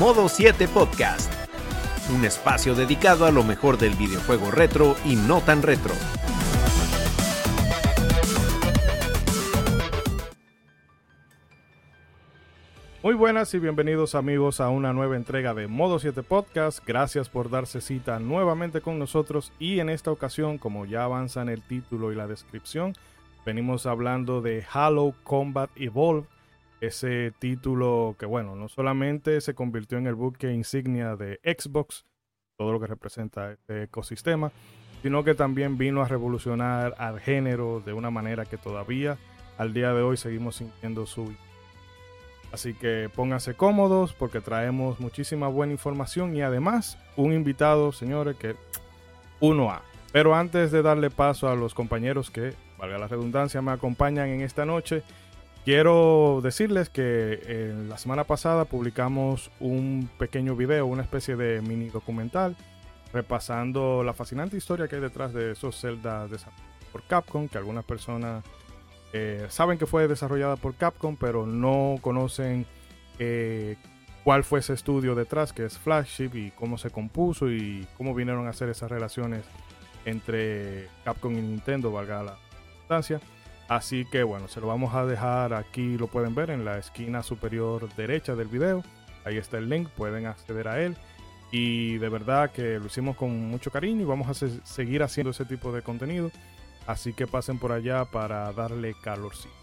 Modo 7 Podcast, un espacio dedicado a lo mejor del videojuego retro y no tan retro. Muy buenas y bienvenidos amigos a una nueva entrega de Modo 7 Podcast. Gracias por darse cita nuevamente con nosotros y en esta ocasión, como ya avanza en el título y la descripción, venimos hablando de Halo Combat Evolve, ese título que bueno, no solamente se convirtió en el buque insignia de Xbox, todo lo que representa este ecosistema, sino que también vino a revolucionar al género de una manera que todavía al día de hoy seguimos sintiendo su Así que pónganse cómodos porque traemos muchísima buena información y además un invitado, señores, que uno a. Pero antes de darle paso a los compañeros que, valga la redundancia, me acompañan en esta noche, quiero decirles que eh, la semana pasada publicamos un pequeño video, una especie de mini documental, repasando la fascinante historia que hay detrás de esos celdas de por Capcom, que algunas personas eh, saben que fue desarrollada por Capcom, pero no conocen eh, cuál fue ese estudio detrás, que es Flagship, y cómo se compuso y cómo vinieron a hacer esas relaciones entre Capcom y Nintendo, valga la distancia. Así que bueno, se lo vamos a dejar aquí, lo pueden ver en la esquina superior derecha del video. Ahí está el link, pueden acceder a él. Y de verdad que lo hicimos con mucho cariño y vamos a seguir haciendo ese tipo de contenido. Así que pasen por allá para darle calorcito.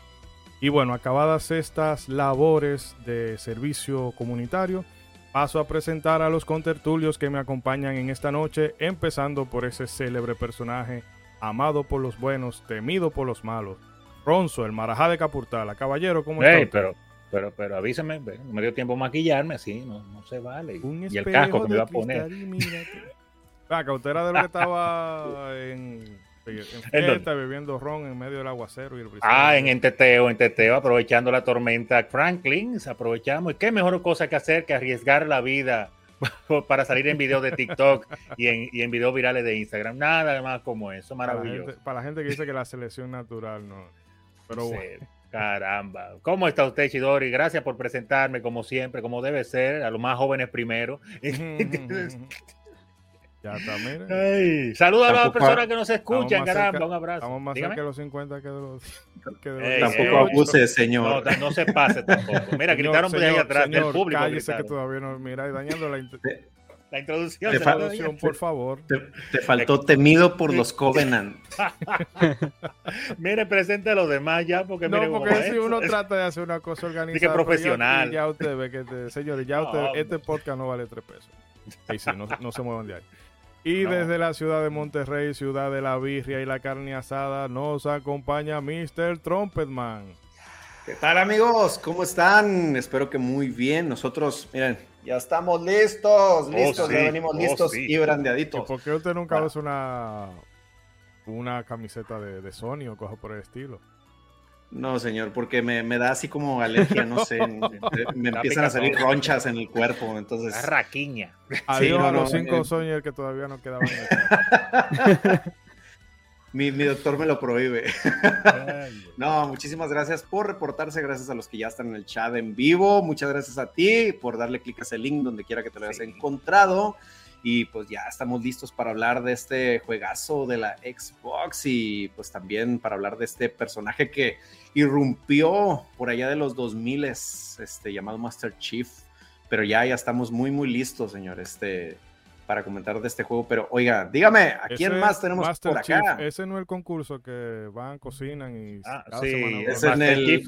Y bueno, acabadas estas labores de servicio comunitario, paso a presentar a los contertulios que me acompañan en esta noche, empezando por ese célebre personaje, amado por los buenos, temido por los malos, Ronzo, el marajá de Capurtala. Caballero, ¿cómo está? Pero, pero, pero avísame, me dio tiempo maquillarme así, no, no se vale. y el casco que me iba a poner. La cautela de lo que estaba en en bebiendo ron en medio del aguacero. Y el ah, en, en Teteo, en Teteo, aprovechando la tormenta Franklin, aprovechamos. ¿Y qué mejor cosa que hacer que arriesgar la vida para salir en videos de TikTok y en, y en videos virales de Instagram? Nada más como eso, maravilloso. Para la gente, que dice que la selección natural no. Pero Caramba. ¿Cómo está usted, Chidori? Gracias por presentarme, como siempre, como debe ser, a los más jóvenes primero. Saludos a las personas que nos escuchan, caramba, un abrazo. Estamos más cerca de los 50 que de los. Que de los tampoco abuse, señor. No, no, se pase tampoco. Mira, gritaron por ahí atrás del público. Cállese que todavía no. Mira, y dañando la. La introducción, te, introducción por favor. Te, faltó temido por los Covenant. mire, presente a los demás ya, porque No, porque si uno trata de hacer una cosa organizada. que profesional. Ya, usted ve que, señores, ya usted, este podcast no vale tres pesos. Ahí sí, no, no se muevan de ahí. Y desde la ciudad de Monterrey, ciudad de la birria y la carne asada, nos acompaña Mr. Trumpetman. ¿Qué tal amigos? ¿Cómo están? Espero que muy bien. Nosotros, miren, ya estamos listos, oh, listos, ya venimos oh, listos y brandeaditos. ¿Por qué usted nunca usa una, una camiseta de, de Sony o cosas por el estilo? No, señor, porque me, me, da así como alergia, no sé, me, empiezan a salir ronchas en el cuerpo, entonces... La raquiña. Adiós a los cinco eh. que todavía no quedaban. mi, mi doctor me lo prohíbe. no, muchísimas gracias por reportarse, gracias a los que ya están en el chat en vivo, muchas gracias a ti por darle clic a ese link donde quiera que te lo hayas encontrado. Y pues ya estamos listos para hablar de este juegazo de la Xbox y pues también para hablar de este personaje que irrumpió por allá de los 2000 este llamado Master Chief. Pero ya, ya estamos muy, muy listos, señor. Este, para comentar de este juego. Pero oiga, dígame, ¿a quién más tenemos por acá? ese no es el concurso que van, cocinan y ah, sí, es en el,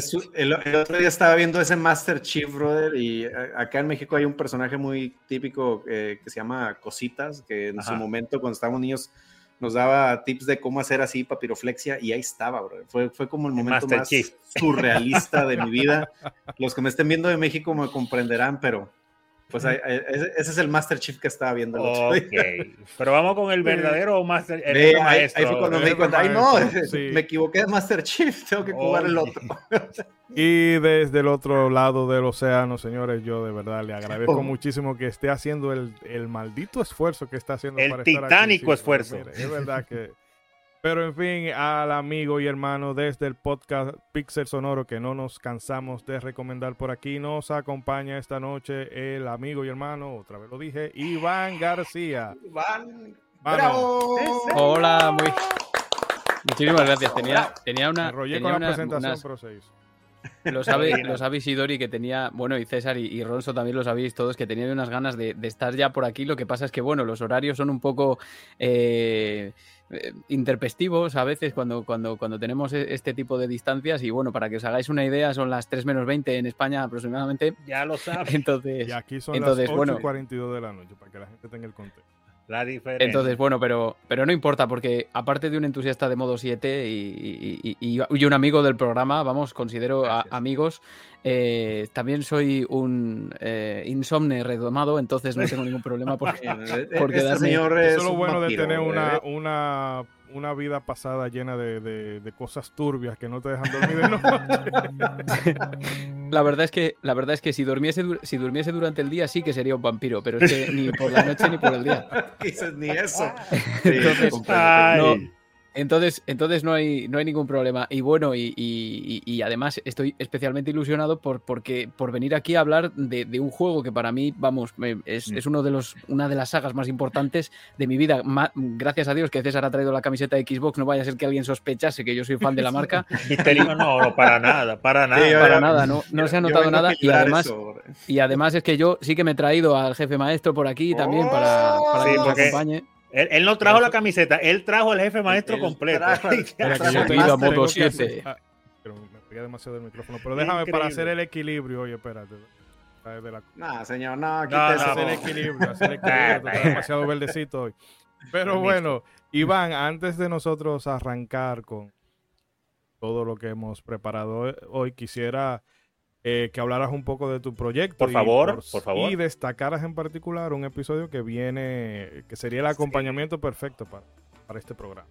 sí, el, otro día estaba viendo ese Master Chief, brother, y acá en México hay un personaje muy típico eh, que se llama Cositas, que en su momento cuando estábamos niños nos daba tips de cómo hacer así papiroflexia y ahí estaba, brother. Fue, fue como el momento más surrealista de mi vida. Los que me estén viendo de México me comprenderán, pero pues ese es el Master Chief que estaba viendo el otro día. Pero vamos con el verdadero Master el ahí, fue cuando me di cuenta, ay no, me equivoqué de Master Chief, tengo que jugar el otro. y desde el otro lado del océano, señores, yo de verdad le agradezco oh. muchísimo que esté haciendo el, el, maldito esfuerzo que está haciendo el para titánico esfuerzo. es verdad que Pero en fin, al amigo y hermano desde el podcast Pixel Sonoro que no nos cansamos de recomendar por aquí, nos acompaña esta noche el amigo y hermano, otra vez lo dije, Iván García. Iván, bravo. Hola, muy... Muchísimas gracias. Tenía, tenía una... Me tenía con la presentación, unas- pero se hizo. Lo sabe, lo sabe Isidori que tenía, bueno, y César y, y Ronso también lo sabéis todos, que tenían unas ganas de, de estar ya por aquí. Lo que pasa es que, bueno, los horarios son un poco eh, eh, interpestivos a veces cuando, cuando, cuando tenemos e- este tipo de distancias. Y bueno, para que os hagáis una idea, son las 3 menos 20 en España aproximadamente. Ya lo sabes. Entonces, Y aquí son entonces, las 8 bueno. y 42 de la noche, para que la gente tenga el contexto. La diferencia. Entonces, bueno, pero, pero no importa, porque aparte de un entusiasta de modo 7 y, y- y- y- un amigo del programa, vamos, considero a- amigos, eh, también soy un eh, insomne redomado, entonces no tengo ningún problema porque... Por este quedarme- señor Eso es es lo un bueno de tener una, una, una vida pasada llena de, de- de cosas turbias que no te dejan dormir de noche. La verdad es que, la verdad es que si durmiese, dur- si durmiese durante el día sí que sería un vampiro, pero es que ni por la noche ni por el día. Dices ni eso. Entonces, comprendo. Ay. No, Entonces, entonces no hay, no hay ningún problema. Y bueno, y, y- además estoy especialmente ilusionado por, porque, por venir aquí a hablar de, de un juego que para mí, vamos, es, Mm. es uno de los, una de las sagas más importantes de mi vida. Ma- gracias a Dios que César ha traído la camiseta de Xbox, no vaya a ser que alguien sospechase que yo soy fan de la marca. No, no, para nada, para nada. Para nada, no, no se ha notado nada. Y además, eso. y además es que yo sí que me he traído al jefe maestro por aquí también para, para Sí, que nos acompañe. Él, él no trajo la camiseta, él trajo al jefe maestro Él completo. Espera, que trajo yo tengo- Iba a máster. modo tengo que 7. hacer- ah, pero me pegué demasiado el micrófono. Pero déjame para hacer Increíble. el equilibrio. Oye, espérate. la- No, señor, no, quítese. no. hacer el equilibrio, hacer el equilibrio. Está demasiado verdecito hoy. Pero bueno, Iván, antes de nosotros arrancar con todo lo que hemos preparado hoy, quisiera eh, que hablaras un poco de tu proyecto. Por favor, por favor. Y destacaras en particular un episodio que viene, que sería el acompañamiento perfecto para, para este programa.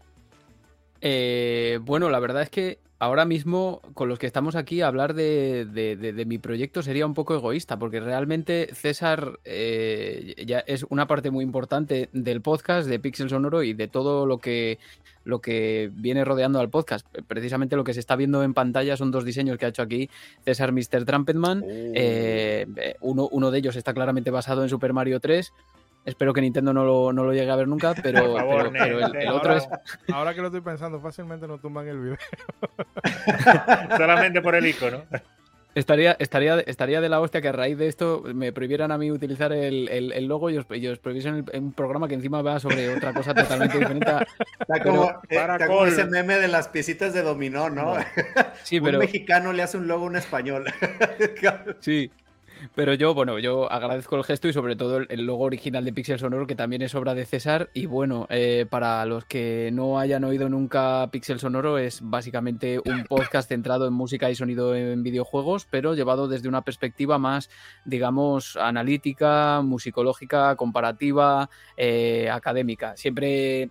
Eh, bueno, la verdad es que ahora mismo con los que estamos aquí hablar de, de- de- de mi proyecto sería un poco egoísta, porque realmente César eh, ya es una parte muy importante del podcast, de Pixel Sonoro y de todo lo que, lo que viene rodeando al podcast. Precisamente lo que se está viendo en pantalla son dos diseños que ha hecho aquí César Mr. Trumpetman. Eh, eh, uno, uno de ellos está claramente basado en Super Mario 3. Espero que Nintendo no lo, no lo llegue a ver nunca, pero, Por favor, pero- pero el- Nel, el otro es, Ahora que lo estoy pensando, fácilmente nos tumban el video. solamente por el icono. Estaría, estaría, estaría de la hostia que a raíz de esto me prohibieran a mí utilizar el, el- el logo y os, y os prohibiesen el- un programa que encima va sobre otra cosa totalmente diferente. a- Está como, Pero- eh, está como ese meme de las piecitas de dominó, ¿no? Sí, un pero, mexicano le hace un logo a un español. sí. Pero yo, bueno, yo agradezco el gesto y sobre todo el, logo original de Pixel Sonoro, que también es obra de César. Y bueno, eh, para los que no hayan oído nunca Pixel Sonoro, es básicamente un podcast centrado en música y sonido en videojuegos, pero llevado desde una perspectiva más, digamos, analítica, musicológica, comparativa, eh, académica. Siempre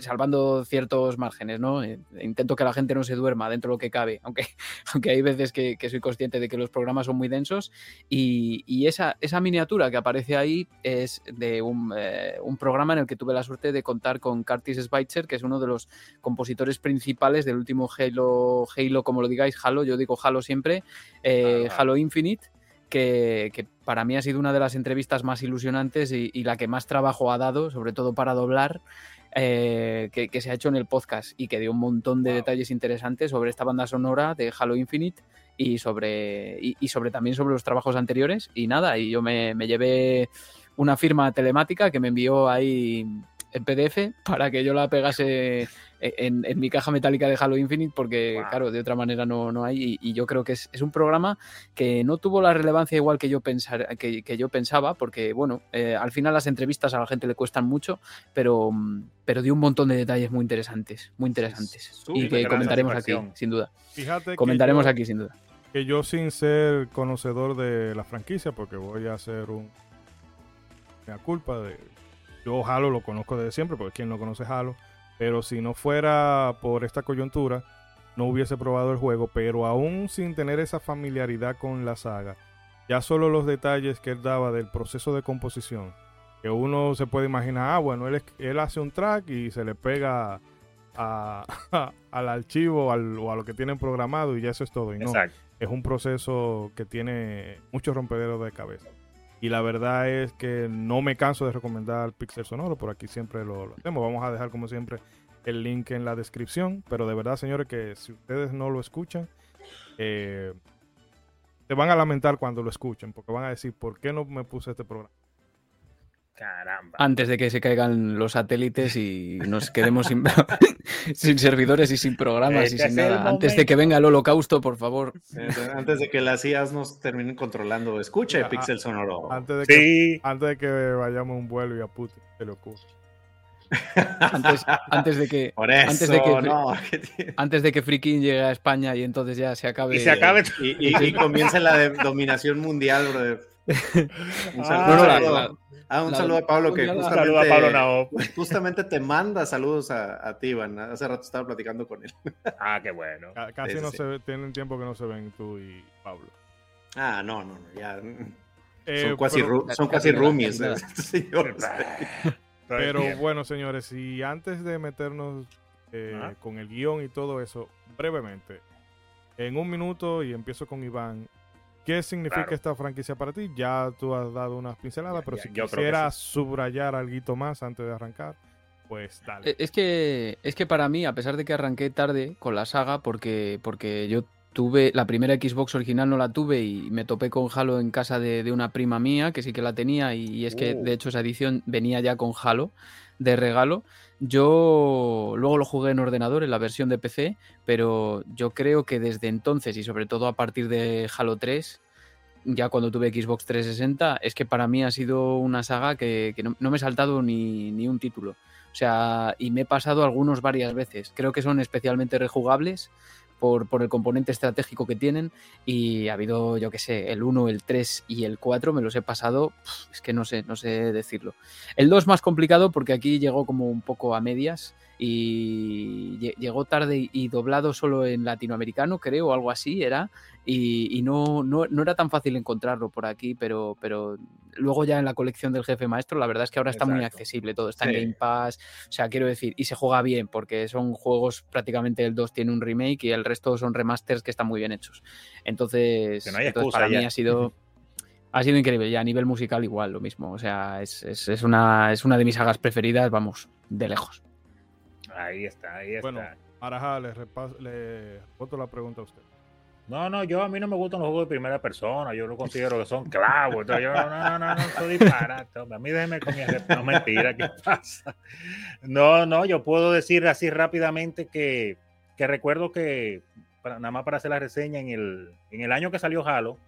salvando ciertos márgenes, ¿no? Eh, intento que la gente no se duerma dentro de lo que cabe, aunque, aunque hay veces que, que soy consciente de que los programas son muy densos y, y esa, esa miniatura que aparece ahí es de un, eh, un programa en el que tuve la suerte de contar con Curtis Schweitzer, que es uno de los compositores principales del último Halo, Halo como lo digáis, Halo, yo digo Halo siempre, eh, Ah. Halo Infinite. Que, que para mí ha sido una de las entrevistas más ilusionantes y, y la que más trabajo ha dado, sobre todo para doblar, eh, que, que se ha hecho en el podcast y que dio un montón de Wow. detalles interesantes sobre esta banda sonora de Halo Infinite y sobre, y, y sobre también sobre los trabajos anteriores. Y nada, y yo me, me llevé una firma telemática que me envió ahí en PDF para que yo la pegase en, en mi caja metálica de Halo Infinite porque, Wow. claro, de otra manera no, no hay. Y, y yo creo que es, es un programa que no tuvo la relevancia igual que yo, pensar, que, que yo pensaba porque, bueno, eh, al final las entrevistas a la gente le cuestan mucho, pero, pero dio un montón de detalles muy interesantes, muy interesantes. Y que comentaremos aquí, sin duda. Fíjate que Comentaremos yo- aquí, sin duda. que yo sin ser conocedor de la franquicia, porque voy a hacer un la culpa de yo Halo lo conozco desde siempre, porque quien no conoce Halo, pero si no fuera por esta coyuntura, no hubiese probado el juego, pero aún sin tener esa familiaridad con la saga, ya solo los detalles que él daba del proceso de composición, que uno se puede imaginar, ah, bueno, él, él hace un track y se le pega al archivo o a lo que tienen programado y ya eso es todo. Y no, es un proceso que tiene muchos rompederos de cabeza. Y la verdad es que no me canso de recomendar Pixel Sonoro, por aquí siempre lo, hacemos. Vamos a dejar como siempre el link en la descripción, pero de verdad señores que si ustedes no lo escuchan, eh, se van a lamentar cuando lo escuchen, porque van a decir, ¿por qué no me puse este programa? Caramba. Antes de que se caigan los satélites y nos quedemos sin, servidores y sin programas y sin nada. Antes de que venga el holocausto, por favor. Antes de que las IAs nos terminen controlando. Escuche Pixel Sonoro. Antes de, que, antes de que vayamos a un vuelo y a Putin, te lo ocurre. Antes, antes, de que antes de que antes de que Freaking llegue a España y entonces ya se acabe y se acabe y, comience la dominación mundial brother. un saludo, ah, un saludo a Pablo que justamente, justamente te manda saludos a, a ti Iván. Hace rato estaba platicando con él. Ah qué bueno. Casi no se tienen tiempo que no se ven tú y Pablo. Ah no no, no ya. Eh, son casi, son casi roomies Pero bueno, señores, y antes de meternos eh, con el guion y todo eso, brevemente, en un minuto y empiezo con Iván, ¿qué significa esta franquicia para ti? Ya tú has dado unas pinceladas, pero si quisieras subrayar algo más antes de arrancar, pues dale. Es que, es que para mí, a pesar de que arranqué tarde con la saga, porque, porque yo tuve la primera Xbox original no la tuve y me topé con Halo en casa de, una prima mía que sí que la tenía y, es que de oh. hecho esa edición venía ya con Halo de regalo. Yo luego lo jugué en ordenador en la versión de PC, pero yo creo que desde entonces y sobre todo a partir de Halo 3 ya cuando tuve Xbox 360, es que para mí ha sido una saga que, no, me he saltado ni, ni, un título. O sea, y me he pasado algunos varias veces. Creo que son especialmente rejugables por, el componente estratégico que tienen y ha habido, yo que sé, el 1, el 3 y el 4, me los he pasado, es que no sé, no sé decirlo. El 2 más complicado porque aquí llegó como un poco a medias y llegó tarde y doblado solo en latinoamericano, creo, o algo así era, y, no, no, era tan fácil encontrarlo por aquí, pero, pero luego ya en la colección del jefe maestro, la verdad es que ahora está muy accesible todo, está en Game Pass, o sea, quiero decir, y se juega bien, porque son juegos, prácticamente el 2 tiene un remake y el resto son remasters que están muy bien hechos. Entonces, para mí ha sido... Ha sido increíble, y a nivel musical igual, lo mismo. O sea, es, es, una, es una de mis sagas preferidas, vamos, de lejos. Ahí está, ahí está. Bueno, Araja, le, le la pregunta a usted. No, no, yo a mí no me gustan los juegos de primera persona, yo lo considero que son clavos. Entonces yo, no, no, no, no, soy disparate. A mí déjeme con mi No, mentira, ¿qué pasa? No, no, yo puedo decir así rápidamente que, que recuerdo que, nada más para hacer la reseña, en el, en el año que salió Halo,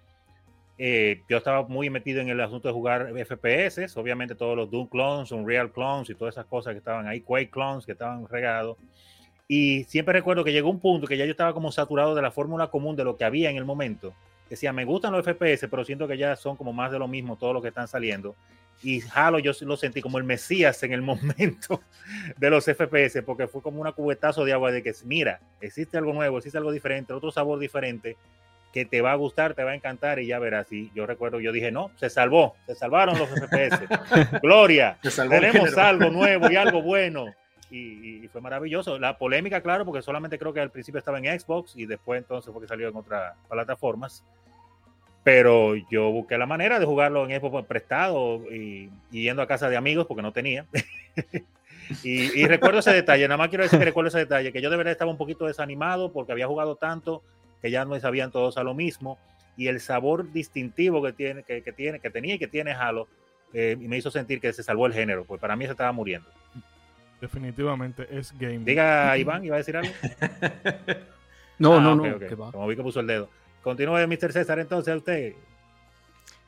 eh, yo estaba muy metido en el asunto de jugar FPS, obviamente todos los Doom clones, Unreal clones y todas esas cosas que estaban ahí, Quake clones que estaban regados. Y siempre recuerdo que llegó un punto que ya yo estaba como saturado de la fórmula común de lo que había en el momento. Decía, me gustan los FPS, pero siento que ya son como más de lo mismo todo lo que están saliendo. Y Halo yo lo sentí como el Mesías en el momento de los FPS, porque fue como una cubetazo de agua de que, mira, existe algo nuevo, existe algo diferente, otro sabor diferente, que te va a gustar, te va a encantar y ya verás. Y yo recuerdo, yo dije, no, se salvó, se salvaron los FPS. Gloria, tenemos algo nuevo y algo bueno y, fue maravilloso. La polémica, claro, porque solamente creo que al principio estaba en Xbox y después entonces fue que salió en otras plataformas. Pero yo busqué la manera de jugarlo en Xbox prestado y, yendo a casa de amigos porque no tenía. y, recuerdo ese detalle, nada más quiero decir que recuerdo ese detalle, que yo de verdad estaba un poquito desanimado porque había jugado tanto que ya no sabían todos a lo mismo y el sabor distintivo que tiene, que, tiene, que tenía y que tiene Halo eh, me hizo sentir que se salvó el género, pues para mí se estaba muriendo. Definitivamente es game. Diga Iván, iba a decir algo. no, ah, no, no. Como vi que puso el dedo. Continúe, Mr. César, entonces, usted.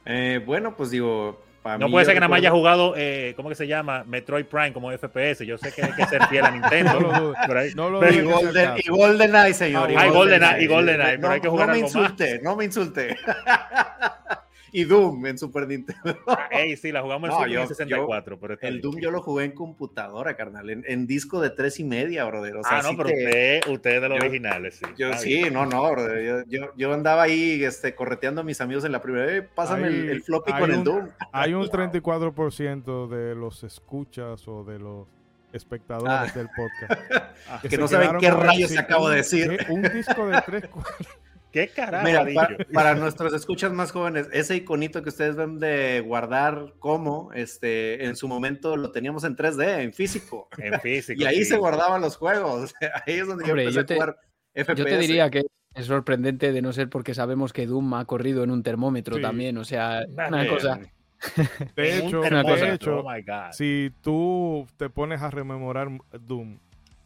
Eh, bueno, pues digo. no puede ser que nada más haya jugado, eh, ¿cómo que se llama? Metroid Prime como FPS. Yo sé que hay que ser fiel a Nintendo. no lo, y, Golden, y GoldenEye, señor. Ah, y GoldenEye, y GoldenEye, pero hay que jugar no me insulte, No me insulte, y Doom en Super Nintendo. Ey, sí, la jugamos en Super 64. pero el Doom yo lo jugué en computadora, carnal, en, disco de tres y media, brother. ah, no, pero usted, usted es de los originales, sí. Yo sí, no, no, brother. Yo, yo, andaba ahí este, correteando a mis amigos en la primera vez. Pásame el, floppy con el Doom. Hay un 34% de los escuchas o de los espectadores Ah. del podcast. Que no saben qué rayos acabo de decir. Un disco de tres cuartos. ¿Qué carajo Mira, para, para nuestros escuchas más jóvenes, ese iconito que ustedes ven de guardar como, este, en su momento lo teníamos en 3D, en físico. En físico. Y ahí sí. se guardaban los juegos. Ahí es donde Hombre, yo empecé yo a jugar FPS. Yo te diría que es sorprendente de no ser porque sabemos que Doom ha corrido en un termómetro Sí. también. O sea, una cosa. De hecho, de hecho, oh my God. si tú te pones a rememorar Doom,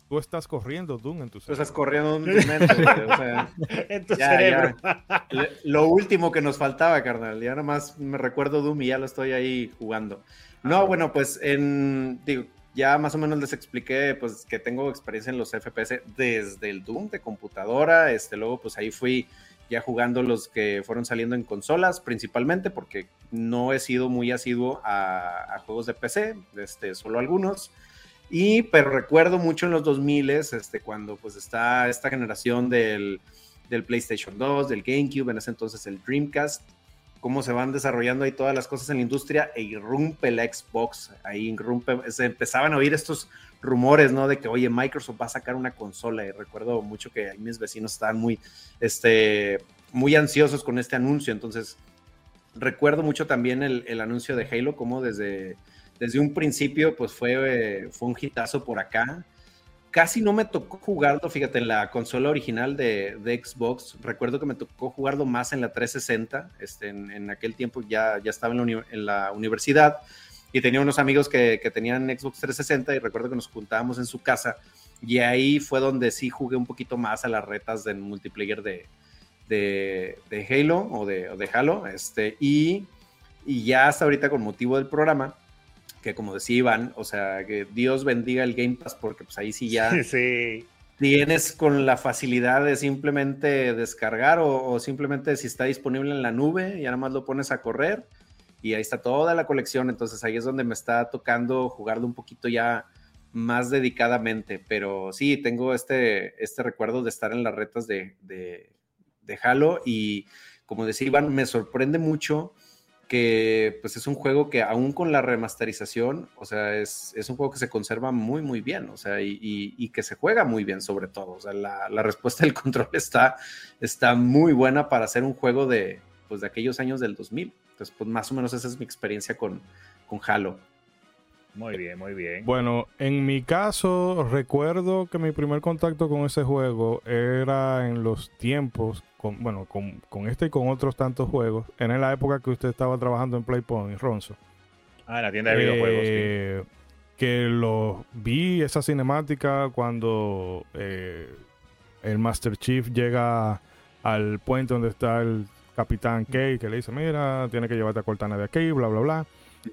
tú estás corriendo Doom en tu Tú estás cerebro. corriendo un momento, güey, o sea, en tu ya, cerebro. ya. Lo último que nos faltaba, carnal. Ya nada más me recuerdo Doom y ya lo estoy ahí jugando. No, bueno, pues en, digo, ya más o menos les expliqué pues que tengo experiencia en los FPS desde el Doom de computadora, este luego pues ahí fui ya jugando los que fueron saliendo en consolas principalmente porque no he sido muy asiduo a, a juegos de PC, este, solo algunos. Y pero recuerdo mucho en los 2000 este cuando pues está esta generación del, del PlayStation 2, del GameCube, en ese entonces el Dreamcast, cómo se van desarrollando ahí todas las cosas en la industria e irrumpe la Xbox, ahí irrumpe, se empezaban a oír estos rumores, ¿no? De que, oye, Microsoft va a sacar una consola y recuerdo mucho que mis vecinos estaban muy, este, muy ansiosos con este anuncio, entonces recuerdo mucho también el, el anuncio de Halo, como desde, desde un principio, pues fue, eh, fue un hitazo por acá, casi no me tocó jugarlo, fíjate, en la consola original de, de Xbox. Recuerdo que me tocó jugarlo más en la 360. Este, en, en aquel tiempo ya, ya estaba en la, uni- en la universidad y tenía unos amigos que, que tenían Xbox 360 y recuerdo que nos juntábamos en su casa y ahí fue donde sí jugué un poquito más a las retas del multiplayer de, de, de Halo o de, o de Halo. Este, y, y ya hasta ahorita con motivo del programa, que como decía Iván, o sea, que Dios bendiga el Game Pass porque pues ahí sí ya Sí. tienes con la facilidad de simplemente descargar o, o simplemente si está disponible en la nube, ya nada más lo pones a correr y ahí está toda la colección. Entonces ahí es donde me está tocando jugarlo un poquito ya más dedicadamente. Pero sí, tengo este, este recuerdo de estar en las retas de, de, de Halo y como decía Iván, me sorprende mucho que pues es un juego que aún con la remasterización, o sea, es, es un juego que se conserva muy, muy bien, o sea, y, y- que se juega muy bien sobre todo, o sea, la, la respuesta del control está, está muy buena para hacer un juego de, pues, de aquellos años del 2000. Entonces, pues más o menos esa es mi experiencia con, con Halo. Muy bien, muy bien. Bueno, en mi caso, recuerdo que mi primer contacto con ese juego era en los tiempos, con, bueno, con, con este y con otros tantos juegos, era en la época que usted estaba trabajando en PlayPoint, Ronzo. Ah, en la tienda de videojuegos. sí. Eh, Que lo vi esa cinemática cuando eh, el Master Chief llega al puente donde está el Capitán K, que le dice, mira, tiene que llevarte a Cortana de aquí, bla, bla, bla.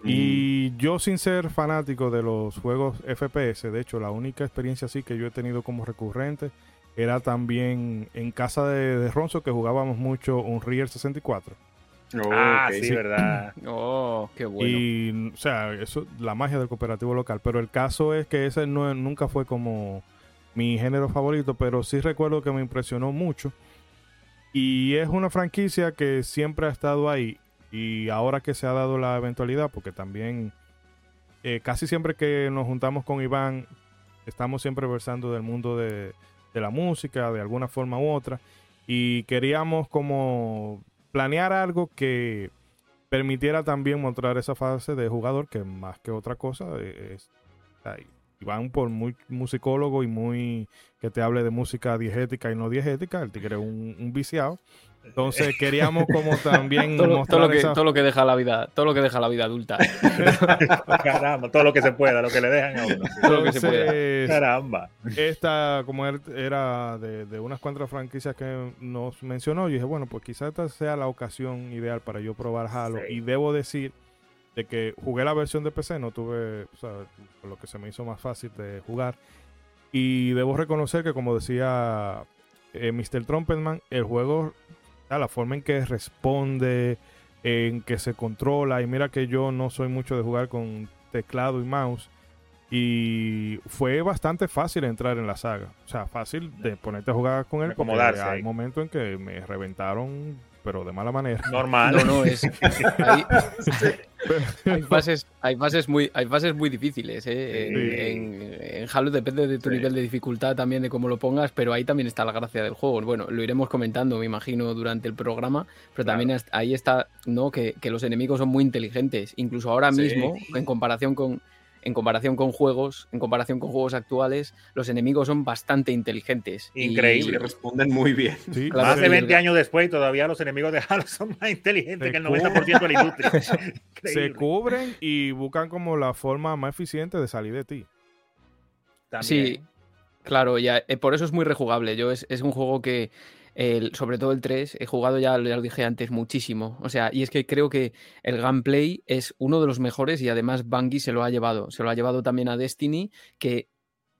Y yo sin ser fanático de los juegos FPS, de hecho la única experiencia así que yo he tenido como recurrente era también en casa de, de Ronzo que jugábamos mucho un Real 64. ah, Ok, sí, sí. verdad. Oh, qué bueno. Y, o sea, eso, la magia del cooperativo local. Pero el caso es que ese no, nunca fue como mi género favorito, pero sí recuerdo que me impresionó mucho. Y es una franquicia que siempre ha estado ahí. Y ahora que se ha dado la eventualidad, porque también eh, casi siempre que nos juntamos con Iván, estamos siempre versando del mundo de, de la música, de alguna forma u otra. Y queríamos como planear algo que permitiera también mostrar esa fase de jugador que más que otra cosa eh, es. Iván por muy musicólogo y muy que te hable de música diegética y no diegética, el tigre es un viciado. Entonces queríamos como también todo, todo lo que, esa- todo lo que deja la vida, todo lo que deja la vida adulta. Caramba, todo lo que se pueda, lo que le dejan a uno. todo lo que se pueda. Caramba. esta, como er- era de, de unas cuantas franquicias que nos mencionó, yo dije, bueno, pues quizás esta sea la ocasión ideal para yo probar Halo. Sí. Y debo decir de que jugué la versión de PC, no tuve, o sea, por lo que se me hizo más fácil de jugar. Y debo reconocer que, como decía eh, Mr. Trumpetman, el juego, la forma en que responde, en que se controla, y mira que yo no soy mucho de jugar con teclado y mouse. Y fue bastante fácil entrar en la saga. O sea, fácil de ponerte a jugar con él. Porque ahí. momentos en que me reventaron, pero de mala manera. Normal. No, no, es. Hay, hay fases, hay fases muy, hay fases muy difíciles, ¿eh? En, Sí. en- en Halo depende de tu nivel de dificultad también, de cómo lo pongas, pero ahí también está la gracia del juego. Bueno, lo iremos comentando, me imagino, durante el programa, pero también ahí está, ¿no? Que, los enemigos son muy inteligentes. Incluso ahora mismo, en comparación con en comparación con juegos, en comparación con juegos actuales, los enemigos son bastante inteligentes. Increíble. Y responden muy bien. Más de 20 años después, todavía los enemigos de Halo son más inteligentes que el 90% de la industria. Se cubren y buscan como la forma más eficiente de salir de ti. Sí, claro, ya, eh, por eso es muy rejugable. Yo es, es un juego que sobre todo el 3, he jugado ya, ya lo dije antes, muchísimo. O sea, y es que creo que el gameplay es uno de los mejores y además Bungie se lo ha llevado. Se lo ha llevado también a Destiny, que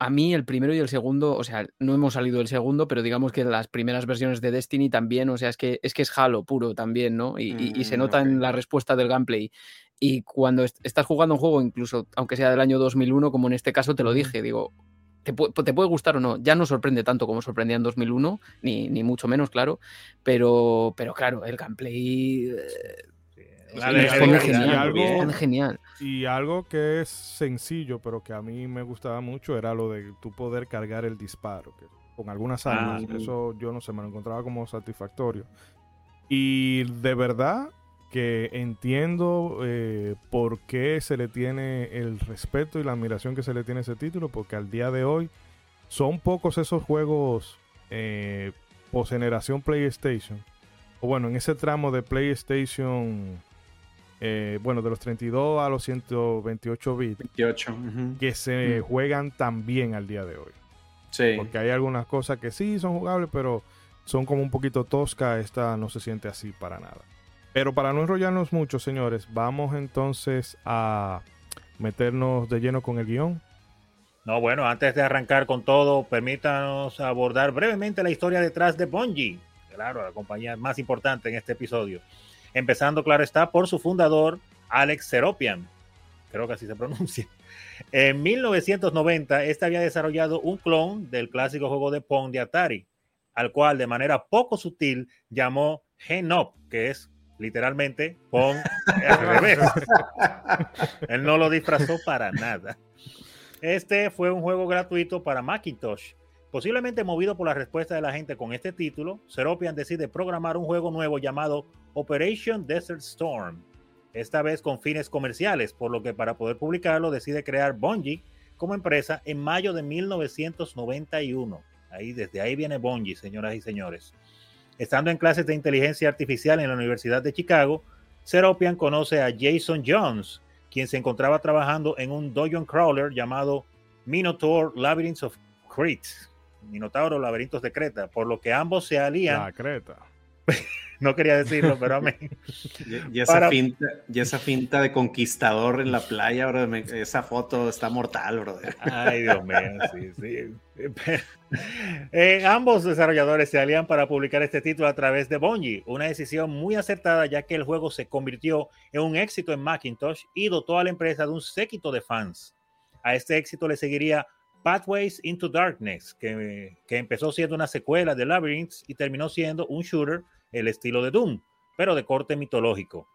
a mí el primero y el segundo, o sea, no hemos salido del segundo, pero digamos que las primeras versiones de Destiny también, o sea, es que es, que es Halo puro también, ¿no? Y, se mm, nota en la respuesta del gameplay. Y cuando estás jugando un juego, incluso aunque sea del año 2001, como en este caso te lo dije, digo, te, puede gustar o no. Ya no sorprende tanto como sorprendía en 2001, ni, ni mucho menos, claro. Pero, pero claro, el gameplay. Eh, genial, genial. Y algo que es sencillo, pero que a mí me gustaba mucho, era lo de tu poder cargar el disparo. Que con algunas ah, armas, eso yo no sé, me lo encontraba como satisfactorio. Y de verdad, que entiendo eh, por qué se le tiene el respeto y la admiración que se le tiene a ese título, porque al día de hoy son pocos esos juegos eh, post generación PlayStation, o bueno, en ese tramo de PlayStation, eh, bueno, de los 32 a los 128 bits, 28, que se juegan tan bien al día de hoy. Sí. Porque hay algunas cosas que sí son jugables, pero son como un poquito tosca, esta no se siente así para nada. Pero para no enrollarnos mucho, señores, vamos entonces a meternos de lleno con el guion. No, bueno, antes de arrancar con todo, permítanos abordar brevemente la historia detrás de Bungie. Claro, la compañía más importante en este episodio. Empezando, claro está, por su fundador, Alex Seropian. Creo que así se pronuncia. En 1990, este había desarrollado un clon del clásico juego de Pong de Atari, al cual de manera poco sutil llamó Genop, que es literalmente Pong al revés. Él no lo disfrazó para nada. Este fue un juego gratuito para Macintosh. Posiblemente movido por la respuesta de la gente con este título, Seropian decide programar un juego nuevo llamado Operation Desert Storm, esta vez con fines comerciales, por lo que para poder publicarlo decide crear Bungie como empresa en mayo de 1991. Ahí, desde ahí viene Bungie, señoras y señores. Estando en clases de inteligencia artificial en la Universidad de Chicago, Seropian conoce a Jason Jones, quien se encontraba trabajando en un dungeon crawler llamado Minotaur Labyrinths of Crete, Minotauro Laberintos de Creta, por lo que ambos se alían. Creta. no quería decirlo, pero amén. Y, esa finta, y esa finta de conquistador en la playa, bro, esa foto está mortal, brother. Ay, Dios mío, sí, sí. Eh, ambos desarrolladores se alían para publicar este título a través de Bungie, una decisión muy acertada ya que el juego se convirtió en un éxito en Macintosh y dotó a la empresa de un séquito de fans. A este éxito le seguiría Pathways into Darkness, que, que empezó siendo una secuela de Labyrinths y terminó siendo un shooter el estilo de Doom, pero de corte mitológico.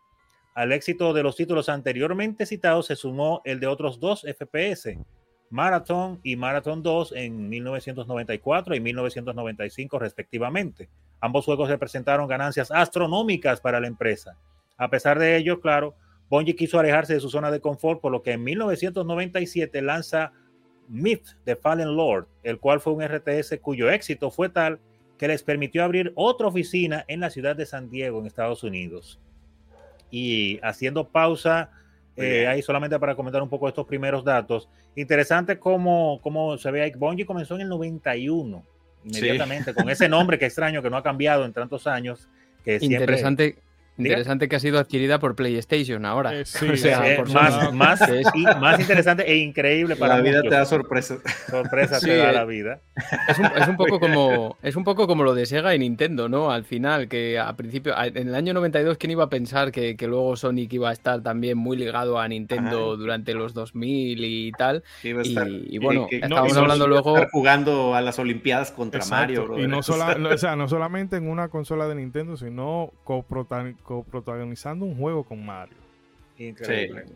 Al éxito de los títulos anteriormente citados se sumó el de otros dos FPS, Marathon y Marathon 2 en 1994 y 1995 respectivamente. Ambos juegos representaron ganancias astronómicas para la empresa. A pesar de ello, claro, Bungie quiso alejarse de su zona de confort, por lo que en 1997 lanza Myth the Fallen Lord, el cual fue un RTS cuyo éxito fue tal que les permitió abrir otra oficina en la ciudad de San Diego, en Estados Unidos. Y haciendo pausa eh, ahí solamente para comentar un poco estos primeros datos. Interesante cómo, cómo se ve ahí. Bungie comenzó en el 91, inmediatamente, con ese nombre que extraño, que no ha cambiado en tantos años. Que Interesante, Interesante que ha sido adquirida por PlayStation ahora. Eh, sí, o sea, por más, más, más, interesante e increíble para la vida te da sorpresas. Sorpresa te da la vida. Es un, es un, poco como es un poco como lo de Sega y Nintendo, ¿no? Al final, que a principio, en el año 92, ¿quién iba a pensar que, que luego Sonic iba a estar también muy ligado a Nintendo durante los 2000 y tal? Y, bueno, estábamos hablando luego jugando a las Olimpiadas contra Mario. Y no, o sea, no solamente en una consola de Nintendo, sino coprotagonizando coprotagonizando un juego con Mario. Increíble.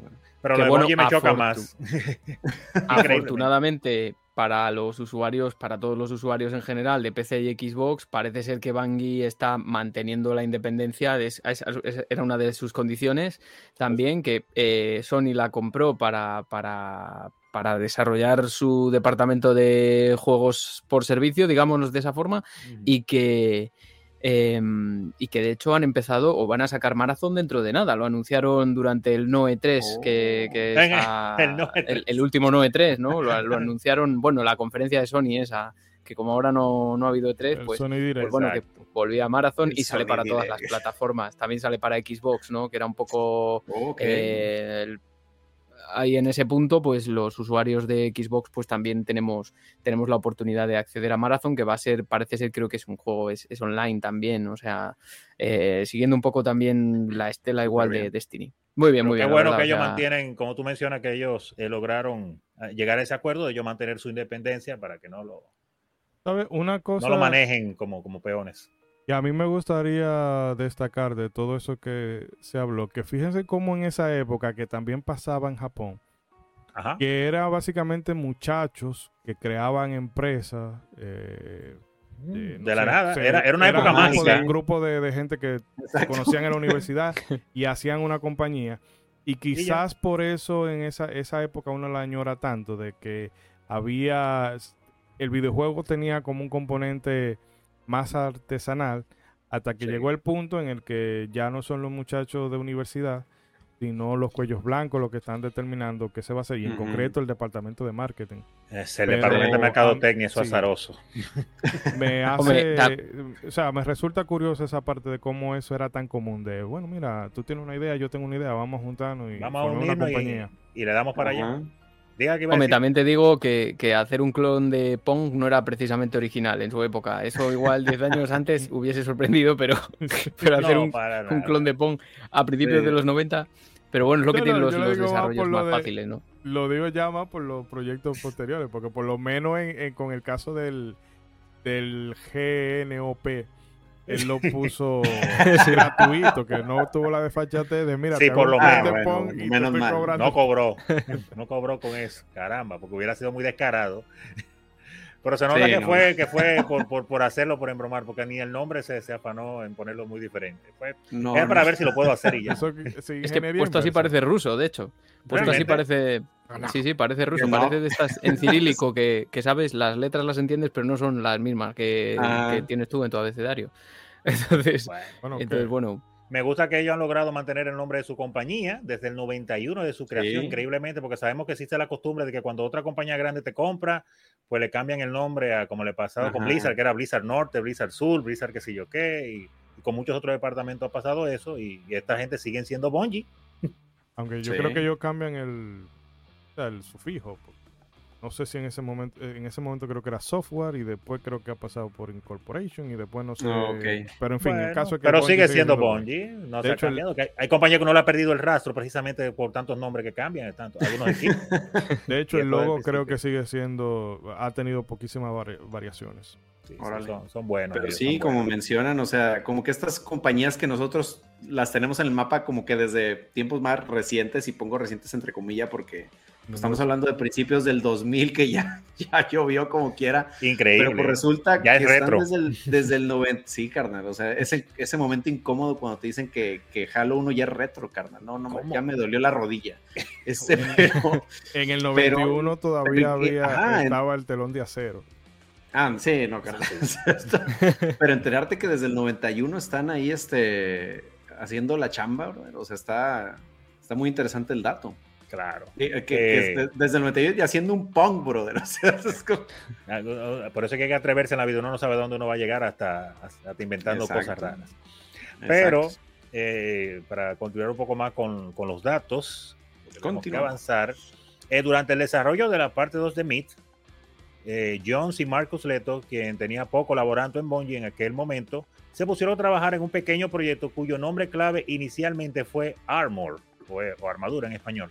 Pero Que lo bueno, me choca más. Afortunadamente, para los usuarios, para todos los usuarios en general de PC y Xbox, parece ser que Bungie está manteniendo la independencia. de- es- es- es- era una de sus condiciones. También que eh, Sony la compró para, para, para desarrollar su departamento de juegos por servicio, digámonos de esa forma, y que. Em, y que de hecho han empezado o van a sacar Marathon dentro de nada. Lo anunciaron durante el Noe 3, que, que Venga, está- el Noe el, 3. el último Noe 3, ¿no? Lo, lo anunciaron, bueno, la conferencia de Sony esa, que como ahora no, no ha habido E3, El pues, pues bueno, que volvía a Marathon El y sale Sony para todas las plataformas. También sale para Xbox, ¿no? Que era un poco eh, el- ahí en ese punto, pues los usuarios de Xbox, pues también tenemos, tenemos la oportunidad de acceder a Marathon, que va a ser, parece ser, creo que es un juego, es, es online también, o sea, eh, siguiendo un poco también la estela igual de. Destiny. Muy bien, Pero muy qué bien. la bueno verdad, que o ellos sea, mantienen, como tú mencionas, que ellos eh, lograron eh, llegar a ese acuerdo de ellos mantener su independencia para que no lo, ¿Sabes? Una cosa no lo manejen como, como peones. Que a mí me gustaría destacar de todo eso que se habló, que fíjense cómo en esa época que también pasaba en Japón, Ajá. que era básicamente muchachos que creaban empresas. eh, eh, no de la sé, nada. era, era una época un mágica. de- Un grupo de, de gente que se conocían en la universidad y hacían una compañía. Y quizás por eso en esa, esa época uno la añora tanto, de que había, el videojuego tenía como un componente más artesanal, hasta que Sí. llegó el punto en el que ya no son los muchachos de universidad, sino los cuellos blancos los que están determinando qué se va a hacer, y en concreto el departamento de marketing. Es el Pero- departamento de mercadotecnia, eso sí. azaroso. Me hace, o sea, me resulta curioso esa parte de cómo eso era tan común, de, bueno, mira, tú tienes una idea, yo tengo una idea, vamos a juntarnos y Vamos a una unirnos compañía. y, y le damos para allá. Diga que Hombre, decir. también te digo que, que hacer un clon de Pong no era precisamente original en su época. Eso igual 10 años antes hubiese sorprendido, pero, pero hacer No, un, clon de Pong a principios Sí. de los 90. Pero bueno, es lo que No, tienen no, los, lo desarrollos lo más de- fáciles, ¿no? Lo digo ya más por los proyectos posteriores, porque por lo menos en- en- con el caso del, del GNOP, él lo puso gratuito, que no tuvo la desfachatez de, mira, Sí, te por lo menos. bueno, y menos mal. cobrando. No cobró. No cobró con eso. Caramba, porque hubiera sido muy descarado. Pero se nota Sí, que, no. fue, que fue por, por, por hacerlo, por embromar, porque ni el nombre se, se afanó en ponerlo muy diferente. Fue No, es para no. ver si lo puedo hacer y ya. Eso sí, Es que puesto así parece ruso, de hecho. Puesto así parece. Sí, sí, parece ruso. No. Parece de estas en cirílico que, que sabes, las letras las entiendes, pero no son las mismas que, Ah. que tienes tú en tu abecedario. Entonces, Bueno, entonces me gusta que ellos han logrado mantener el nombre de su compañía desde el 91 de su creación, Sí. increíblemente, porque sabemos que existe la costumbre de que cuando otra compañía grande te compra, pues le cambian el nombre a como le pasaba con Ajá. Blizzard, que era Blizzard Norte, Blizzard Sur, Blizzard qué sé yo qué, y, y con muchos otros departamentos ha pasado eso, y, y esta gente siguen siendo Bungie. Aunque yo Sí. creo que ellos cambian el, sea, el sufijo. porque No sé si en ese momento, eh, en ese momento creo que era software y después creo que ha pasado por incorporation y después no sé. Ah, ok. Pero en fin, el Bueno, caso es que pero Bungie sigue siendo Bungie. No se ha hecho, el- cambiado. que hay, hay compañías que no le ha perdido el rastro precisamente por tantos nombres que cambian, tanto, algunos equipos. De hecho, el logo creo que sigue siendo, ha tenido poquísimas vari- variaciones. Sí, son, son buenos. Pero ellos sí, como buenos. mencionan, o sea, como que estas compañías que nosotros las tenemos en el mapa como que desde tiempos más recientes, y pongo recientes entre comillas porque estamos hablando de principios del 2000 que ya, ya llovió como quiera, Increíble. pero pues resulta Ya que es están retro. desde el, desde el 90, sí, carnal, o sea, ese, ese momento incómodo cuando te dicen que, que Halo 1 ya es retro, carnal, no, no, ¿Cómo? ya me dolió la rodilla. Este, pero, En el Pero- 91 todavía pero había, ajá, en- estaba el telón de acero. Ah, sí, no, carnal. Pero enterarte que desde el 91 están ahí este, haciendo la chamba, brother, o sea, está, está muy interesante el dato. Claro. Que, que- que Eh. es de- desde el 91 y haciendo un punk, brother. O sea, es como- Ah, Por eso es que hay que atreverse en la vida. Uno no sabe dónde uno va a llegar hasta, hasta inventando Exacto. cosas raras. Pero, eh, para continuar un poco más con, con los datos, tenemos que avanzar. eh, durante el desarrollo de la parte 2 de Meet, eh, Jones y Marcus Leto, quien tenía poco laborando en Bungie en aquel momento, se pusieron a trabajar en un pequeño proyecto cuyo nombre clave inicialmente fue Armor, o, o armadura en español.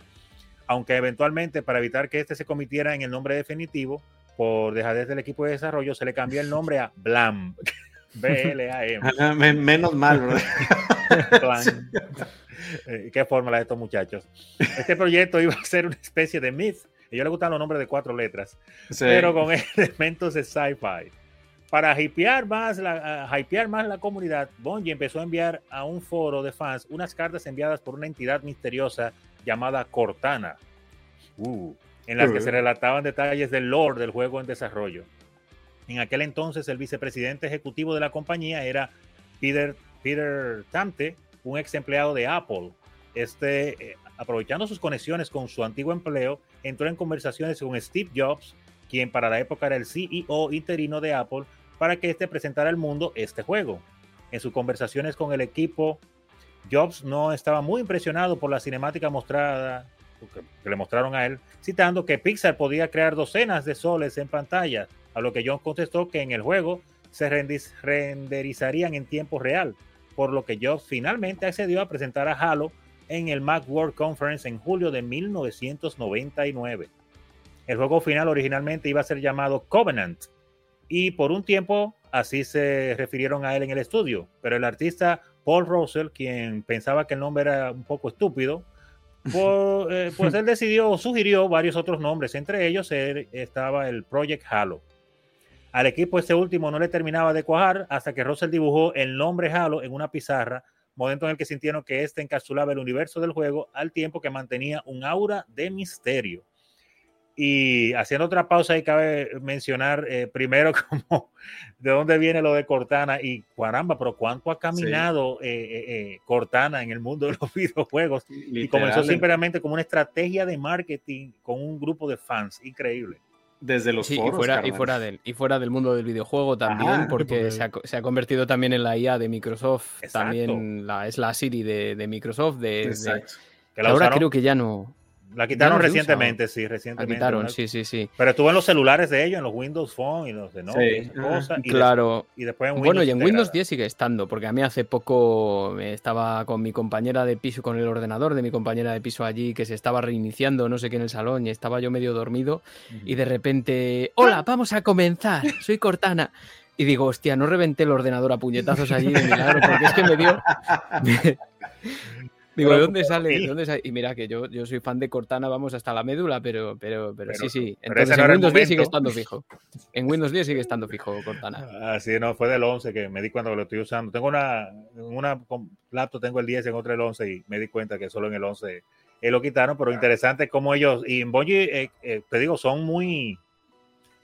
Aunque eventualmente, para evitar que este se convirtiera en el nombre definitivo, por dejadez del equipo de desarrollo, se le cambió el nombre a Blam. B-L-A-M. Menos mal, bro. Eh, ¿Qué fórmula de estos muchachos? Este proyecto iba a ser una especie de myth. A ellos les gustan los nombres de cuatro letras, pero con elementos de sci-fi. Para hypear más, la, hypear más la comunidad, Bungie empezó a enviar a un foro de fans unas cartas enviadas por una entidad misteriosa llamada Cortana, uh, en las que se relataban detalles del lore del juego en desarrollo. En aquel entonces, el vicepresidente ejecutivo de la compañía era Peter, Peter Tamte, un ex empleado de Apple. Este, eh, aprovechando sus conexiones con su antiguo empleo, entró en conversaciones con Steve Jobs, quien para la época era el CEO interino de Apple, para que éste presentara al mundo este juego. En sus conversaciones con el equipo, Jobs no estaba muy impresionado por la cinemática mostrada que le mostraron a él, citando que Pixar podía crear docenas de soles en pantalla, a lo que John contestó que en el juego se renderizarían en tiempo real, por lo que Jobs finalmente accedió a presentar a Halo en el Macworld Conference en julio de 1999. El juego final originalmente iba a ser llamado Covenant y por un tiempo así se refirieron a él en el estudio, pero el artista Paul Russell, quien pensaba que el nombre era un poco estúpido, pues, eh, pues él decidió o sugirió varios otros nombres, entre ellos estaba el Project Halo. Al equipo este último no le terminaba de cuajar hasta que Russell dibujó el nombre Halo en una pizarra, momento en el que sintieron que este encapsulaba el universo del juego al tiempo que mantenía un aura de misterio. Y haciendo otra pausa, ahí cabe mencionar eh, primero como de dónde viene lo de Cortana y caramba, pero cuánto ha caminado eh, eh, Cortana en el mundo de los videojuegos. y comenzó simplemente como una estrategia de marketing con un grupo de fans increíble. Desde los foros, y fuera, y fuera, del, y fuera del mundo del videojuego también, porque se ha, se ha, convertido también en la IA de Microsoft, también la, es la Siri de, de Microsoft, de, que ahora creo que ya no, la quitaron recientemente, sí, recientemente. La quitaron, sí, sí, sí. Pero estuvo en los celulares de ellos, en los Windows Phone y los de no, cosas. claro. y después en Windows bueno, y en Windows 10 sigue estando, porque a mí hace poco estaba con mi compañera de piso, con el ordenador de mi compañera de piso allí, que se estaba reiniciando, no sé qué, en el salón, y estaba yo medio dormido, y de repente, hola, vamos a comenzar, soy Cortana. Y digo, hostia, no reventé el ordenador a puñetazos allí de milagro, porque es que me dio. Digo, ¿de dónde sale? dónde sale? Y mira que yo, yo soy fan de Cortana, vamos hasta la médula, pero, pero, pero, sí, sí. Entonces en Windows 10 sigue estando fijo. En Windows 10 sigue estando fijo Cortana. Así no, fue del 11 que me di cuenta que lo estoy usando. Tengo una, una laptop, tengo el 10, en otra el 11 y me di cuenta que solo en el 11 eh, lo quitaron, pero interesante como ellos, y en Bungie, eh, eh, te digo, son muy,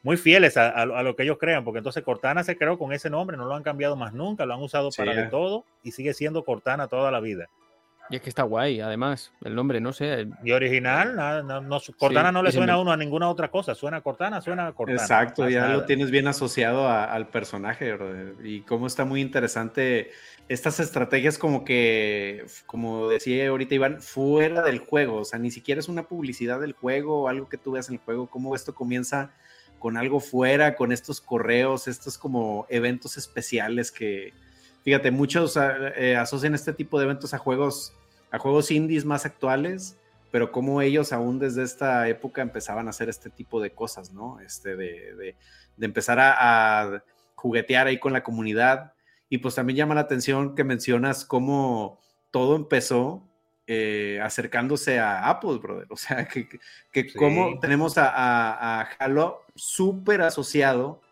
muy fieles a, a, lo que ellos crean, porque entonces Cortana se creó con ese nombre, no lo han cambiado más nunca, lo han usado para de todo y sigue siendo Cortana toda la vida. Y es que está guay, además, el nombre, no sé. Y original, no, Cortana no le suena a uno a ninguna otra cosa, suena a Cortana, suena a Cortana. Exacto, ya lo tienes bien asociado al personaje, y cómo está muy interesante estas estrategias como que, como decía ahorita Iván, fuera del juego, o sea, ni siquiera es una publicidad del juego o algo que tú veas en el juego, cómo esto comienza con algo fuera, con estos correos, estos como eventos especiales que, fíjate, muchos eh, asocian este tipo de eventos a juegos, a juegos indies más actuales, pero como ellos aún desde esta época empezaban a hacer este tipo de cosas, ¿no? Este, de, empezar a, juguetear ahí con la comunidad. Y pues también llama la atención que mencionas cómo todo empezó eh, acercándose a Apple, brother. O sea, que, que cómo tenemos a, a Halo súper asociado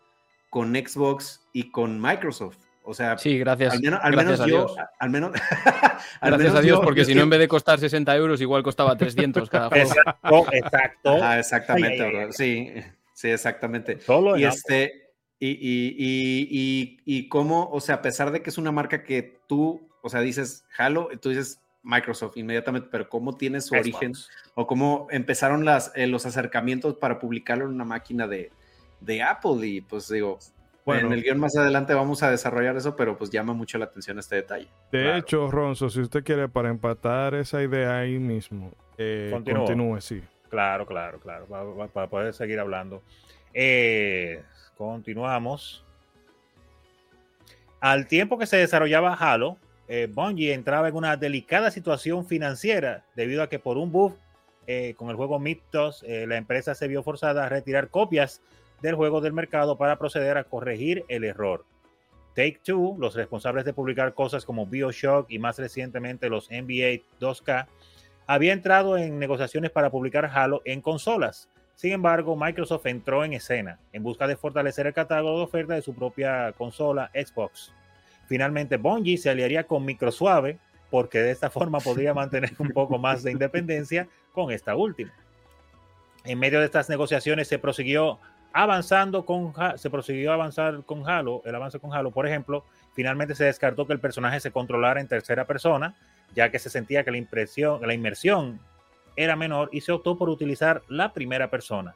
con Xbox y con Microsoft. O sea, sí, gracias. Al menos, al menos yo, al menos. gracias a Dios, porque si no, en vez de costar 60 euros, igual costaba 300 cada juego. Exacto, exacto. Ah, exactamente, Sí, sí, exactamente. y este, y, y, y, y, cómo, o sea, a pesar de que es una marca que tú, o sea, dices Halo, tú dices Microsoft inmediatamente, pero cómo tiene su origen o cómo empezaron las, eh, los acercamientos para publicarlo en una máquina de, de Apple. Y pues digo, bueno, en el guion más adelante vamos a desarrollar eso, pero pues llama mucho la atención este detalle. De hecho, Ronzo, si usted quiere para empatar esa idea ahí mismo, eh, continúe, sí. Claro, claro, claro, para, poder seguir hablando. Eh, continuamos. Al tiempo que se desarrollaba Halo, eh, Bungie entraba en una delicada situación financiera debido a que por un buff eh, con el juego Mythos, la empresa se vio forzada a retirar copias del juego del mercado para proceder a corregir el error. Take Two, los responsables de publicar cosas como Bioshock y más recientemente los NBA 2K, había entrado en negociaciones para publicar Halo en consolas. Sin embargo, Microsoft entró en escena en busca de fortalecer el catálogo de oferta de su propia consola Xbox. Finalmente, Bungie se aliaría con Microsuave porque de esta forma podría mantener un poco más de independencia con esta última. En medio de estas negociaciones se prosiguió avanzando con se prosiguió a avanzar con Halo, el avance con Halo, por ejemplo, finalmente se descartó que el personaje se controlara en tercera persona, ya que se sentía que la impresión, la inmersión era menor y se optó por utilizar la primera persona.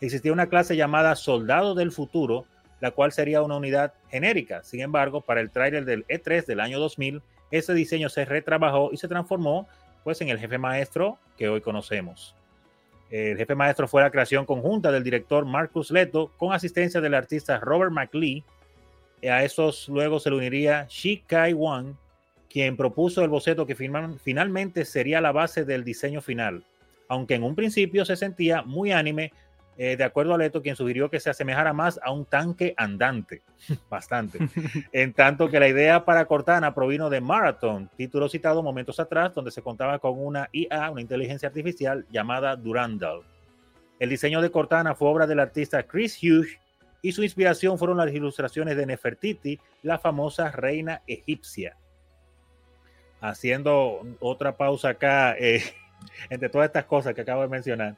Existía una clase llamada Soldado del Futuro, la cual sería una unidad genérica. Sin embargo, para el tráiler del E3 del año 2000, ese diseño se retrabajó y se transformó pues en el jefe maestro que hoy conocemos. El jefe maestro fue la creación conjunta del director Marcus Leto con asistencia del artista Robert McLean. A esos luego se le uniría Shi Kai Wan, quien propuso el boceto que finalmente sería la base del diseño final, aunque en un principio se sentía muy anime, eh, de acuerdo a Leto, quien sugirió que se asemejara más a un tanque andante, bastante, en tanto que la idea para Cortana provino de Marathon, título citado momentos atrás, donde se contaba con una IA, una inteligencia artificial llamada Durandal. El diseño de Cortana fue obra del artista Chris Hughes y su inspiración fueron las ilustraciones de Nefertiti, la famosa reina egipcia. Haciendo otra pausa acá, eh, entre todas estas cosas que acabo de mencionar,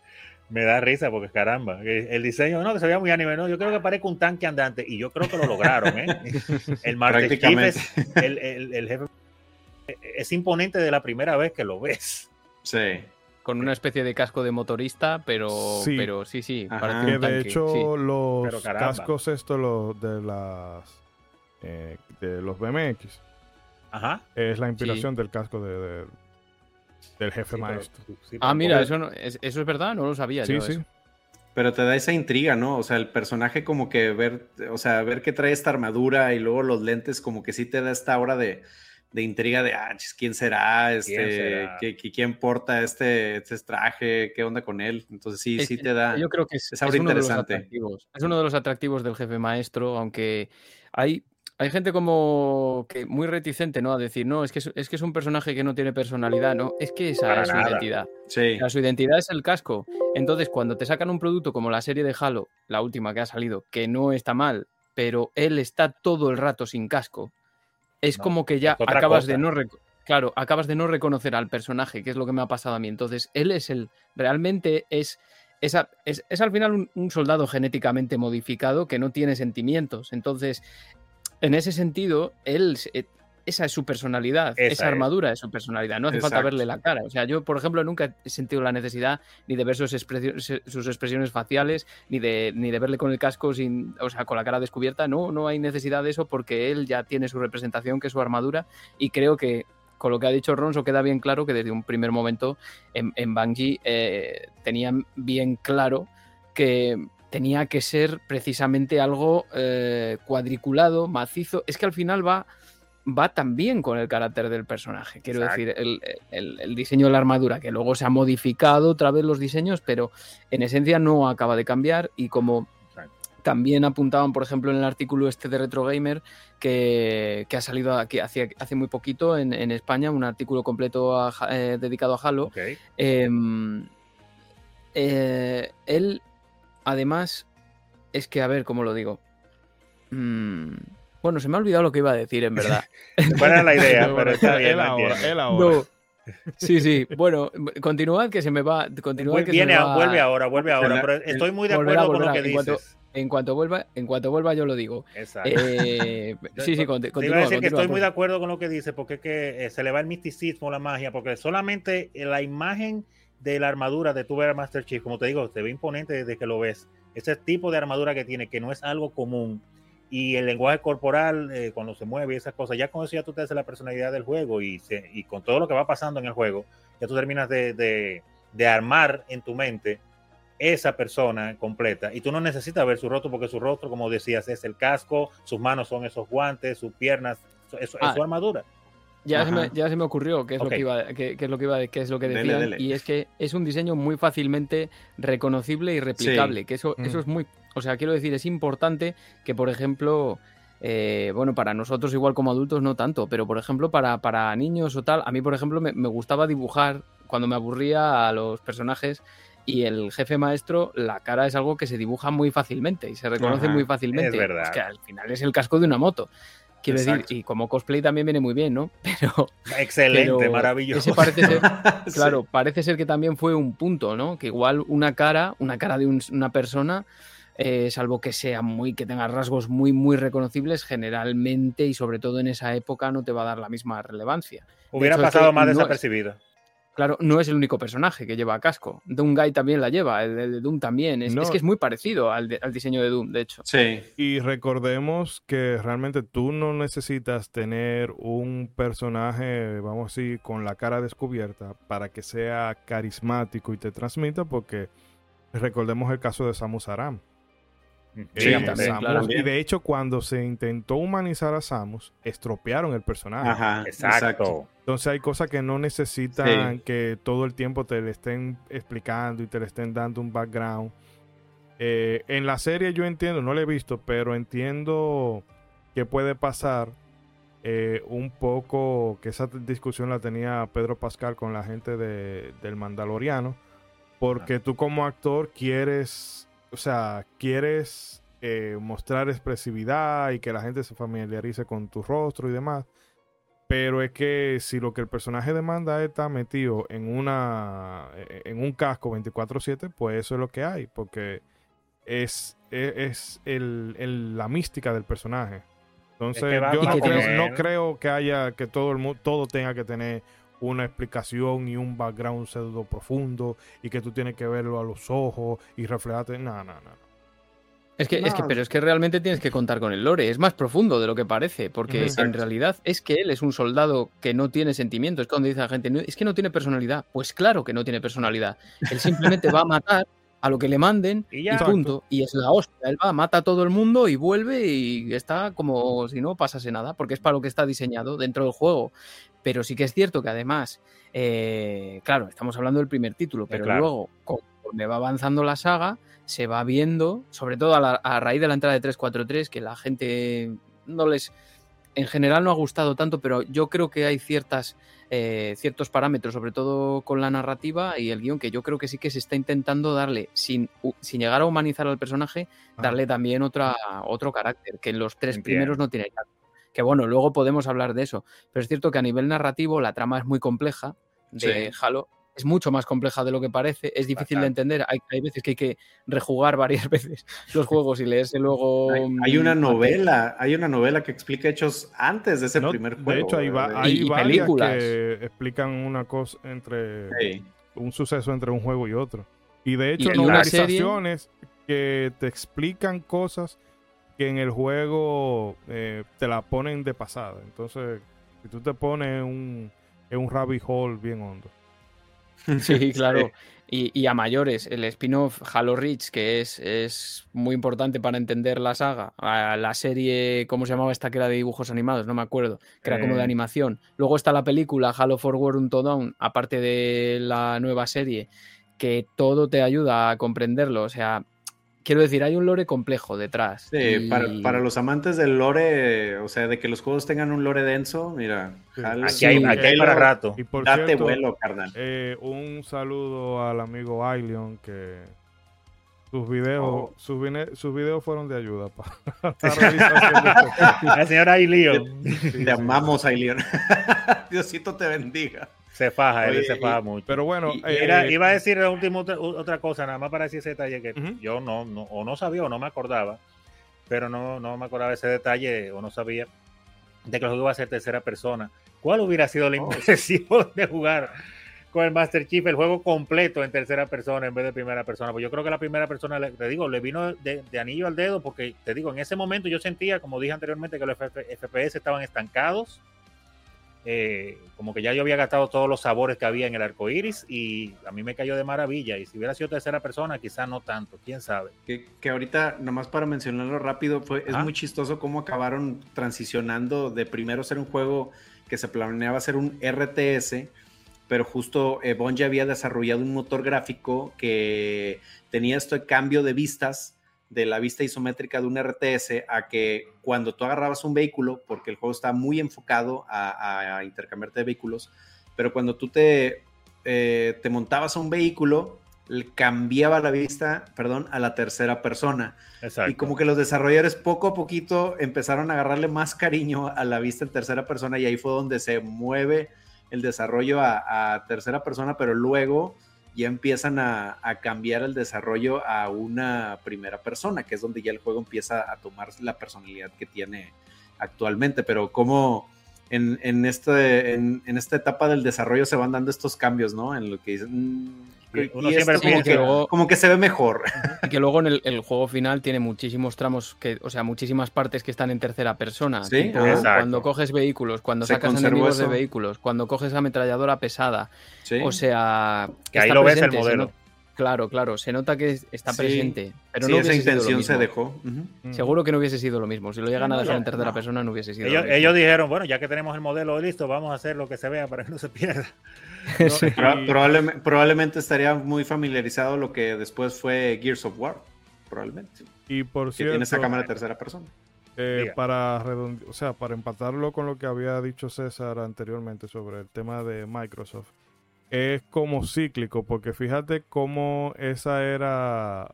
me da risa porque caramba, el diseño no, que se veía muy anime, no, yo creo que parezca un tanque andante y yo creo que lo lograron, ¿eh? El Marte es, el, el, jefe es imponente de la primera vez que lo ves. Sí. Con una especie de casco de motorista, pero sí, pero sí, sí. que de hecho los cascos estos de las eh, de los BMX es la inspiración del casco de, del jefe maestro. ah, mira, eso, eso es verdad, no lo sabía. Sí, sí. Pero te da esa intriga, ¿no? O sea, el personaje como que ver, o sea, ver que trae esta armadura y luego los lentes como que sí te da esta hora de, intriga de, ah, ¿quién será? Este, ¿Quién, porta este, este traje? ¿Qué onda con él? Entonces sí, sí te da. Yo creo que es, es interesante. es uno de los atractivos del jefe maestro, aunque hay hay gente como que muy reticente, ¿no? A decir, no, es que es, que es un personaje que no tiene personalidad, ¿no? Es que esa es su identidad. Sí. su identidad es el casco. Entonces, cuando te sacan un producto como la serie de Halo, la última que ha salido, que no está mal, pero él está todo el rato sin casco, es como que ya acabas de no... Claro, acabas de no reconocer al personaje, que es lo que me ha pasado a mí. Entonces, él es el... Realmente es... Es, es, al final un, un, soldado genéticamente modificado que no tiene sentimientos. Entonces, en ese sentido, él, eh, esa es su personalidad, esa, armadura es. su personalidad, no hace falta verle la cara. O sea, yo, por ejemplo, nunca he sentido la necesidad ni de ver sus, expresiones, faciales, ni de, ni de verle con el casco, sin, o sea, con la cara descubierta. No, no hay necesidad de eso porque él ya tiene su representación, que es su armadura, y creo que con lo que ha dicho Ronso queda bien claro que desde un primer momento en, en Bungie eh, tenían bien claro que tenía que ser precisamente algo eh, cuadriculado, macizo. Es que al final va, va también con el carácter del personaje. Quiero decir, el, diseño de la armadura, que luego se ha modificado otra vez los diseños, pero en esencia no acaba de cambiar. Y como también apuntaban, por ejemplo, en el artículo este de Retro Gamer, que, ha salido aquí hace, hace muy poquito en, España, un artículo completo eh, dedicado a Halo. Em, eh, él Además, es que, a ver, ¿cómo lo digo? Mm, bueno, se me ha olvidado lo que iba a decir, en verdad. Buena la idea, pero está bien. Él ahora, él ahora. Sí, sí. Bueno, continuad que se me va. Continuad que Viene, se me va... vuelve ahora, vuelve ahora. Pero estoy muy de acuerdo con lo que dices. En cuanto, vuelva, en cuanto vuelva yo lo digo. Exacto. Eh, sí, sí, continúa. Iba a decir que estoy muy de acuerdo con lo que dice, porque es que eh, se le va el misticismo, la magia, porque solamente la imagen de la armadura de tu Master Chief, como te digo, se ve imponente desde que lo ves. Ese tipo de armadura que tiene, que no es algo común. Y el lenguaje corporal, eh, cuando se mueve y esas cosas, ya con eso ya tú te haces la personalidad del juego y, y con todo lo que va pasando en el juego, ya tú terminas de, de, armar en tu mente esa persona completa. Y tú no necesitas ver su rostro, porque su rostro, como decías, es el casco, sus manos son esos guantes, sus piernas, eso, es ah, su armadura. Ya se, me, ya se, me, ocurrió qué es, lo que iba, qué, es lo que iba, qué es lo que decían, y es que es un diseño muy fácilmente reconocible y replicable, que eso, eso mm. es muy, o sea, quiero decir, es importante que, por ejemplo, eh, bueno, para nosotros igual como adultos no tanto, pero por ejemplo para, para niños o tal, a mí por ejemplo me, gustaba dibujar cuando me aburría a los personajes y el jefe maestro, la cara es algo que se dibuja muy fácilmente y se reconoce muy fácilmente. Es verdad. que al final es el casco de una moto. Quiero decir, y como cosplay también viene muy bien, ¿no? Pero. Excelente, maravilloso. parece ser, claro, parece ser que también fue un punto, ¿no? Que igual una cara, una cara de una persona eh, salvo que sea muy, que tenga rasgos muy, muy reconocibles, generalmente y sobre todo en esa época no te va a dar la misma relevancia. Hubiera pasado más desapercibido. Claro, no es el único personaje que lleva casco. Doom Guy también la lleva, el de Doom también. Es, que es muy parecido al, al, diseño de Doom, de hecho. Sí. Y recordemos que realmente tú no necesitas tener un personaje, vamos así, con la cara descubierta para que sea carismático y te transmita, porque recordemos el caso de Samus Aram. Y de hecho, cuando se intentó humanizar a Samus, estropearon el personaje. exacto. Entonces hay cosas que no necesitan que todo el tiempo te le estén explicando y te le estén dando un background. Eh, en la serie yo entiendo, no la he visto, pero entiendo que puede pasar eh, un poco, que esa discusión la tenía Pedro Pascal con la gente de, del Mandaloriano, porque tú como actor quieres o sea, quieres eh, mostrar expresividad y que la gente se familiarice con tu rostro y demás. Pero es que si lo que el personaje demanda está metido en una e, en un casco 24/7, pues eso es lo que hay, porque es, e, es, el, la mística del personaje. Entonces, yo no creo, que haya que todo el mundo todo tenga que tener una explicación y un background pseudo profundo y que tú tienes que verlo a los ojos y reflejarte. No, no, no. Es que, es que, pero es que realmente tienes que contar con el lore. Es más profundo de lo que parece, porque en realidad es que él es un soldado que no tiene sentimientos. Es cuando dice la gente, es que no tiene personalidad. Pues claro que no tiene personalidad. Él simplemente va a matar a lo que le manden y, punto. Y es la hostia. Él va, mata a todo el mundo y vuelve y está como si no pasase nada, porque es para lo que está diseñado dentro del juego. Pero sí que es cierto que además, eh, claro, estamos hablando del primer título, pero luego, conforme va avanzando la saga, se va viendo, sobre todo a, raíz de la entrada de 343, que la gente no les, en general no ha gustado tanto, pero yo creo que hay ciertas, eh, ciertos parámetros, sobre todo con la narrativa y el guion, que yo creo que sí que se está intentando darle, sin, sin llegar a humanizar al personaje, ah. darle también otra, otro carácter, que en los tres primeros no tiene que bueno, luego podemos hablar de eso. Pero es cierto que a nivel narrativo la trama es muy compleja de Halo. Es mucho más compleja de lo que parece, es difícil de entender. Hay, veces que hay que rejugar varias veces los juegos y leerse luego. Hay, una novela, hay una novela que explica hechos antes de ese primer juego. De hecho, hay, hay varias que explican una cosa entre un suceso entre un juego y otro. Y de hecho, novelizaciones que te explican cosas que en el juego eh, te la ponen de pasada. Entonces, si tú te pones un, en un rabbit hole bien hondo. Sí, claro. Y, a mayores, el spin-off Halo Reach, que es, es, muy importante para entender la saga. la serie, ¿cómo se llamaba esta que era de dibujos animados? No me acuerdo, que era como de eh. animación. Luego está la película Halo Forward Unto Dawn, aparte de la nueva serie, que todo te ayuda a comprenderlo. O sea, quiero decir, hay un lore complejo detrás. Sí, para, los amantes del lore, o sea, de que los juegos tengan un lore denso, mira, aquí, hay, para rato. Y por Date vuelo, carnal. Eh, un saludo al amigo Ailion que sus videos, oh. sus, videos fueron de ayuda para, la La señora Ailion. Te amamos, Ailion. Diosito te bendiga. Se faja, él se faja mucho. Pero bueno, eh, iba a decir la última otra, cosa, nada más para decir ese detalle que yo no, o no sabía o no me acordaba, pero no, no me acordaba ese detalle o no sabía de que el juego iba a ser tercera persona. ¿Cuál hubiera sido la oh. impresión de jugar con el Master Chief el juego completo en tercera persona en vez de primera persona? Pues yo creo que la primera persona, te digo, le vino de, de anillo al dedo porque, te digo, en ese momento yo sentía, como dije anteriormente, que los FPS estaban estancados eh, como que ya yo había gastado todos los sabores que había en el arco iris y a mí me cayó de maravilla. Y si hubiera sido tercera persona, quizá no tanto, quién sabe. Que, que ahorita, nomás para mencionarlo rápido, fue, es muy chistoso cómo acabaron transicionando de primero ser un juego que se planeaba ser un RTS, pero justo eh, Bungie había desarrollado un motor gráfico que tenía este cambio de vistas de la vista isométrica de un RTS a que cuando tú agarrabas un vehículo, porque el juego está muy enfocado a, intercambiarte de vehículos, pero cuando tú te, eh, te montabas a un vehículo, cambiaba la vista, perdón, a la tercera persona. Y como que los desarrolladores poco a poquito empezaron a agarrarle más cariño a la vista en tercera persona y ahí fue donde se mueve el desarrollo a, tercera persona, pero luego ya empiezan a, cambiar el desarrollo a una primera persona, que es donde ya el juego empieza a tomar la personalidad que tiene actualmente. Pero como en, este, en, esta etapa del desarrollo se van dando estos cambios, ¿no? En lo que dicen, mm, uno siempre como que, como que se ve mejor. Y que luego en el, juego final tiene muchísimos tramos, que, o sea, muchísimas partes que están en tercera persona. Sí, cuando coges vehículos, cuando sacas enemigos de vehículos, cuando coges ametralladora pesada. O sea, que ahí lo ves el modelo. Claro, claro, se nota que está presente. Pero no esa intención se dejó. Seguro que no hubiese sido lo mismo. Si lo llegan a dejar en tercera persona, no hubiese sido ellos, lo mismo. Ellos dijeron, bueno, ya que tenemos el modelo listo, vamos a hacer lo que se vea para que no se pierda. probablemente, estaría muy familiarizado lo que después fue Gears of War. Probablemente. Y por cierto. tiene esa cámara de tercera persona. Eh, para o sea, para empatarlo con lo que había dicho César anteriormente sobre el tema de Microsoft es como cíclico, porque fíjate cómo esa era,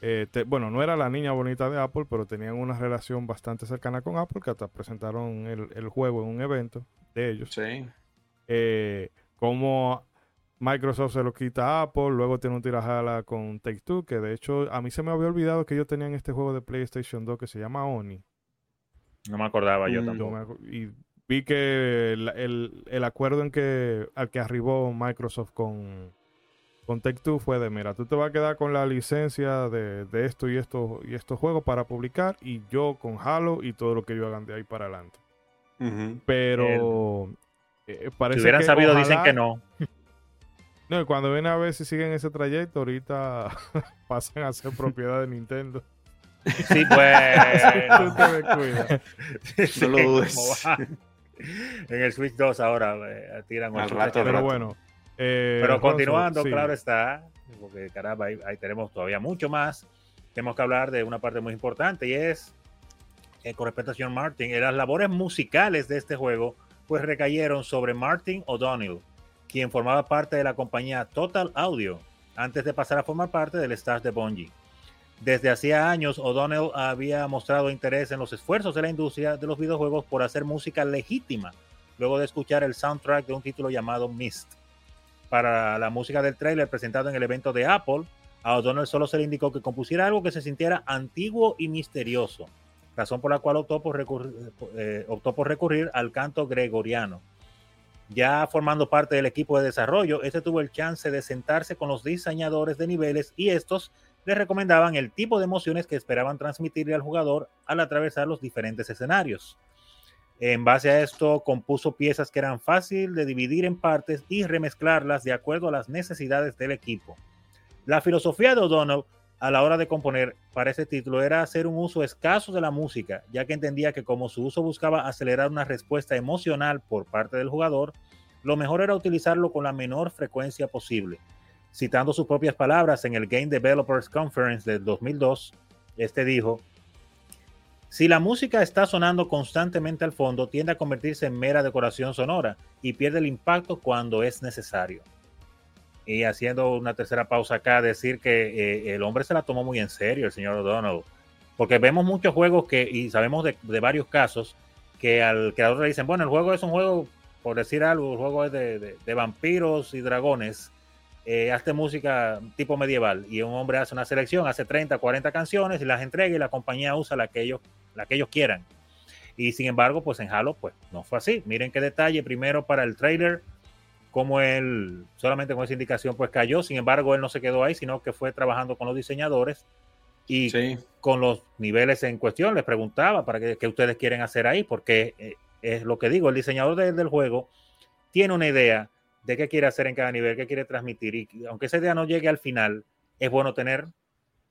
eh, bueno, no era la niña bonita de Apple, pero tenían una relación bastante cercana con Apple, que hasta presentaron el, juego en un evento de ellos. Sí. Eh, como Microsoft se lo quita a Apple, luego tiene un tirajala con Take Two, que de hecho a mí se me había olvidado que ellos tenían este juego de PlayStation 2 que se llama Oni. No me acordaba yo tampoco vi que el, acuerdo en que, al que arribó Microsoft con, con Take Two fue de, mira, tú te vas a quedar con la licencia de, esto y esto y estos juegos para publicar y yo con Halo y todo lo que yo hagan de ahí para adelante. Pero eh, parece si hubieran sabido dicen que no. No, cuando ven a ver si siguen ese trayecto, ahorita pasan a ser propiedad de Nintendo. Sí, pues. no lo dudes en el Switch 2 ahora eh, tiran al rato, Pero bueno. Eh, pero continuando, claro está, porque caramba, ahí, tenemos todavía mucho más. Tenemos que hablar de una parte muy importante y es, eh, con respecto a señor Martin, las labores musicales de este juego pues recayeron sobre Martin O'Donnell, quien formaba parte de la compañía Total Audio antes de pasar a formar parte del staff de Bungie. Desde hacía años, O'Donnell había mostrado interés en los esfuerzos de la industria de los videojuegos por hacer música legítima, luego de escuchar el soundtrack de un título llamado Mist. Para la música del trailer presentado en el evento de Apple, a O'Donnell solo se le indicó que compusiera algo que se sintiera antiguo y misterioso, razón por la cual optó por recurrir, eh, optó por recurrir al canto gregoriano. Ya formando parte del equipo de desarrollo, este tuvo el chance de sentarse con los diseñadores de niveles y estos le recomendaban el tipo de emociones que esperaban transmitirle al jugador al atravesar los diferentes escenarios. En base a esto, compuso piezas que eran fácil de dividir en partes y remezclarlas de acuerdo a las necesidades del equipo. La filosofía de O'Donnell a la hora de componer para ese título era hacer un uso escaso de la música, ya que entendía que como su uso buscaba acelerar una respuesta emocional por parte del jugador, lo mejor era utilizarlo con la menor frecuencia posible. Citando sus propias palabras en el Game Developers Conference del 2002, este dijo, si la música está sonando constantemente al fondo, tiende a convertirse en mera decoración sonora y pierde el impacto cuando es necesario. Y haciendo una tercera pausa acá, decir que eh, el hombre se la tomó muy en serio, el señor O'Donnell, porque vemos muchos juegos que, y sabemos de, varios casos, que al creador le dicen, bueno, el juego es un juego, por decir algo, el juego es de vampiros y dragones, eh, música tipo medieval y un hombre hace una selección, hace 30, 40 canciones y las entrega y la compañía usa la que ellos, la que ellos quieran. Y sin embargo, pues en Halo, pues no fue así. Miren qué detalle, primero para el trailer, como él solamente con esa indicación pues cayó, sin embargo él no se quedó ahí, sino que fue trabajando con los diseñadores y con los niveles en cuestión, les preguntaba para qué, ustedes quieren hacer ahí, porque eh, es lo que digo, el diseñador del juego tiene una idea de qué quiere hacer en cada nivel, qué quiere transmitir. Y aunque esa idea no llegue al final, es bueno tener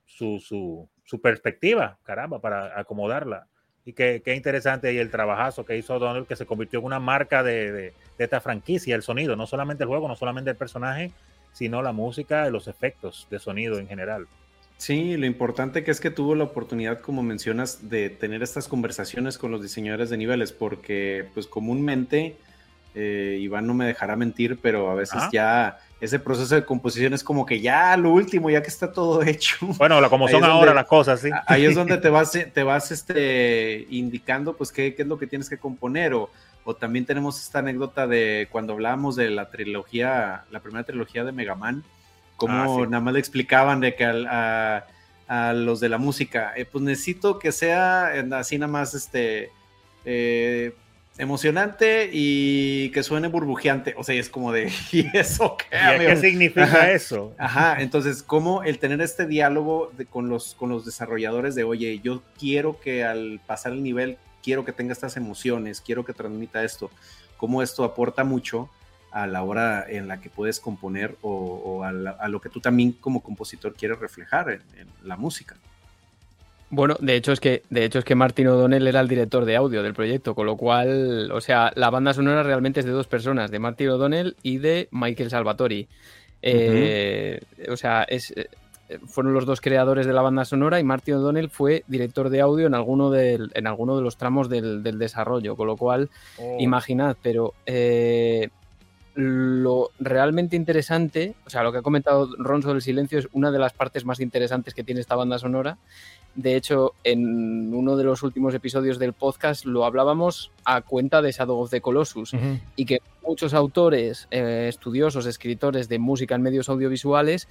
su, su, perspectiva, caramba, para acomodarla. Y qué, qué, interesante y el trabajazo que hizo Donald, que se convirtió en una marca de, de, esta franquicia, el sonido, no solamente el juego, no solamente el personaje, sino la música los efectos de sonido en general. Sí, lo importante que es que tuvo la oportunidad, como mencionas, de tener estas conversaciones con los diseñadores de niveles, porque pues comúnmente, eh, Iván no me dejará mentir, pero a veces ya ese proceso de composición es como que ya lo último, ya que está todo hecho. Bueno, como son ahora las cosas, sí. Ahí es donde te vas, te vas este, indicando pues qué, qué es lo que tienes que componer o, o también tenemos esta anécdota de cuando hablábamos de la trilogía, la primera trilogía de Mega Man, como ah, nada más le explicaban de que a, los de la música, eh, pues necesito que sea así nada más este eh, emocionante y que suene burbujeante. O sea, es como de, ¿y eso qué? ¿Qué significa eso? Ajá, entonces, como el tener este diálogo con, los, con los desarrolladores de, oye, yo quiero que al pasar el nivel, quiero que tenga estas emociones, quiero que transmita esto, cómo esto aporta mucho a la hora en la que puedes componer o, a, lo que tú también como compositor quieres reflejar en, la música. Bueno, de hecho es que de hecho es que Martin O'Donnell era el director de audio del proyecto, con lo cual, o sea, la banda sonora realmente es de dos personas, de Martin O'Donnell y de Michael Salvatori. Eh, o sea, es, eh, fueron los dos creadores de la banda sonora y Martin O'Donnell fue director de audio en alguno, del, en alguno de los tramos del, desarrollo, con lo cual, oh. imaginad, pero eh, lo realmente interesante, o sea, lo que ha comentado Ron sobre el silencio es una de las partes más interesantes que tiene esta banda sonora. De hecho, en uno de los últimos episodios del podcast lo hablábamos a cuenta de Shadow of the Colossus y que muchos autores, eh, estudiosos, escritores de música en medios audiovisuales,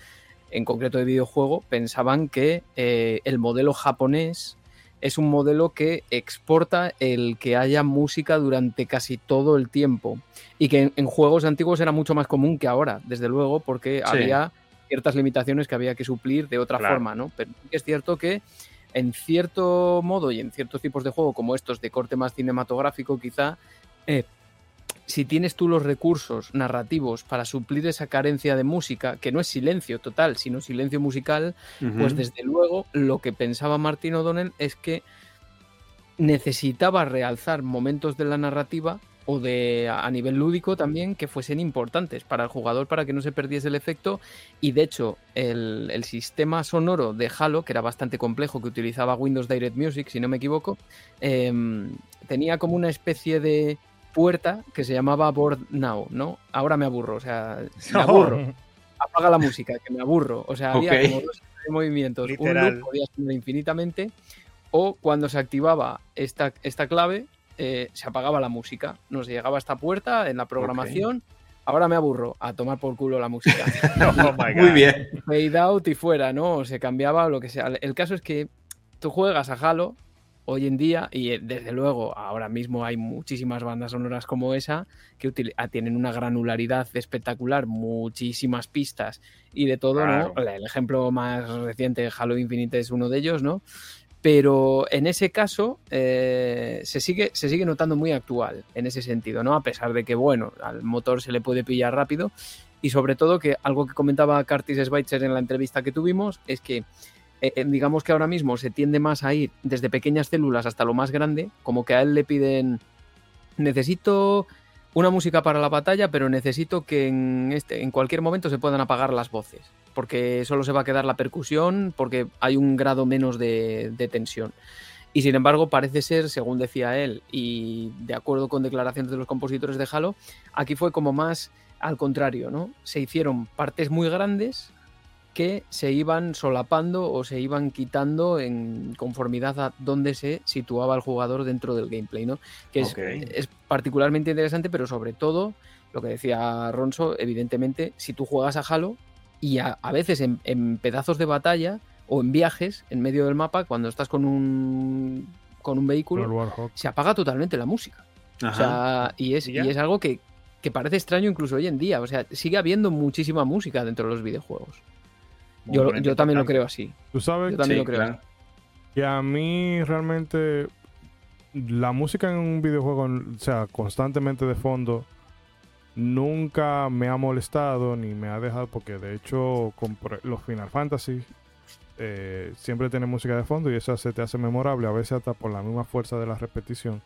en concreto de videojuego, pensaban que eh, el modelo japonés es un modelo que exporta el que haya música durante casi todo el tiempo y que en, juegos antiguos era mucho más común que ahora, desde luego, porque había ciertas limitaciones que había que suplir de otra forma, ¿no? Pero es cierto que en cierto modo y en ciertos tipos de juego como estos de corte más cinematográfico quizá, eh, si tienes tú los recursos narrativos para suplir esa carencia de música, que no es silencio total, sino silencio musical, pues desde luego lo que pensaba Martin O'Donnell es que necesitaba realzar momentos de la narrativa o de a nivel lúdico también que fuesen importantes para el jugador para que no se perdiese el efecto. Y de hecho el, sistema sonoro de Halo que era bastante complejo que utilizaba Windows Direct Music si no me equivoco em, tenía como una especie de puerta que se llamaba Board Now, ¿no? Ahora me aburro, o sea, me aburro. Apaga la música, que me aburro. O sea, había como dos movimientos. Un loop podía sonar infinitamente. O cuando se activaba esta, esta clave, eh, se apagaba la música. Nos llegaba esta puerta en la programación. Ahora me aburro a tomar por culo la música. oh Muy bien. Fade out y fuera, ¿no? Se cambiaba o lo que sea. El caso es que tú juegas a Halo hoy en día, y eh, desde luego ahora mismo hay muchísimas bandas sonoras como esa que ah, tienen una granularidad espectacular, muchísimas pistas y de todo, ¿no? El ejemplo más reciente, Halo Infinite, es uno de ellos, ¿no? Pero en ese caso eh, se, sigue, se sigue notando muy actual en ese sentido, ¿no? A pesar de que, bueno, al motor se le puede pillar rápido y sobre todo que algo que comentaba Curtis Schweitzer en la entrevista que tuvimos es que eh, eh, digamos que ahora mismo se tiende más a ir desde pequeñas células hasta lo más grande, como que a él le piden, necesito una música para la batalla, pero necesito que en, este, en cualquier momento se puedan apagar las voces, porque solo se va a quedar la percusión, porque hay un grado menos de, de tensión. Y sin embargo, parece ser, según decía él, y de acuerdo con declaraciones de los compositores de Halo, aquí fue como más al contrario, ¿no? Se hicieron partes muy grandes que se iban solapando o se iban quitando en conformidad a dónde se situaba el jugador dentro del gameplay, ¿no? Que es, particularmente interesante, pero sobre todo, lo que decía Ronso, evidentemente, si tú juegas a Halo y a, veces en, pedazos de batalla o en viajes en medio del mapa, cuando estás con un, con un vehículo, se apaga totalmente la música. O sea, y es, y es algo que, que parece extraño incluso hoy en día. O sea, sigue habiendo muchísima música dentro de los videojuegos. Yo, también lo creo así. Tú sabes que a mí realmente la música en un videojuego, o sea, constantemente de fondo, nunca me ha molestado ni me ha dejado, porque de hecho los Final Fantasy eh, siempre tienen música de fondo y eso se te hace memorable, a veces hasta por la misma fuerza de la repetición.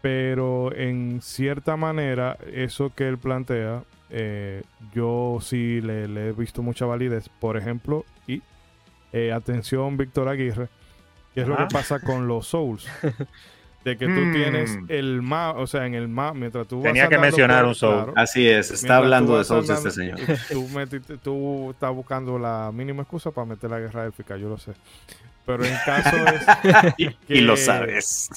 Pero en cierta manera, eso que él plantea eh, yo sí le, he visto mucha validez. Por ejemplo, y eh, atención Víctor Aguirre, que es lo que pasa con los Souls. de que tú tienes hmm. el mapa, o sea, en el mapa, mientras tú Tenía que mencionar un Soul. Así es, está hablando de Souls este señor. Tú, tú, estás buscando la mínima excusa para meter la guerra élfica, yo lo sé. Pero el caso es que, y lo sabes.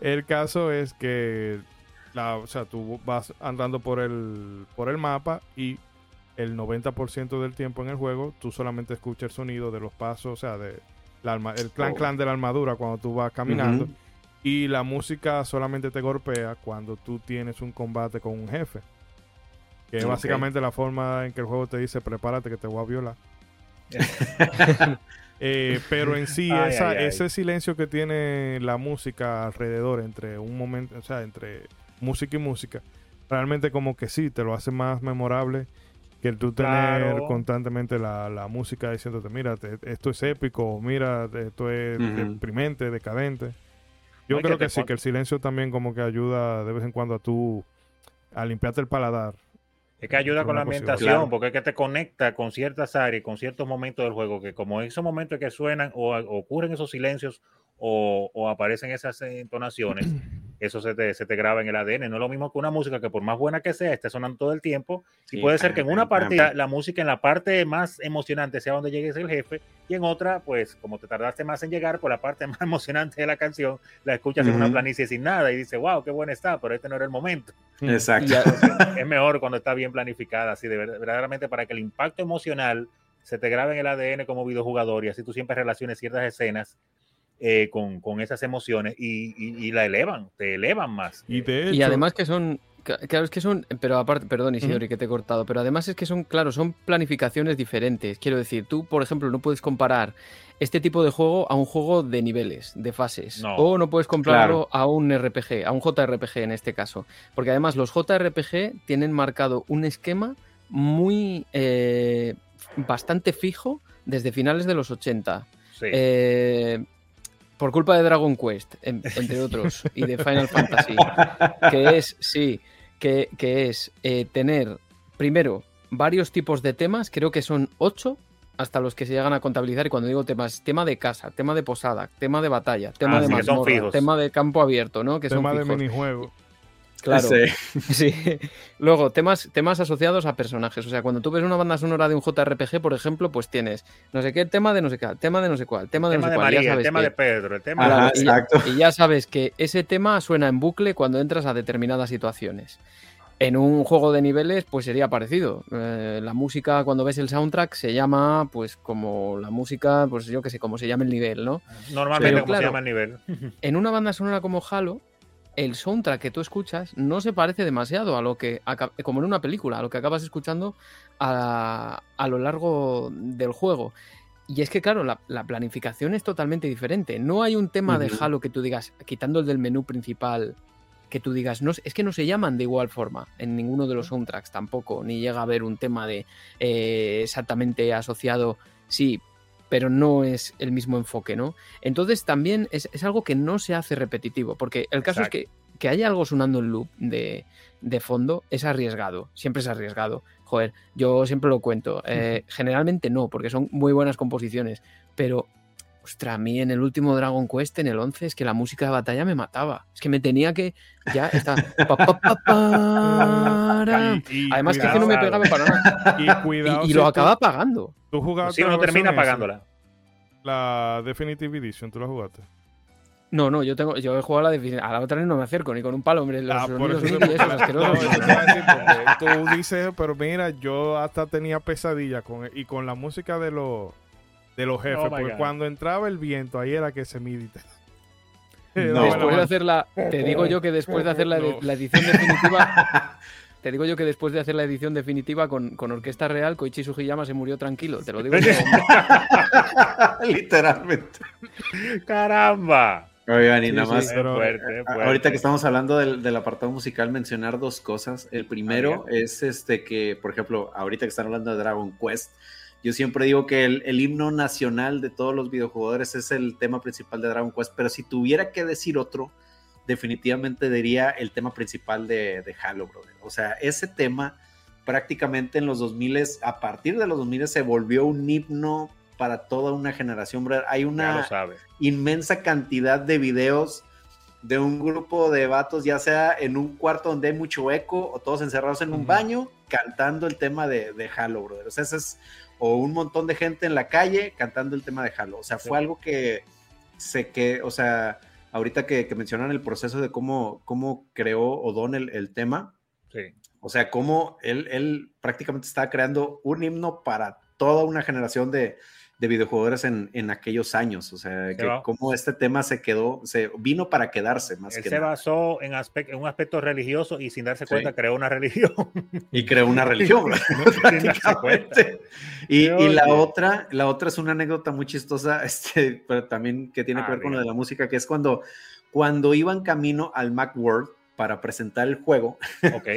El caso es que la, o sea, tú vas andando por el, por el mapa y el 90% del tiempo en el juego tú solamente escuchas el sonido de los pasos, o sea, de el clan oh. clan de la armadura cuando tú vas caminando. Y la música solamente te golpea cuando tú tienes un combate con un jefe. Que es básicamente la forma en que el juego te dice, prepárate que te voy a violar. Eh, pero en sí, ese silencio que tiene la música alrededor, entre un momento, o sea, entre música y música, realmente como que sí, te lo hace más memorable que el tú tener constantemente la, música diciéndote, mira, esto es épico, mira, esto es deprimente, decadente. Yo creo que, sí, que el silencio también como que ayuda de vez en cuando a tú a limpiarte el paladar. Es que ayuda con la ambientación, porque es que te conecta con ciertas áreas, con ciertos momentos del juego, que como esos momentos que suenan o ocurren esos silencios o, aparecen esas entonaciones, eso se te, se te, graba en el ADN. No es lo mismo que una música que por más buena que sea, esté sonando todo el tiempo. Y puede ser que en una parte la, música en la parte más emocionante sea donde llegues el jefe y en otra, pues como te tardaste más en llegar, por la parte más emocionante de la canción la escuchas en una planicie sin nada y dices, wow, qué buena está, pero este no era el momento. Exacto. es mejor cuando está bien planificada, así de verdaderamente para que el impacto emocional se te grabe en el ADN como videojugador y así tú siempre relaciones ciertas escenas eh, con, con, esas emociones y, y, la elevan, te elevan más. Y, y además que son, claro, es que son, pero aparte, perdón Isidori que te he cortado, pero además es que son, claro, son planificaciones diferentes. Quiero decir, tú, por ejemplo, no puedes comparar este tipo de juego a un juego de niveles, de fases. o no puedes compararlo a un RPG, a un JRPG en este caso. Porque además los JRPG tienen marcado un esquema muy eh, bastante fijo desde finales de los 80. Sí. Eh, por culpa de Dragon Quest, entre otros, y de Final Fantasy, que es, sí, que, es eh, tener, primero, varios tipos de temas, creo que son ocho hasta los que se llegan a contabilizar, y cuando digo temas, tema de casa, tema de posada, tema de batalla, tema ah, de mazmorra, tema de campo abierto, ¿no? Que tema de minijuego. Claro. Sí. Luego, temas, temas asociados a personajes. O sea, cuando tú ves una banda sonora de un JRPG, por ejemplo, pues tienes no sé qué, tema de no sé qué, tema de no sé cuál, tema de no sé cuál. el tema de Pedro, el tema de... y, ya sabes que ese tema suena en bucle cuando entras a determinadas situaciones. En un juego de niveles, pues sería parecido. Eh, la música, cuando ves el soundtrack, se llama, pues, como la música, pues yo qué sé, como se llama el nivel, ¿no? Normalmente, como se llama el nivel. En una banda sonora como Halo, el soundtrack que tú escuchas no se parece demasiado a lo que, como en una película, a lo que acabas escuchando a, lo largo del juego. Y es que, claro, la, planificación es totalmente diferente. No hay un tema de Halo que tú digas, quitando el del menú principal, que tú digas, no, es que no se llaman de igual forma en ninguno de los soundtracks tampoco, ni llega a haber un tema de eh, exactamente asociado. Sí, pero no es el mismo enfoque, ¿no? Entonces también es, algo que no se hace repetitivo, porque el caso es que, que haya algo sonando en loop de, fondo es arriesgado, siempre es arriesgado. Joder, yo siempre lo cuento, eh, generalmente no, porque son muy buenas composiciones, pero Ostras, a mí en el último Dragon Quest, en el 11, es que la música de batalla me mataba. Es que me tenía que. Ya está. Además, que, es que no me pegaba para nada. Y, cuidado, y, lo acaba pagando. Tú jugaste. Sí, uno termina pagándola. La Definitive Edition, ¿tú la jugaste? No, no, yo tengo, yo he jugado a la definición. A la otra no me acerco ni con un palo, hombre. Los ah, por eso tú dices, pero mira, yo hasta tenía pesadilla con y con la música de los de los jefes. Oh porque cuando entraba el viento, ahí era que se medita. Después de hacer la, te digo yo que después de hacer la, edición definitiva, te digo yo que después de hacer la edición definitiva con, con Orquesta Real, Koichi Sugiyama se murió tranquilo. Te lo digo. Literalmente. Caramba. Oigan, y nada más. Ahorita que estamos hablando del, del, apartado musical, mencionar dos cosas. El primero es este que, por ejemplo, ahorita que están hablando de Dragon Quest, yo siempre digo que el, himno nacional de todos los videojugadores es el tema principal de Dragon Quest, pero si tuviera que decir otro, definitivamente diría el tema principal de, de Halo, brother. O sea, ese tema prácticamente en los 2000, a partir de los 2000 se volvió un himno para toda una generación, brother. Hay una inmensa cantidad de videos de un grupo de vatos, ya sea en un cuarto donde hay mucho eco o todos encerrados en un Ujú. baño, cantando el tema de, de Halo, brother. O sea, ese es, o un montón de gente en la calle cantando el tema de Halo. O sea, fue Sí. algo que sé que, o sea, ahorita que, que mencionan el proceso de cómo, cómo creó O'Donnell el tema, Sí. o sea, cómo él, él prácticamente estaba creando un himno para toda una generación de, de videojugadores en, en aquellos años. O sea, Se que va. cómo este tema se quedó, se vino para quedarse más Él que se nada. basó en, en un aspecto religioso y sin darse Sí. cuenta creó una religión. Y creó una religión. Y, y la otra, la otra es una anécdota muy chistosa, este, pero también que tiene Ah, que ver con lo de la música, que es cuando, cuando iban camino al Macworld para presentar el juego, Ok.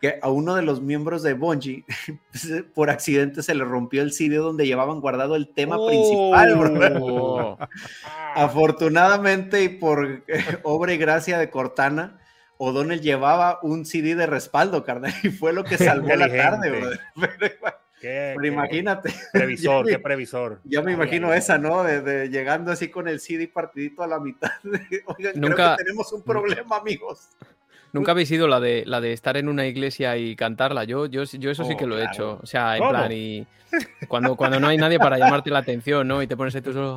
que a uno de los miembros de Bungie, por accidente se le rompió el CD donde llevaban guardado el tema Oh. principal, bro. Oh, Afortunadamente y por obra y gracia de Cortana, O'Donnell llevaba un CD de respaldo, carnal, y fue lo que salvó la tarde, Inteligente. bro. Pero, Qué- pero qué imagínate, Previsor, Ya qué me- previsor. ya me imagino ay, ay. esa, ¿no? De, de llegando así con el CD partidito a la mitad. de, Oigan, creo Nunca- que tenemos un problema, amigos. Nunca habéis ido la de la de estar en una iglesia y cantarla. Yo, yo, yo eso sí Oh, que lo he hecho. O sea, en ¿Cómo? plan, y cuando, cuando no hay nadie para llamarte la atención, ¿no? Y te pones ahí tú solo.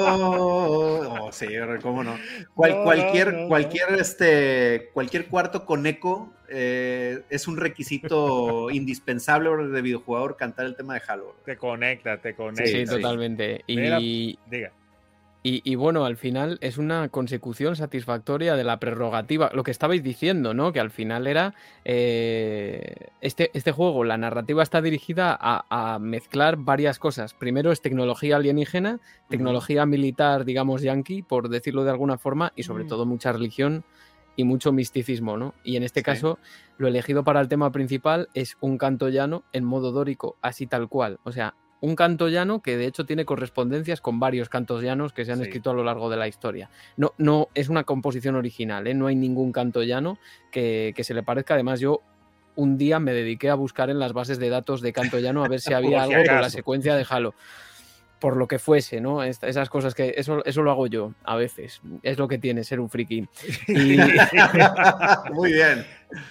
Oh, sí, cómo no. Cual- cualquier, cualquier, este, cualquier cuarto con eco eh, es un requisito indispensable de videojugador cantar el tema de Halo. Te conecta, te conecta. Sí, Sí, sí. totalmente. Y, Mira. Diga. Y, y bueno, al final es una consecución satisfactoria de la prerrogativa. Lo que estabais diciendo, ¿no? Que al final era. eh, este, este juego, la narrativa está dirigida a, a mezclar varias cosas. Primero es tecnología alienígena, tecnología militar, digamos, yankee, por decirlo de alguna forma, y sobre Mm. todo mucha religión y mucho misticismo, ¿no? Y en este Sí. caso, lo elegido para el tema principal es un canto llano en modo dórico, así tal cual. O sea, un canto llano que de hecho tiene correspondencias con varios cantos llanos que se han Sí. escrito a lo largo de la historia. No, no es una composición original, ¿eh? no hay ningún canto llano que, que se le parezca. Además, yo un día me dediqué a buscar en las bases de datos de canto llano a ver si había algo con la secuencia de Halo. Por lo que fuese, ¿no? Est- esas cosas que. Eso, eso lo hago yo a veces. Es lo que tiene ser un friki. Y, Muy bien.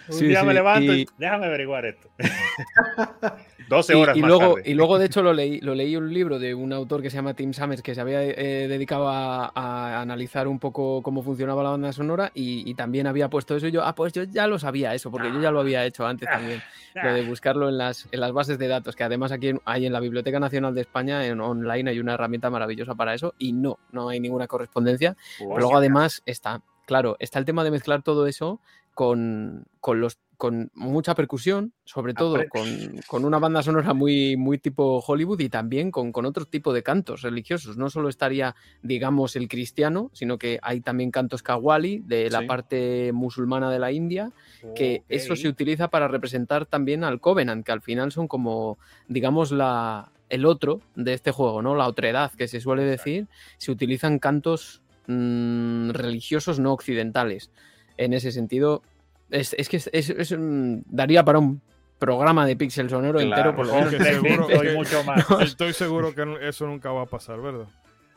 Un Sí, día sí, me levanto y, y- déjame averiguar esto. 12 Y, horas y más luego, tarde. y luego, de hecho, lo leí, lo leí un libro de un autor que se llama Tim Summers, que se había eh, dedicado a, a analizar un poco cómo funcionaba la banda sonora y, y también había puesto eso. Y yo, ah, pues yo ya lo sabía eso, porque yo ya lo había hecho antes también, lo de buscarlo en las, en las bases de datos, que además aquí en- hay en la Biblioteca Nacional de España, en online, hay una herramienta maravillosa para eso, y no, no hay ninguna correspondencia. Pero luego además está, claro, está el tema de mezclar todo eso con, con los con mucha percusión, sobre todo con, con una banda sonora muy, muy tipo Hollywood y también con, con otro tipo de cantos religiosos. No solo estaría, digamos, el cristiano, sino que hay también cantos kawali de la Sí. parte musulmana de la India, que eso se utiliza para representar también al Covenant, que al final son como, digamos, la, el otro de este juego, ¿no? La otredad, que se suele decir. Se utilizan cantos mm, religiosos no occidentales. En ese sentido, es, es que es, es- es un- daría para un programa de pixel sonoro Claro. entero, por lo menos. Ok, seguro Soy que- mucho más. Estoy seguro que eso nunca va a pasar, ¿verdad?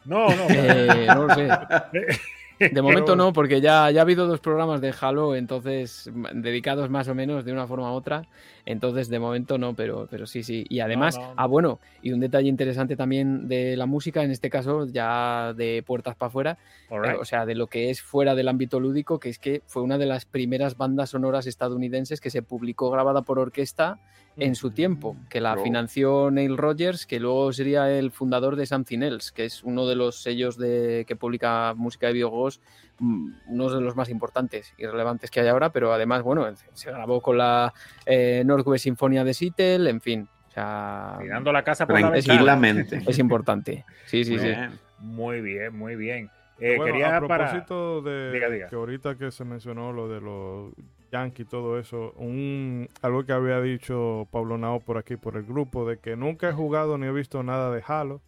No, no. Eh, no lo sé. De momento no, porque ya, ya ha habido dos programas de Halo, entonces dedicados más o menos de una forma u otra. Entonces, de momento no, pero, pero sí, sí. Y además, no, no. ah, bueno, y un detalle interesante también de la música, en este caso, ya de puertas para afuera, eh, o sea, de lo que es fuera del ámbito lúdico, que es que fue una de las primeras bandas sonoras estadounidenses que se publicó grabada por orquesta en su tiempo, que la financió Neil Rogers, que luego sería el fundador de Something Else, que es uno de los sellos de, que publica música de videojuegos, mm, uno de los más importantes y relevantes que hay ahora, pero además, bueno, se grabó con la eh, Northwest Sinfonia de Seattle, en fin, o sea, Tirando la casa por la. Tranquilamente. es importante. Sí, sí, Muy sí. bien. Muy bien, muy bien. Eh, Bueno, quería a para. propósito de Diga, diga. que ahorita que se mencionó lo de los Yankees y todo eso, un, algo que había dicho Pablo Nao por aquí, por el grupo, de que nunca he jugado ni he visto nada de Halo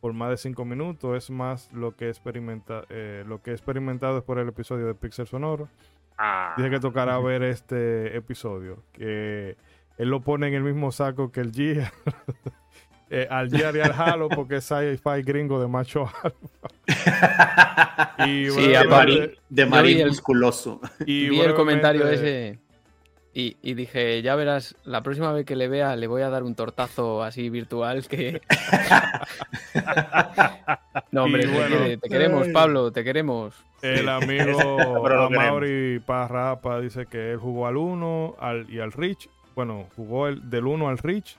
por más de cinco minutos, es más lo que, experimenta, eh, lo que he experimentado es por el episodio de Pixel Sonoro. Ah, Dice que tocará ver este episodio, que él lo pone en el mismo saco que el Gear. Eh, al Gear y al Halo porque es sci-fi gringo de macho y, sí, de, de marín musculoso. Y vi el comentario ese y, dije, ya verás, la próxima vez que le vea le voy a dar un tortazo así virtual que... no, hombre, te, queremos, Pablo, te queremos. El amigo Mauri Parrapa dice que él jugó al 1 al, y al Rich. Bueno, jugó el, del 1 al Rich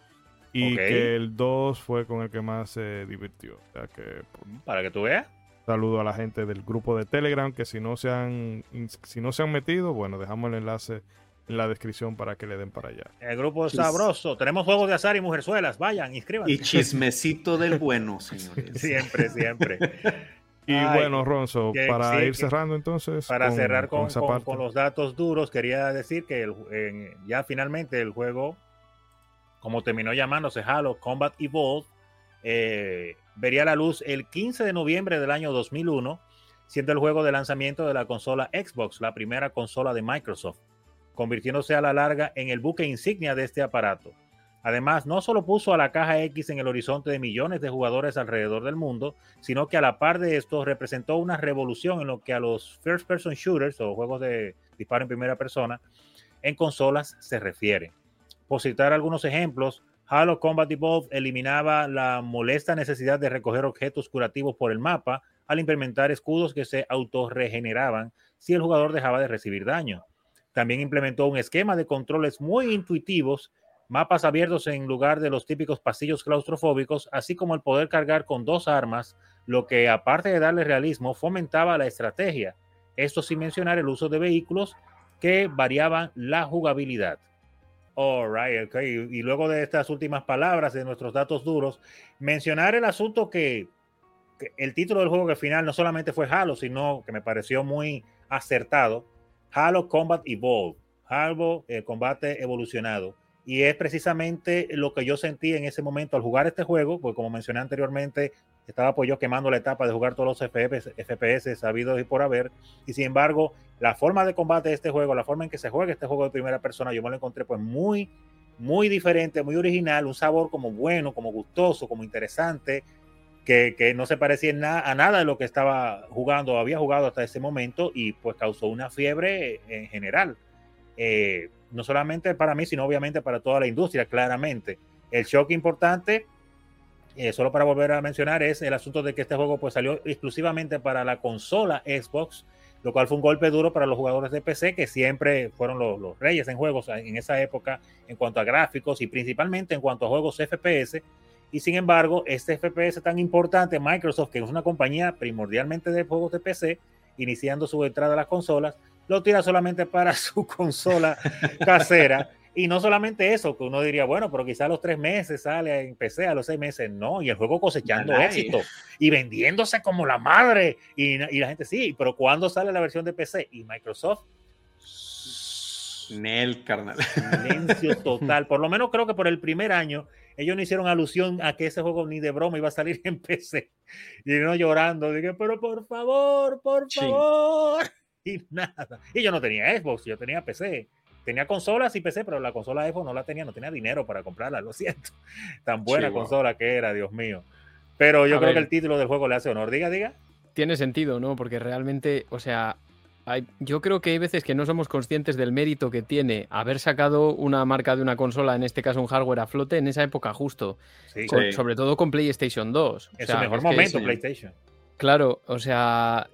y que el 2 fue con el que más se divirtió. O sea que, Para que tú veas. Saludo a la gente del grupo de Telegram que si no se han, si no se han metido, bueno, dejamos el enlace en la descripción para que le den para allá. El grupo es sabroso. Tenemos juegos de azar y mujerzuelas. Vayan, inscríbanse. Y chismecito del bueno, señores. siempre, siempre. y bueno, Ronzo, para ir cerrando entonces. Para cerrar con, con, los datos duros, quería decir que ya finalmente el juego, como terminó llamándose Halo Combat Evolved, eh, vería la luz el 15 de noviembre del año 2001, siendo el juego de lanzamiento de la consola Xbox, la primera consola de Microsoft convirtiéndose a la larga en el buque insignia de este aparato. Además, no solo puso a la caja X en el horizonte de millones de jugadores alrededor del mundo, sino que a la par de esto representó una revolución en lo que a los first person shooters o juegos de disparo en primera persona en consolas se refiere. Por citar algunos ejemplos, Halo Combat Evolved eliminaba la molesta necesidad de recoger objetos curativos por el mapa al implementar escudos que se autorregeneraban si el jugador dejaba de recibir daño. También implementó un esquema de controles muy intuitivos, mapas abiertos en lugar de los típicos pasillos claustrofóbicos, así como el poder cargar con dos armas, lo que aparte de darle realismo, fomentaba la estrategia. Esto sin mencionar el uso de vehículos que variaban la jugabilidad. All right, okay. Y luego de estas últimas palabras de nuestros datos duros, mencionar el asunto que, que el título del juego que al final no solamente fue Halo, sino que me pareció muy acertado, Halo Combat Evolved, Halo el combate evolucionado. Y es precisamente lo que yo sentí en ese momento al jugar este juego, porque como mencioné anteriormente, estaba pues yo quemando la etapa de jugar todos los FPS, FPS sabidos y por haber. Y sin embargo, la forma de combate de este juego, la forma en que se juega este juego de primera persona, yo me lo encontré pues muy, muy diferente, muy original, un sabor como bueno, como gustoso, como interesante, que, no se parecía a nada de lo que estaba jugando o había jugado hasta ese momento y pues causó una fiebre en general. Eh, no solamente para mí, sino obviamente para toda la industria, claramente. El shock importante, eh, solo para volver a mencionar, es el asunto de que este juego pues salió exclusivamente para la consola Xbox, lo cual fue un golpe duro para los jugadores de PC, que siempre fueron los, los reyes en juegos en esa época en cuanto a gráficos y principalmente en cuanto a juegos FPS y sin embargo, este FPS tan importante, Microsoft, que es una compañía primordialmente de juegos de PC, iniciando su entrada a las consolas, lo tira solamente para su consola casera. Y no solamente eso, que uno diría, bueno, pero quizá a los tres meses sale en PC, a los seis meses no, y el juego cosechando éxito y vendiéndose como la madre. Y, y, la gente sí, pero ¿cuándo sale la versión de PC? Y Microsoft. Nel, carnal. Silencio total. Por lo menos creo que por el primer año ellos no hicieron alusión a que ese juego ni de broma iba a salir en PC. Y no llorando, dije, pero por favor, por favor. Y nada. Y yo no tenía Xbox, yo tenía PC. Tenía consolas y PC, pero la consola Xbox no la tenía, no tenía dinero para comprarla, lo siento. Tan buena consola que era, Dios mío. Pero yo creo que el título del juego le hace honor. Diga, diga. Tiene sentido, ¿no? Porque realmente, o sea, yo creo que hay veces que no somos conscientes del mérito que tiene haber sacado una marca de una consola, en este caso un hardware a flote, en esa época justo. Sobre todo con PlayStation 2. Es su mejor momento, PlayStation. Claro, o sea,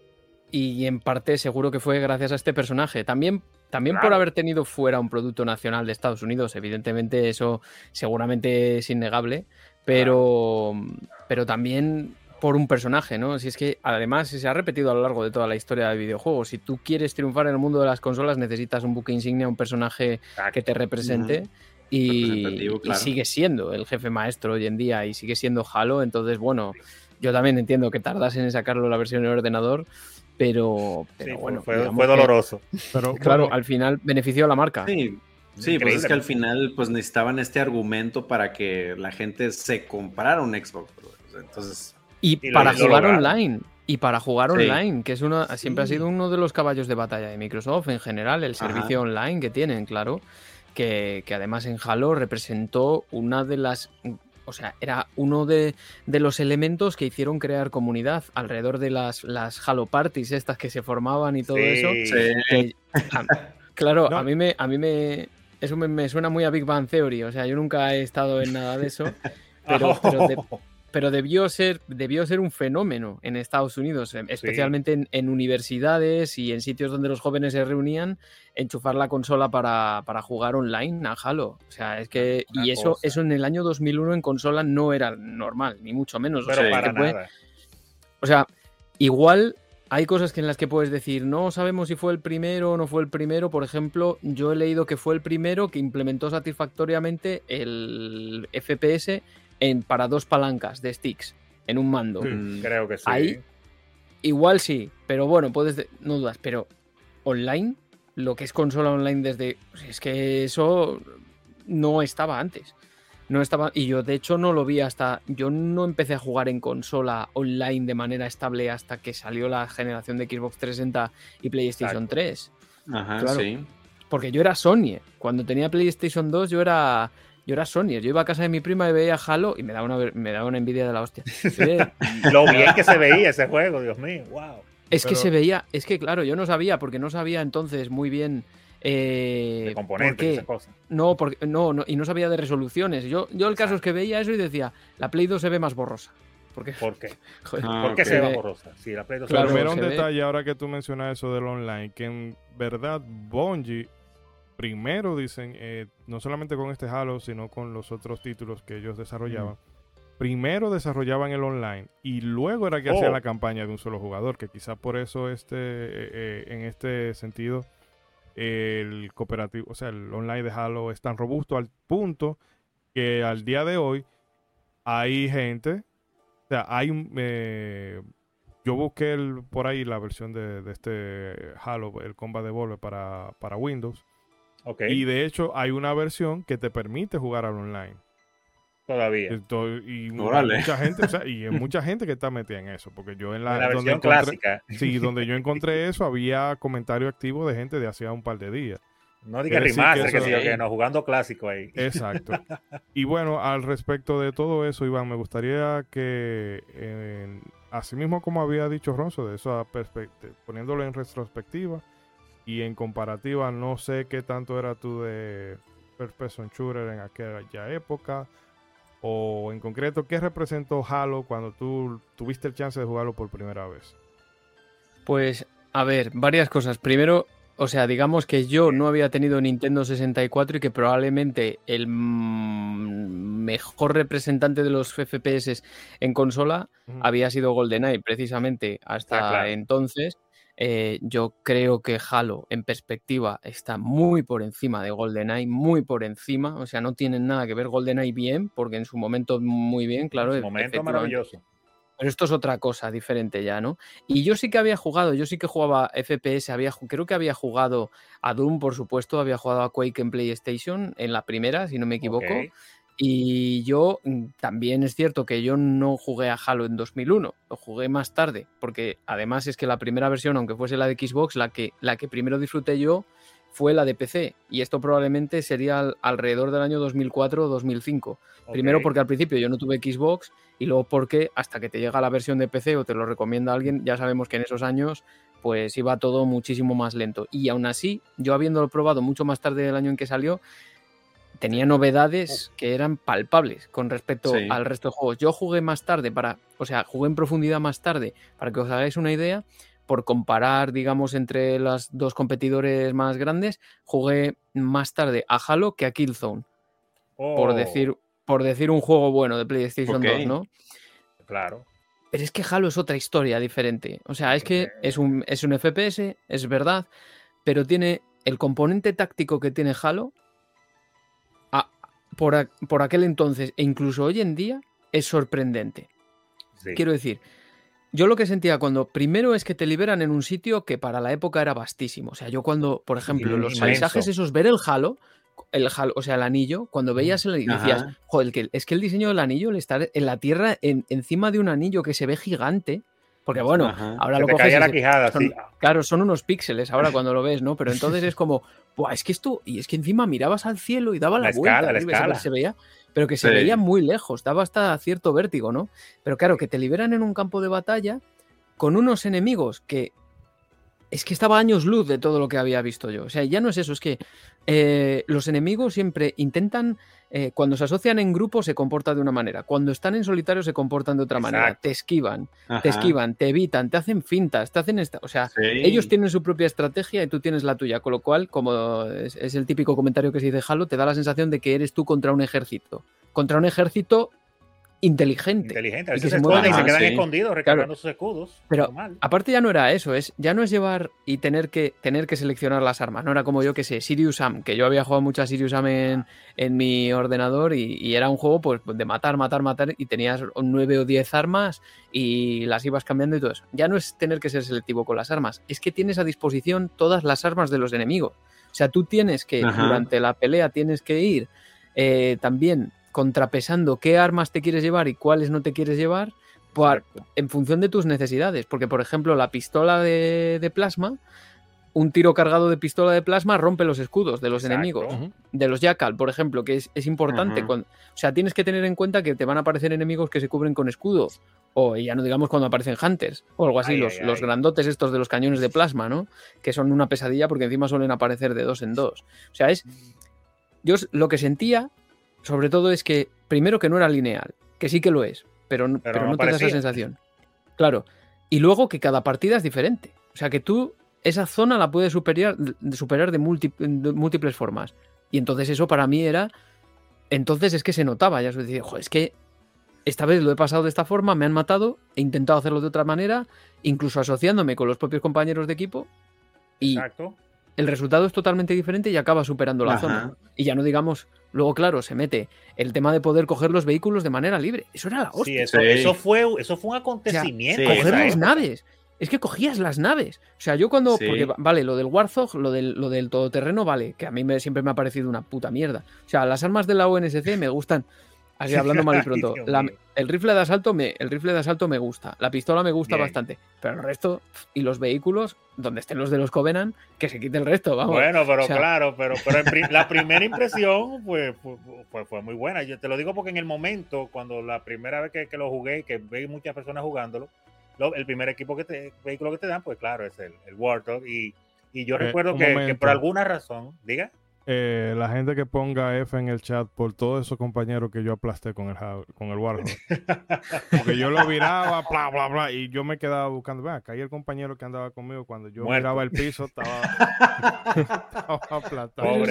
y en parte seguro que fue gracias a este personaje. También, también por haber tenido fuera un producto nacional de Estados Unidos, evidentemente eso seguramente es innegable, pero, pero también por un personaje, ¿no? Si es que además se ha repetido a lo largo de toda la historia del videojuego. Si tú quieres triunfar en el mundo de las consolas, necesitas un buque insignia, un personaje que te represente. Y, sigue siendo el jefe maestro hoy en día y sigue siendo Halo. Entonces, bueno, yo también entiendo que tardas en sacarlo la versión en ordenador, pero, bueno, fue, doloroso. Pero claro, al final benefició a la marca. Sí, Sí, pues es que al final pues necesitaban este argumento para que la gente se comprara un Xbox. Entonces, y, para jugar online. Y para jugar online, que es uno, siempre ha sido uno de los caballos de batalla de Microsoft en general, el servicio online que tienen, claro. que, que además en Halo representó una de las o sea, era uno de, los elementos que hicieron crear comunidad alrededor de las, las Halo Parties estas que se formaban y todo eso. claro, a mí me, a mí me, eso me, suena muy a Big Bang Theory, o sea, yo nunca he estado en nada de eso, pero, pero debió ser, debió ser un fenómeno en Estados Unidos, em, especialmente en, universidades y en sitios donde los jóvenes se reunían, enchufar la consola para, jugar online a Halo. O sea, es que. y eso, eso en el año 2001 en consola no era normal, ni mucho menos. o sea, o sea, igual hay cosas que en las que puedes decir, no sabemos si fue el primero o no fue el primero. Por ejemplo, yo he leído que fue el primero que implementó satisfactoriamente el FPS para dos palancas de sticks en un mando. Mm. creo que sí. Ahí, igual sí, pero bueno, puedes, no dudas, pero online, lo que es consola online desde... Es que eso no estaba antes. No estaba, y yo de hecho no lo vi hasta. Yo no empecé a jugar en consola online de manera estable hasta que salió la generación de Xbox 360 y PlayStation 3. Ajá, sí. Porque yo era Sony. Cuando tenía PlayStation 2, yo era yo era Sony, yo iba a casa de mi prima y veía Halo y me daba una, me daba una envidia de la hostia. Lo bien que se veía ese juego, Dios mío, wow. Es que se veía, es que claro, yo no sabía, porque no sabía entonces muy bien. Eh, de componentes, esa cosa. No, porque, no, no, y no sabía de resoluciones. Yo, yo el caso es que veía eso y decía, la Play 2 se ve más borrosa. ¿Por qué? ¿Por qué? ¿Por qué se ve borrosa? Sí, la Play 2 claro, se un detalle ahora que tú mencionas eso del online, que en verdad Bungie primero dicen, eh, no solamente con este Halo, sino con los otros títulos que ellos desarrollaban, primero desarrollaban el online y luego era que hacían oh. la campaña de un solo jugador, que quizás por eso este, eh, eh, en este sentido el cooperativo, o sea, el online de Halo es tan robusto al punto que al día de hoy hay gente, o sea, hay yo busqué por ahí la versión de, este Halo, el Combat Evolve para, para Windows. Y de hecho hay una versión que te permite jugar al online. Todavía. y mucha gente, o sea, y hay mucha gente que está metida en eso, porque yo en la, versión clásica. Sí, donde yo encontré eso había comentario activo de gente de hacía un par de días. No diga remaster, que, que, no, jugando clásico ahí. Exacto. y bueno, al respecto de todo eso, Iván, me gustaría que, así mismo como había dicho Ronzo, de eso poniéndolo en retrospectiva, y en comparativa, no sé qué tanto era tú de First Person Shooter en aquella época. O en concreto, ¿qué representó Halo cuando tú tuviste el chance de jugarlo por primera vez? Pues, a ver, varias cosas. Primero, o sea, digamos que yo no había tenido Nintendo 64 y que probablemente el mejor representante de los FPS en consola había sido GoldenEye, precisamente hasta entonces. Eh, yo creo que Halo en perspectiva está muy por encima de GoldenEye, muy por encima. O sea, no tienen nada que ver GoldenEye bien, porque en su momento muy bien, claro. En su momento maravilloso. Pero esto es otra cosa diferente ya, ¿no? Y yo sí que había jugado, yo sí que jugaba FPS, había, creo que había jugado a Doom, por supuesto, había jugado a Quake en PlayStation, en la primera, si no me equivoco. Y yo mm, también es cierto que yo no jugué a Halo en 2001, lo jugué más tarde, porque además es que la primera versión, aunque fuese la de Xbox, la que, la que primero disfruté yo fue la de PC. Y esto probablemente sería alrededor del año 2004 o 2005. Primero porque al principio yo no tuve Xbox y luego porque hasta que te llega la versión de PC o te lo recomienda alguien, ya sabemos que en esos años pues iba todo muchísimo más lento. Y aún así, yo habiéndolo probado mucho más tarde del año en que salió, tenía novedades que eran palpables con respecto al resto de juegos. Yo jugué más tarde para, o sea, jugué en profundidad más tarde para que os hagáis una idea, por comparar, digamos, entre los dos competidores más grandes, jugué más tarde a Halo que a Killzone. Por oh. decir por decir un juego bueno de PlayStation 2, ¿no? Claro. Pero es que Halo es otra historia diferente. O sea, es que es un, es un FPS, es verdad, pero tiene el componente táctico que tiene Halo, por, aquel entonces e incluso hoy en día es sorprendente. Quiero decir, yo lo que sentía cuando primero es que te liberan en un sitio que para la época era vastísimo. O sea, yo cuando, por ejemplo, los paisajes esos, ver el halo, el halo, o sea, el anillo, cuando veías el y decías, joder, es que el diseño del anillo, el estar en la tierra, en, encima de un anillo que se ve gigante, Porque bueno, ahora lo coges. la quijada, sí. Claro, son unos píxeles ahora cuando lo ves, ¿no? Pero entonces es como, Buah, es que esto, y es que encima mirabas al cielo y daba la, vuelta, la Se, veía, pero que se veía muy lejos, daba hasta cierto vértigo, ¿no? Pero claro, que te liberan en un campo de batalla con unos enemigos que es que estaba años luz de todo lo que había visto yo. O sea, ya no es eso, es que eh, los enemigos siempre intentan, eh, cuando se asocian en grupo se comportan de una manera, cuando están en solitario se comportan de otra manera, te esquivan, te esquivan, te evitan, te hacen fintas, te hacen esta, o sea, ellos tienen su propia estrategia y tú tienes la tuya, con lo cual, como es, es el típico comentario que se dice Halo, te da la sensación de que eres tú contra un ejército, contra un ejército inteligente. Inteligente, a veces se, esconden y se quedan escondidos recargando sus escudos. Pero aparte ya no era eso, es ya no es llevar y tener que tener que seleccionar las armas, no era como yo que sé, Sirius Sam, que yo había jugado mucho a Sirius Sam en, en mi ordenador y, era un juego pues de matar, matar, matar y tenías nueve o diez armas y las ibas cambiando y todo eso. Ya no es tener que ser selectivo con las armas, es que tienes a disposición todas las armas de los enemigos. O sea, tú tienes que, durante la pelea, tienes que ir eh, también contrapesando qué armas te quieres llevar y cuáles no te quieres llevar en función de tus necesidades. Porque, por ejemplo, la pistola de, plasma, un tiro cargado de pistola de plasma rompe los escudos de los enemigos. De los Jackal, por ejemplo, que es, importante. o sea, tienes que tener en cuenta que te van a aparecer enemigos que se cubren con escudos. O ya no digamos cuando aparecen Hunters o algo así, los, los grandotes estos de los cañones de plasma, ¿no? Que son una pesadilla porque encima suelen aparecer de dos en dos. O sea, es. Yo lo que sentía sobre todo es que, primero, que no era lineal, que sí que lo es, pero, no, pero no, te da esa sensación. Claro. Y luego que cada partida es diferente. O sea que tú esa zona la puedes superar, superar de, múltiples formas. Y entonces eso para mí era. Entonces es que se notaba. Ya se decía, es que esta vez lo he pasado de esta forma, me han matado, he intentado hacerlo de otra manera, incluso asociándome con los propios compañeros de equipo. Y Exacto el resultado es totalmente diferente y acaba superando la zona. Y ya no digamos, luego claro, se mete el tema de poder coger los vehículos de manera libre. Eso era la hostia. Sí, eso, fue, eso fue un acontecimiento. coger las naves. Es que cogías las naves. O sea, yo cuando. Porque, vale, lo del Warthog, lo del, lo del todoterreno, vale, que a mí me, siempre me ha parecido una puta mierda. O sea, las armas de la ONSC me gustan Así hablando mal y pronto. el, rifle de asalto me, el rifle de asalto me gusta. La pistola me gusta bastante. Pero el resto, y los vehículos, donde estén los de los Covenant, que se quite el resto, vamos. Bueno, pero claro, pero, pero la primera impresión fue, fue, muy buena. Yo te lo digo porque en el momento, cuando la primera vez que, lo jugué, que veis muchas personas jugándolo, el primer equipo que te, vehículo que te dan, pues claro, es el, el Warthog. Y, y yo eh, recuerdo que, que por alguna razón, diga. Eh, la gente que ponga F en el chat por todos esos compañeros que yo aplasté con el, con el Warhol. Porque yo lo viraba, bla, bla, bla, y yo me quedaba buscando. Vea, acá hay el compañero que andaba conmigo cuando yo miraba el piso, estaba, aplastado.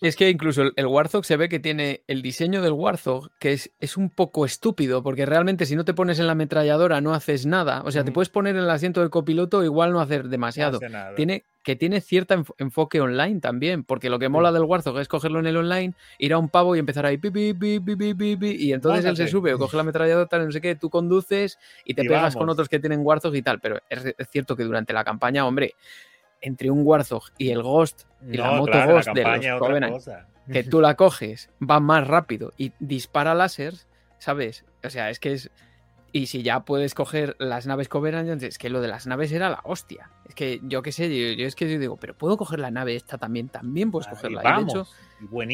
Es que, incluso el, Warthog se ve que tiene el diseño del Warthog, que es, es, un poco estúpido, porque realmente si no te pones en la ametralladora no haces nada. O sea, te puedes poner en el asiento del copiloto, igual no hacer demasiado. tiene que tiene cierto enfoque online también, porque lo que mola del Warzone es cogerlo en el online, ir a un pavo y empezar ahí, pi, pi, pi, y entonces él se sube o coge la ametralladora, tal, no sé qué, tú conduces y te pegas con otros que tienen Warzone y tal, pero es, cierto que durante la campaña, hombre, entre un Warzone y el Ghost y la moto Ghost de los Covenant, que tú la coges, va más rápido y dispara láseres, ¿sabes? O sea, es que es y si ya puedes coger las naves Covenant, es que lo de las naves era la hostia. Es que yo qué sé, yo, es que yo digo, pero puedo coger la nave esta también, también puedes cogerla. y de hecho,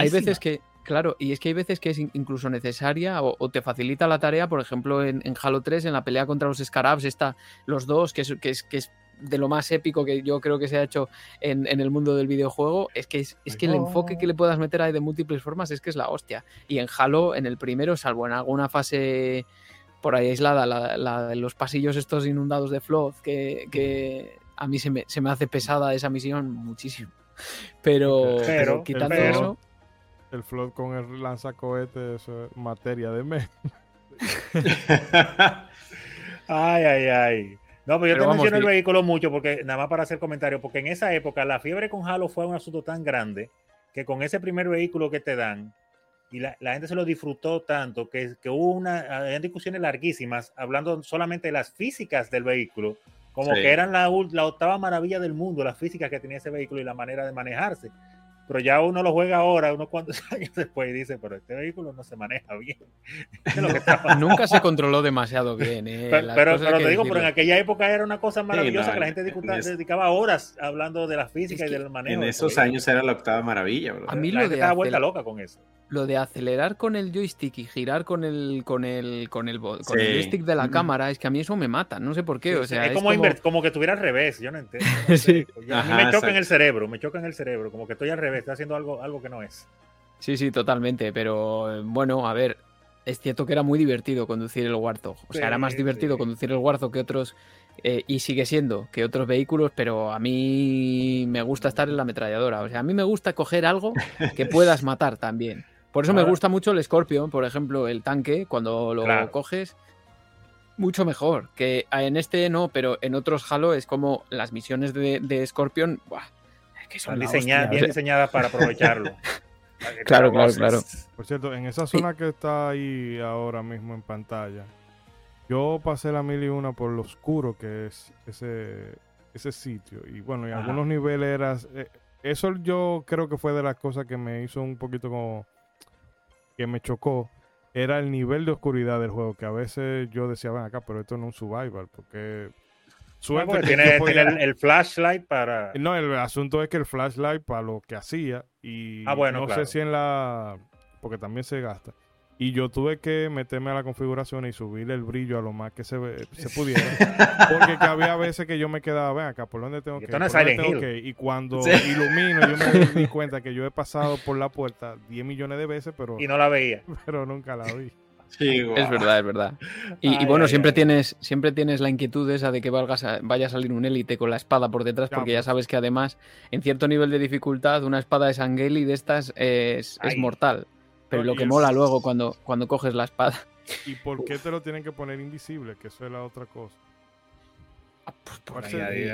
hay veces que, claro, y es que hay veces que es incluso necesaria o, te facilita la tarea, por ejemplo, en, Halo 3, en la pelea contra los Scarabs, está los dos, que es, que es, que es de lo más épico que yo creo que se ha hecho en, el mundo del videojuego, es que, es, que el enfoque que le puedas meter ahí de múltiples formas es que es la hostia. Y en Halo, en el primero, salvo en alguna fase por ahí aislada, la, de los pasillos estos inundados de flood, que, a mí se me, se me, hace pesada esa misión muchísimo. Pero, quitando eso... El flood con el lanzacohetes es materia de me. ay, ay, ay. No, pero yo te menciono el vehículo mucho porque, nada más para hacer comentario, porque en esa época la fiebre con Halo fue un asunto tan grande que con ese primer vehículo que te dan, y la, gente se lo disfrutó tanto que, que hubo una, discusiones larguísimas hablando solamente de las físicas del vehículo, como que eran la, la, octava maravilla del mundo, las físicas que tenía ese vehículo y la manera de manejarse. Pero ya uno lo juega ahora, unos cuantos años después y dice, pero este vehículo no se maneja bien. Nunca se controló demasiado bien. Eh, pero, te digo, pero en aquella época era una cosa maravillosa que la gente dedicaba horas hablando de la física y del manejo. En esos años era la octava maravilla. A mí lo de estaba vuelta loca con eso. Lo de acelerar con el joystick y girar con el con el con el, con el joystick de la cámara es que a mí eso me mata, no sé por qué, o sea, es, como, como... que estuviera al revés, yo no entiendo. a mí me choca en el cerebro, me choca en el cerebro, como que estoy al revés, estoy haciendo algo algo que no es. Sí, sí, totalmente, pero bueno, a ver, es cierto que era muy divertido conducir el Warthog. O sea, era más divertido conducir el Warthog que otros, eh, y sigue siendo, que otros vehículos, pero a mí me gusta estar en la ametralladora. O sea, a mí me gusta coger algo que puedas matar también. Por eso me gusta mucho el Scorpion, por ejemplo, el tanque, cuando lo coges, mucho mejor. Que en este no, pero en otros Halo es como las misiones de, Scorpion, que son bien diseñadas para aprovecharlo. claro, claro, claro. Por cierto, en esa zona que está ahí ahora mismo en pantalla, yo pasé la mil y una por lo oscuro que es ese, ese sitio. Y bueno, en algunos niveles era... Eh, eso yo creo que fue de las cosas que me hizo un poquito como que me chocó era el nivel de oscuridad del juego, que a veces yo decía, ven acá, pero esto no es un survival, porque... Suerte tiene, el, flashlight para... No, el asunto es que el flashlight para lo que hacía y ah, bueno, no sé si en la... porque también se gasta y yo tuve que meterme a la configuración y subirle el brillo a lo más que se, se pudiera. porque había veces que yo me quedaba, ven acá, ¿por dónde tengo que ir? Y cuando ilumino, yo me di cuenta que yo he pasado por la puerta 10 millones de veces, pero... Y no la veía. Pero nunca la vi. Es verdad, es verdad. Y, bueno, siempre tienes siempre tienes la inquietud esa de que vaya a salir un élite con la espada por detrás, porque ya sabes que además, en cierto nivel de dificultad, una espada de Sangeli de estas es, es mortal. Pero lo que mola luego cuando, cuando coges la espada. ¿Y por qué te lo tienen que poner invisible? Que eso es la otra cosa. Ah, pues por ahí hay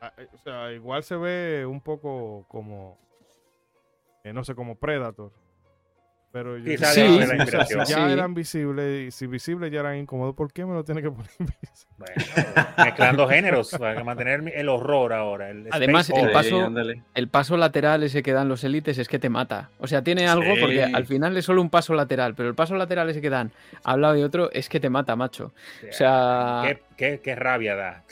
ah, eh, O sea, igual se ve un poco como. Eh, no sé, como Predator. Pero yo, sí, si ya eran visibles, y si visibles ya eran incómodos, ¿por qué me lo tiene que poner invisible? Bueno, mezclando géneros para mantener el horror ahora. Además, el paso, el paso lateral ese que dan los élites es que te mata. O sea, tiene algo porque al final es solo un paso lateral, pero el paso lateral ese que dan al lado de otro es que te mata, macho. O sea. Qué, rabia da.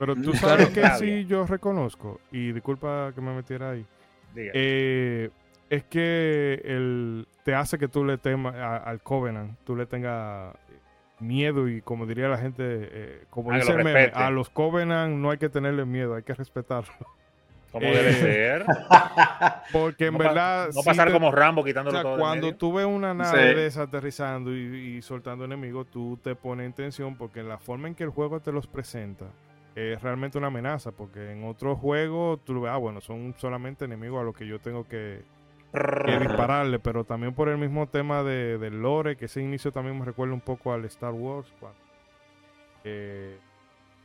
Pero tú sabes que sí yo reconozco, y disculpa que me metiera ahí. Eh, es que el, te hace que tú le temas al Covenant, tú le tengas miedo y como diría la gente, eh, como dice a los Covenant no hay que tenerle miedo, hay que respetarlo. Como debe eh, ser. Porque en verdad. No pasar como Rambo quitándolo todo. Cuando tú ves una nave desaterrizando y, soltando enemigos, tú te pones en tensión porque la forma en que el juego te los presenta es realmente una amenaza. Porque en otros juegos tú ves, ah, bueno, son solamente enemigos a los que yo tengo que, que dispararle, pero también por el mismo tema de, del lore, que ese inicio también me recuerda un poco al Star Wars, cuando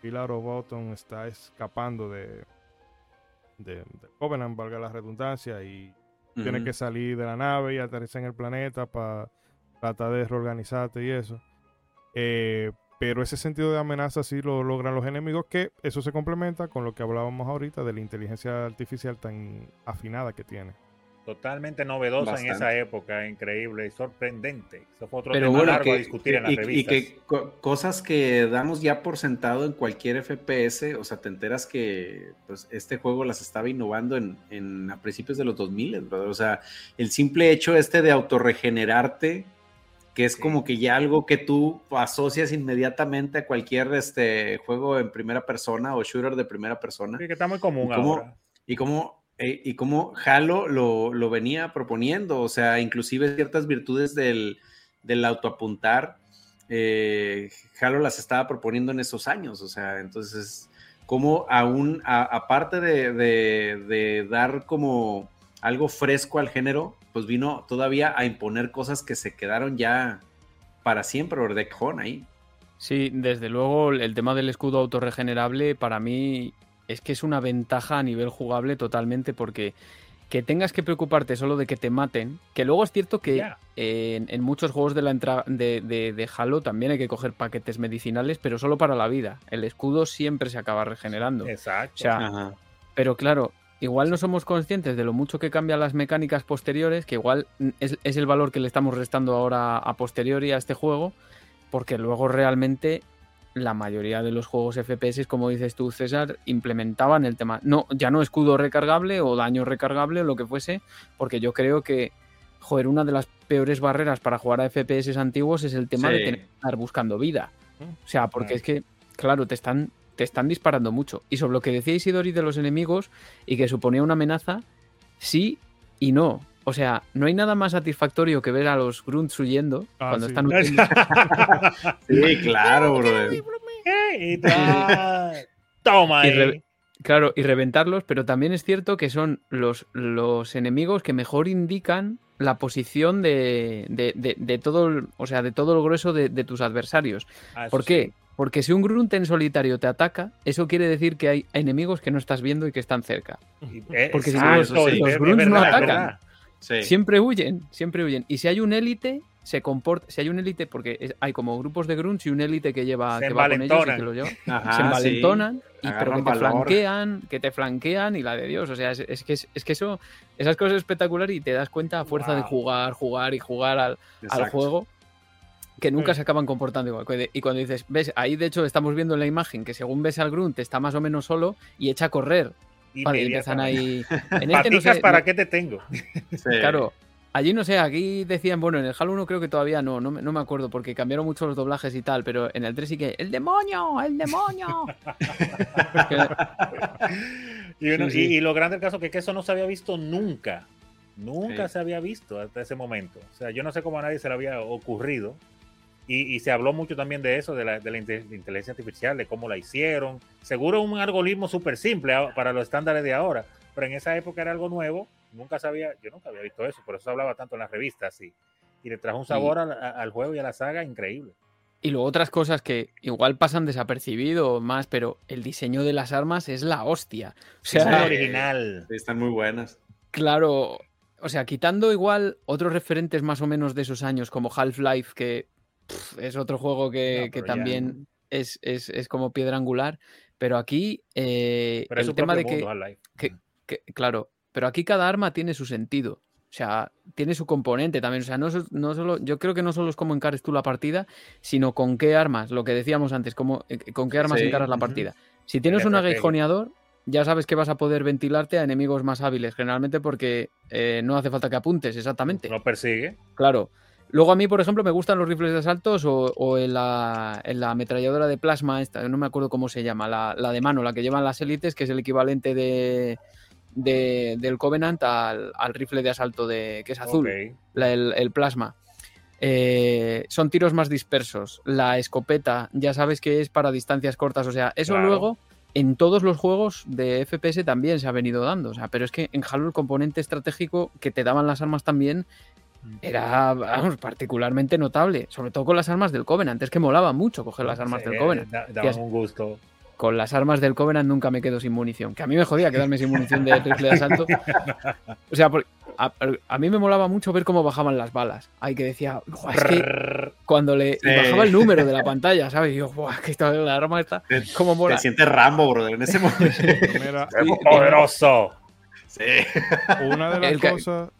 Pilar O'Bottom está escapando de, de, Covenant, valga la redundancia, y tiene que salir de la nave y aterrizar en el planeta para tratar de reorganizarte y eso. Eh, pero ese sentido de amenaza sí lo logran los enemigos, que eso se complementa con lo que hablábamos ahorita de la inteligencia artificial tan afinada que tiene. Totalmente novedosa en esa época, increíble y sorprendente. Eso fue otro tema largo a discutir en las revistas. Y que cosas que damos ya por sentado en cualquier FPS, o sea, te enteras que pues, este juego las estaba innovando en, a principios de los 2000, O sea, el simple hecho este de autorregenerarte, que es como que ya algo que tú asocias inmediatamente a cualquier este, juego en primera persona o shooter de primera persona. Sí, que está muy común ahora. Y como eh, y cómo Halo lo, venía proponiendo, o sea, inclusive ciertas virtudes del, autoapuntar, eh, Halo las estaba proponiendo en esos años, o sea, entonces, como aún, aparte de, dar como algo fresco al género, pues vino todavía a imponer cosas que se quedaron ya para siempre, Ordecjon ahí. Sí, desde luego el tema del escudo autorregenerable para mí es que es una ventaja a nivel jugable totalmente porque que tengas que preocuparte solo de que te maten, que luego es cierto que en, muchos juegos de la entrada de, de, Halo también hay que coger paquetes medicinales, pero solo para la vida. El escudo siempre se acaba regenerando. Exacto. pero claro, igual no somos conscientes de lo mucho que cambian las mecánicas posteriores, que igual es, es el valor que le estamos restando ahora a posteriori a este juego, porque luego realmente la mayoría de los juegos FPS, como dices tú, César, implementaban el tema. No, ya no escudo recargable o daño recargable o lo que fuese, porque yo creo que, joder, una de las peores barreras para jugar a FPS antiguos es el tema de tener que estar buscando vida. O sea, porque es que, claro, te están, te están disparando mucho. Y sobre lo que decía Isidori de los enemigos y que suponía una amenaza, sí y no. O sea, no hay nada más satisfactorio que ver a los grunts huyendo Ah, cuando sí. están huyendo. Sí, claro, brother. Y tal. Toma Y ahí. re- Claro, y reventarlos, pero también es cierto que son los, los enemigos que mejor indican la posición de, de- de- de todo, el, o sea, de todo el grueso de, de tus adversarios. Ah, ¿Por sí. qué? Porque si un grunt en solitario te ataca, eso quiere decir que hay enemigos que no estás viendo y que están cerca. Y- eh, Porque si los- es- los es grunts no atacan. Sí. Siempre huyen, siempre huyen. Y si hay un élite, se comporta. Si hay un élite, porque es- hay como grupos de grunts y un élite que lleva Se que va con ellos y que lo lleva. Ajá, se envalentonan, y, pero que te valor. flanquean, que te flanquean y la de Dios. O sea, es, es que, es, que eso, esas cosas es espectacular y te das cuenta a fuerza de jugar, jugar y jugar al, al juego que nunca Sí. se acaban comportando igual. Y cuando dices, ves, ahí de hecho estamos viendo en la imagen que según ves al grunt está más o menos solo y echa a correr. Vale, y empiezan ahí. En este no Paticas, sé, ¿para no- qué te tengo? Sí. Claro. Allí no sé, aquí decían, bueno, en el Halo 1 creo que todavía no, no me, no me acuerdo porque cambiaron mucho los doblajes y tal, pero en el 3 sí que, ¡el demonio! ¡el demonio! Y, uno- Sí, sí. y- y lo grande del caso que, es que eso no se había visto nunca. Nunca Sí. se había visto hasta ese momento. O sea, yo no sé cómo a nadie se le había ocurrido. Y, y se habló mucho también de eso, de la, de la inteligencia artificial, de cómo la hicieron. Seguro un algoritmo súper simple para los estándares de ahora, pero en esa época era algo nuevo. Nunca sabía, yo nunca había visto eso, por eso se hablaba tanto en las revistas. Y, y le trajo un sabor al, al juego y a la saga increíble. Y luego otras cosas que igual pasan desapercibido más, pero el diseño de las armas es la hostia. O Es sea, el original. Están muy buenas. claro, o sea, quitando igual otros referentes más o menos de esos años, como Half-Life, que pff, es otro juego que, No, que pero ya- también es, es- es como piedra angular, pero aquí eh, Pero el tema de que, mundo, que- que- claro, pero aquí cada arma tiene su sentido. O sea, tiene su componente también. O sea, no, no solo, yo creo que no solo es cómo encares tú la partida, sino con qué armas, lo que decíamos antes, cómo, eh, con qué armas Sí, encaras la partida. Si tienes un aguijoneador, ya sabes que vas a poder ventilarte a enemigos más hábiles, generalmente porque eh, no hace falta que apuntes, exactamente. No persigue. Claro. Luego a mí, por ejemplo, me gustan los rifles de asaltos o, o en, la, en la ametralladora de plasma, esta, no me acuerdo cómo se llama, la, la de mano, la que llevan las élites, que es el equivalente de, de- del Covenant al, al rifle de asalto de, que es azul, la- el, el plasma. Eh, son tiros más dispersos. La escopeta, ya sabes que es para distancias cortas. O sea, eso Claro. luego en todos los juegos de FPS también se ha venido dando. O sea, pero es que en Halo el componente estratégico que te daban las armas también era vamos, particularmente notable. Sobre todo con las armas del Covenant. Es que molaba mucho coger las armas Sí, del Covenant. da- daban un gusto. Con las armas del Covenant nunca me quedo sin munición. Que a mí me jodía quedarme sin munición de rifle de asalto. O sea, a, a mí me molaba mucho ver cómo bajaban las balas. Ay, que decía, "Buah, es que cuando le bajaba el número de la pantalla, ¿sabes? Y yo, "Buah, que esta, la arma está. Te, ¿Cómo mola? te sientes Rambo, brother, en ese momento. Mira, Sí, ¡Poderoso! Sí. una de las El cosas que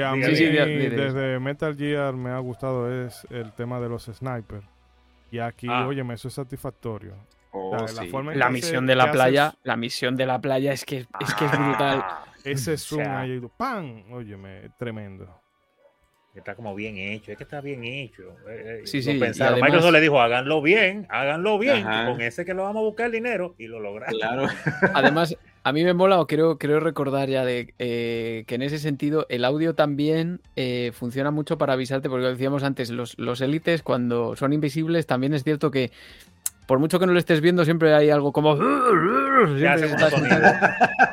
a mí Sí, sí, di- di- di- desde Metal Gear me ha gustado es el tema de los snipers. Y aquí, Ah. óyeme, eso es satisfactorio. Oh, O sea, la sí. que misión de la que playa, haces la misión de la playa es que es que es brutal. Ese zoom sea. ahí, ¡pam! Óyeme, tremendo. Está como bien hecho, es que está bien hecho. Eh, eh, Sí, sí, y pensaron. además- Microsoft le dijo, háganlo bien, háganlo bien, Ajá. con ese que lo vamos a buscar el dinero, y lo lograron. Claro. Además, a mí me mola, o creo, creo recordar ya de eh, que en ese sentido el audio también eh, funciona mucho para avisarte, porque lo decíamos antes, los, los élites cuando son invisibles también es cierto que por mucho que no lo estés viendo siempre hay algo como...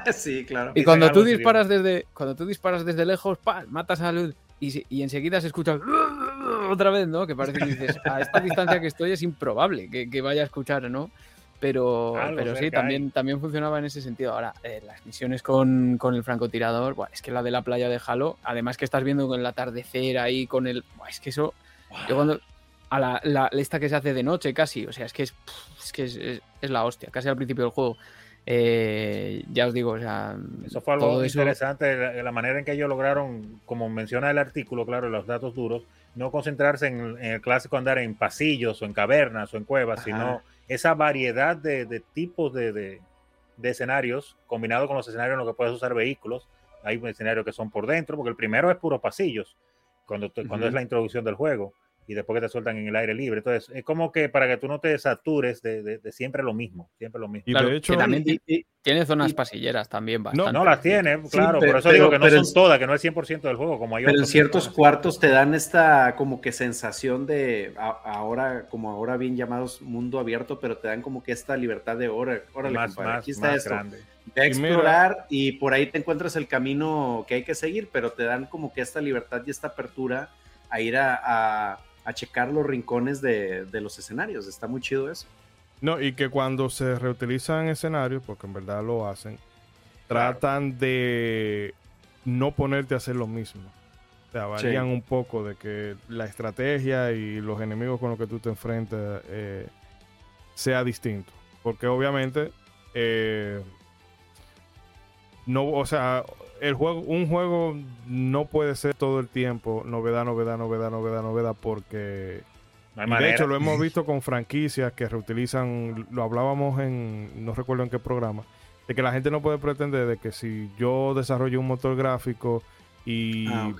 Sí, claro. Y cuando tú disparas desde cuando tú disparas desde lejos, ¡pam! matas a luz y, y enseguida se escucha otra vez, ¿no? Que parece que dices, a esta distancia que estoy es improbable que, que vaya a escuchar, ¿no? Pero, Algo pero sí, también, también funcionaba en ese sentido. Ahora, eh, las misiones con, con el francotirador, buah, es que la de la playa de Halo, además que estás viendo con el atardecer ahí, con el... buah, es que eso... Yo cuando... A la, la- esta que se hace de noche casi, o sea, es que es, es que es, es- es la hostia, casi al principio del juego. Eh, ya os digo, o sea, eso fue algo interesante, la, manera en que ellos lograron, como menciona el artículo, claro, los datos duros, no concentrarse en, el clásico andar en pasillos o en cavernas o en cuevas, sino esa variedad de, tipos de, escenarios combinado con los escenarios en los que puedes usar vehículos. Hay escenarios que son por dentro, porque el primero es puro pasillos, cuando, cuando es la introducción del juego y después que te sueltan en el aire libre. Entonces, es como que para que tú no te satures de, de, siempre lo mismo, siempre lo mismo. Y de hecho, que también tiene zonas pasilleras también bastante. No, las tiene, claro, por eso digo que no son todas, que no es 100% del juego, como hay Pero en ciertos cuartos te dan esta como que sensación de ahora, como ahora bien llamados mundo abierto, pero te dan como que esta libertad de hora, órale, más, aquí está esto. Grande. A explorar y, por ahí te encuentras el camino que hay que seguir, pero te dan como que esta libertad y esta apertura a ir a a checar los rincones de, los escenarios. Está muy chido eso. No, y que cuando se reutilizan escenarios, porque en verdad lo hacen, tratan de no ponerte a hacer lo mismo. O sea, varían un poco de que la estrategia y los enemigos con los que tú te enfrentas eh, sea distinto. Porque obviamente, eh, no, o sea, el juego, un juego no puede ser todo el tiempo novedad, novedad, novedad, novedad, novedad, porque de hecho lo hemos visto con franquicias que reutilizan, lo hablábamos en, no recuerdo en qué programa, de que la gente no puede pretender de que si yo desarrollo un motor gráfico y ah,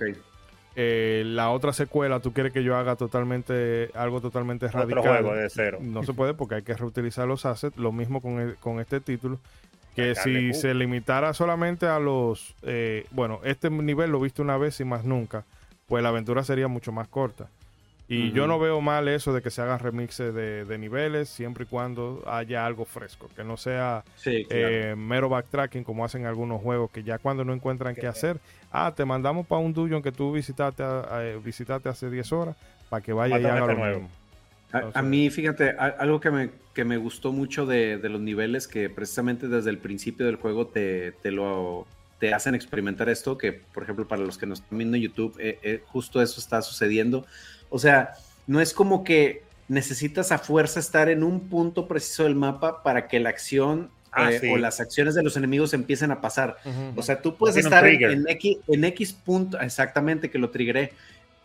eh, la otra secuela tú quieres que yo haga totalmente algo totalmente radical. juego de cero. No se puede porque hay que reutilizar los assets, lo mismo con, con este título que si se limitara solamente a los, eh, bueno, este nivel lo viste una vez y más nunca, pues la aventura sería mucho más corta. Y yo no veo mal eso de que se hagan remixes de, niveles siempre y cuando haya algo fresco, que no sea eh, mero backtracking como hacen algunos juegos que ya cuando no encuentran qué hacer, ah, te mandamos para un dungeon que tú visitaste, eh, visitaste hace 10 horas para que vaya y haga lo nuevo. A, mí, fíjate, algo que me, que me gustó mucho de, los niveles, que precisamente desde el principio del juego te, te, lo, te hacen experimentar esto, que por ejemplo para los que nos están viendo en YouTube, eh, eh, justo eso está sucediendo. O sea, no es como que necesitas a fuerza estar en un punto preciso del mapa para que la acción ah, eh, o las acciones de los enemigos empiecen a pasar. O sea, tú puedes estar en, X, en X punto, exactamente que lo triggeré.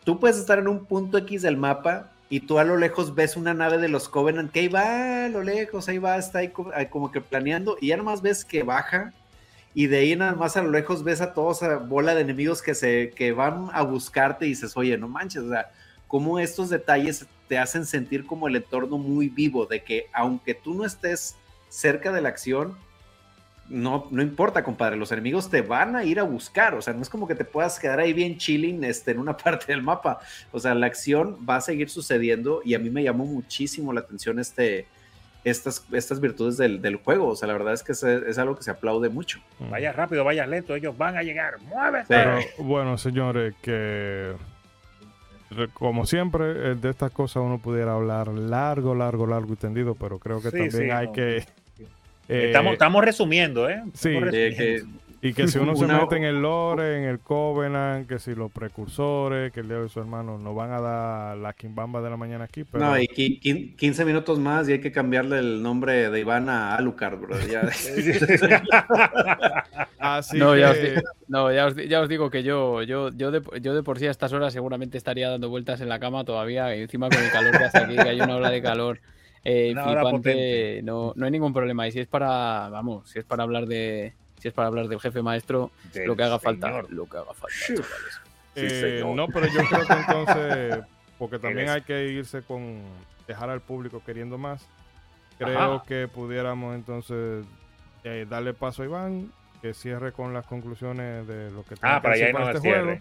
Tú puedes estar en un punto X del mapa y tú a lo lejos ves una nave de los Covenant que ahí va a lo lejos, ahí va, está ahí como que planeando y ya ves que baja y de ahí nada más a lo lejos ves a toda esa bola de enemigos que, se, que van a buscarte y dices, oye, no manches, o sea, cómo estos detalles te hacen sentir como el entorno muy vivo, de que aunque tú no estés cerca de la acción, no, no importa, compadre, los enemigos te van a ir a buscar, o sea, no es como que te puedas quedar ahí bien chilling este, en una parte del mapa, o sea, la acción va a seguir sucediendo y a mí me llamó muchísimo la atención este, estas, estas virtudes del, juego, o sea, la verdad es que es, algo que se aplaude mucho. Vaya rápido, vaya lento, ellos van a llegar, muévete. Pero bueno, señores, que como siempre, eh, de estas cosas uno pudiera hablar largo, largo, largo y tendido, pero creo que también hay que eh, estamos resumiendo, ¿eh? sí, y que si uno se mete en el lore, en el Covenant, que si los precursores, que el Leo y su hermano nos van a dar la quimbamba de la mañana aquí. Pero... No, y 15 minutos más y hay que cambiarle el nombre de Iván a Alucard, bro. Ya. Así no, ya, os, no ya, os, digo que yo, yo, yo, de, yo de por sí a estas horas seguramente estaría dando vueltas en la cama todavía, y encima con el calor que hace aquí, que hay una ola de calor eh, no, no hay ningún problema. Y si es para, vamos, si es para hablar de, si es para hablar del jefe maestro, lo que haga falta, lo que haga falta, eh, no, pero yo creo que entonces, porque también hay que irse con dejar al público queriendo más. Creo que pudiéramos entonces eh, darle paso a Iván, que cierre con las conclusiones de lo que ah, para, este juego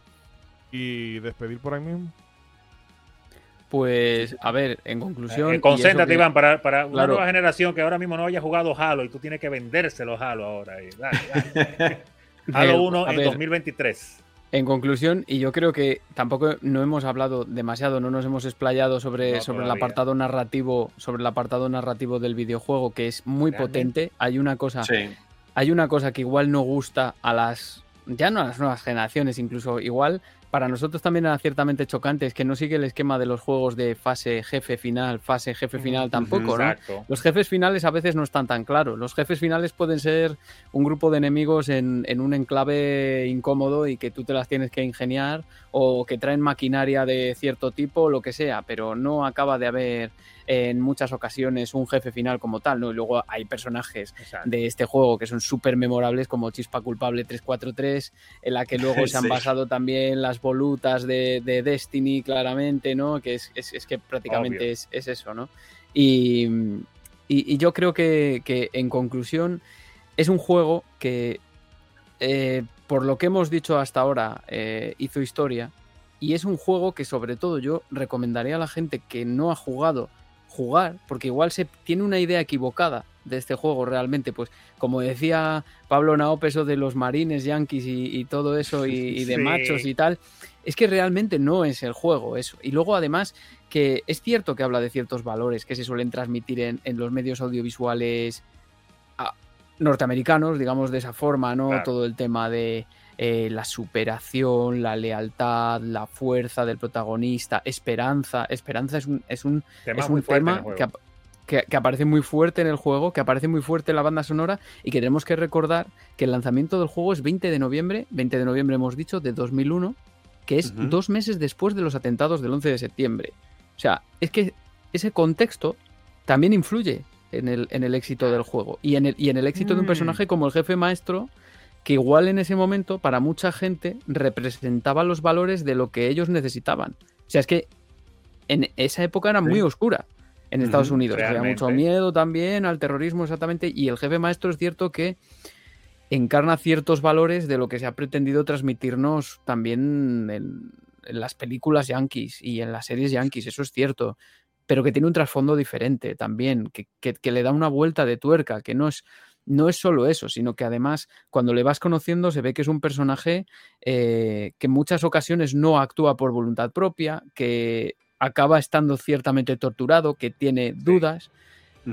y despedir por ahí mismo. Pues, a ver, en conclusión. Eh, concéntrate, Iván, para, para una nueva generación que ahora mismo no haya jugado Halo y tú tienes que vendérselo Halo ahora. Halo 1 en 2023. En conclusión, y yo creo que tampoco no hemos hablado demasiado, no nos hemos explayado sobre, sobre el apartado narrativo, sobre el apartado narrativo del videojuego, que es muy potente. Hay una cosa, hay una cosa que igual no gusta a las, ya no a las nuevas generaciones, incluso igual para nosotros también era ciertamente chocante, es que no sigue el esquema de los juegos de fase jefe final, fase jefe final tampoco, ¿no? Los jefes finales a veces no están tan claros. Los jefes finales pueden ser un grupo de enemigos en, en un enclave incómodo y que tú te las tienes que ingeniar o que traen maquinaria de cierto tipo, lo que sea, pero no acaba de haber en muchas ocasiones un jefe final como tal, ¿no? Y luego hay personajes de este juego que son súper memorables como Chispa Culpable 343, en la que luego se han basado también las volutas de, Destiny claramente, ¿no? Que es, que prácticamente es, eso, ¿no? Y, yo creo que, en conclusión es un juego que, eh, por lo que hemos dicho hasta ahora, eh, hizo historia. Y es un juego que sobre todo yo recomendaría a la gente que no ha jugado jugar, porque igual se tiene una idea equivocada de este juego realmente, pues como decía Pablo Naop, eso de los marines yankees y, todo eso y, de machos y tal, es que realmente no es el juego eso. Y luego además que es cierto que habla de ciertos valores que se suelen transmitir en, los medios audiovisuales ah, norteamericanos, digamos de esa forma, ¿no? Todo el tema de eh, la superación, la lealtad, la fuerza del protagonista, esperanza. Esperanza es un, es un tema, un tema que, que, aparece muy fuerte en el juego, que aparece muy fuerte en la banda sonora y que tenemos que recordar que el lanzamiento del juego es 20 de noviembre, 20 de noviembre hemos dicho, de 2001, que es dos meses después de los atentados del 11 de septiembre. O sea, es que ese contexto también influye en el, en el éxito del juego y en el, y en el éxito de un mm. personaje como el jefe maestro que igual en ese momento para mucha gente representaba los valores de lo que ellos necesitaban. O sea, es que en esa época era muy oscura en Estados Unidos. Había mucho miedo también al terrorismo exactamente y el jefe maestro es cierto que encarna ciertos valores de lo que se ha pretendido transmitirnos también en, las películas yankees y en las series yankees, eso es cierto, pero que tiene un trasfondo diferente también, que, que le da una vuelta de tuerca, que no es no es solo eso, sino que además cuando le vas conociendo se ve que es un personaje eh, que en muchas ocasiones no actúa por voluntad propia, que acaba estando ciertamente torturado, que tiene dudas,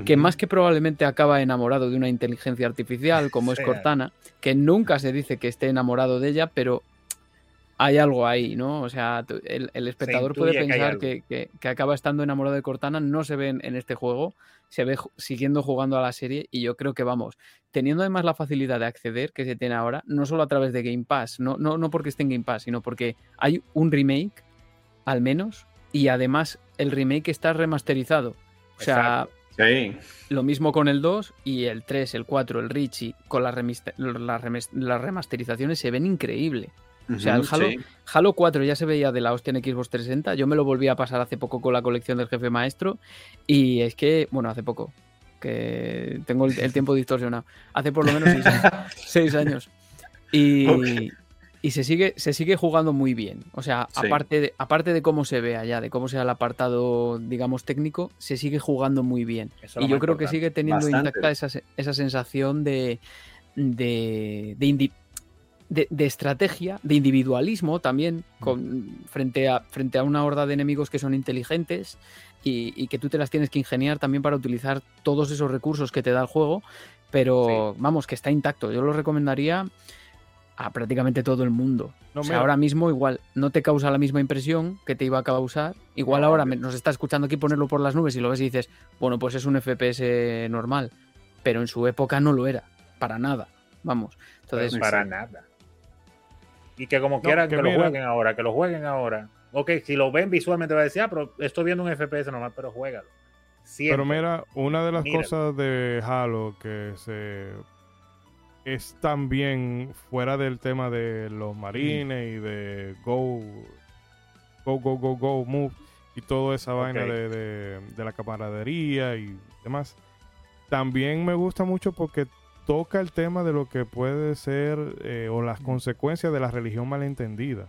que más que probablemente acaba enamorado de una inteligencia artificial como es Cortana, que nunca se dice que esté enamorado de ella, pero hay algo ahí, ¿no? O sea, el, espectador puede pensar que, acaba estando enamorado de Cortana, no se ve en este juego, se ve siguiendo jugando a la serie y yo creo que vamos, teniendo además la facilidad de acceder que se tiene ahora, no solo a través de Game Pass, no, no, no porque esté en Game Pass, sino porque hay un remake, al menos, y además el remake está remasterizado. O sea, lo mismo con el 2 y el 3, el 4, el Richie, con las, las remasterizaciones se ven O sea, el Halo, 4 ya se veía de la hostia en Xbox 360. Yo me lo volví a pasar hace poco con la colección del jefe maestro. Y es que, bueno, hace poco, que tengo el, tiempo distorsionado. Hace por lo menos seis, años. Y, y, se, sigue, se sigue jugando muy bien. O sea, aparte, de, aparte de cómo se ve allá, de cómo sea el apartado, digamos, técnico, se sigue jugando muy bien. y yo creo que sigue teniendo intacta esa, esa sensación de, de, de de, estrategia, de individualismo también, con, frente, a, frente a una horda de enemigos que son inteligentes y, que tú te las tienes que ingeniar también para utilizar todos esos recursos que te da el juego, pero vamos, que está intacto. Yo lo recomendaría a prácticamente todo el mundo. o sea, ahora mismo igual no te causa la misma impresión que te iba a causar. Igual ahora nos está escuchando aquí ponerlo por las nubes y lo ves y dices, bueno, pues es un FPS normal. Pero en su época no lo era, para nada. Vamos. Entonces, para nada. Y que como quieran que, lo jueguen ahora, que lo jueguen ahora. Ok, si lo ven visualmente va a decir, ah, pero estoy viendo un FPS normal, pero juégalo. Pero mira, una de las cosas de Halo que se es también fuera del tema de los marines y de Go, Go, Go, Go, Go, Move y toda esa vaina de, de, la camaradería y demás. También me gusta mucho porque toca el tema de lo que puede ser eh, o las consecuencias de la religión malentendida.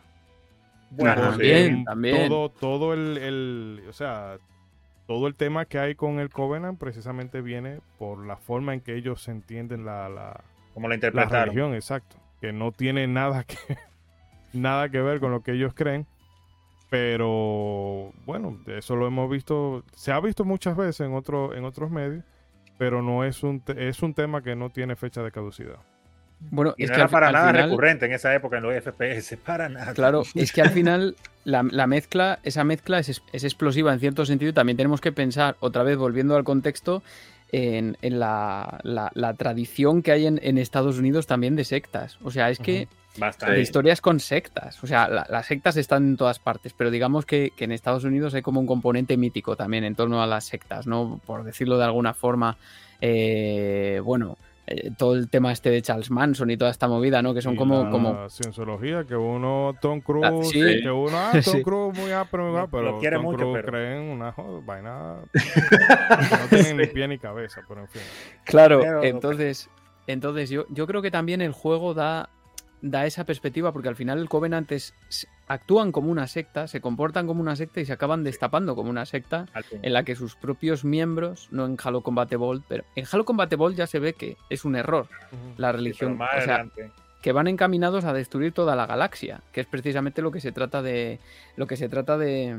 Bueno, también, también. Todo, todo el, o sea, todo el tema que hay con el Covenant precisamente viene por la forma en que ellos entienden la, la, Como la, interpretaron. religión, exacto. Que no tiene nada que, nada que ver con lo que ellos creen. Pero bueno, eso lo hemos visto, se ha visto muchas veces en, otro, en otros medios pero no es un, es un tema que no tiene fecha de caducidad. Bueno, y es no que era al para al nada final- recurrente en esa época en los FPS, para nada. Claro, es que al final la, la mezcla, esa mezcla es, es explosiva en cierto sentido. y También tenemos que pensar, otra vez volviendo al contexto, en, en la, la- la tradición que hay en, en Estados Unidos también de sectas. O sea, es que Bastante. de historias con sectas. O sea, la- las sectas están en todas partes, pero digamos que, que en Estados Unidos hay como un componente mítico también en torno a las sectas, ¿no? Por decirlo de alguna forma. eh, bueno, eh, todo el tema este de Charles Manson y toda esta movida, ¿no? Que son Y como, la como cienciología, que uno, Tom Cruise, Ah, sí. que uno, ah, Tom Sí. Cruise muy áspero, muy Lo- áspero, lo pero quiere Tom mucho, Cruise pero- creen una vaina no tienen ni pie ni cabeza, pero en fin. Claro, Pero- entonces, entonces yo, yo creo que también el juego da, da esa perspectiva, porque al final el Covenant es, actúan como una secta, se comportan como una secta y se acaban destapando como una secta en la que sus propios miembros, no en Halo Combat Evolved, pero en Halo Combat Evolved ya se ve que es un error la religión, o sea, que van encaminados a destruir toda la galaxia, que es precisamente lo que se trata de lo que se trata de,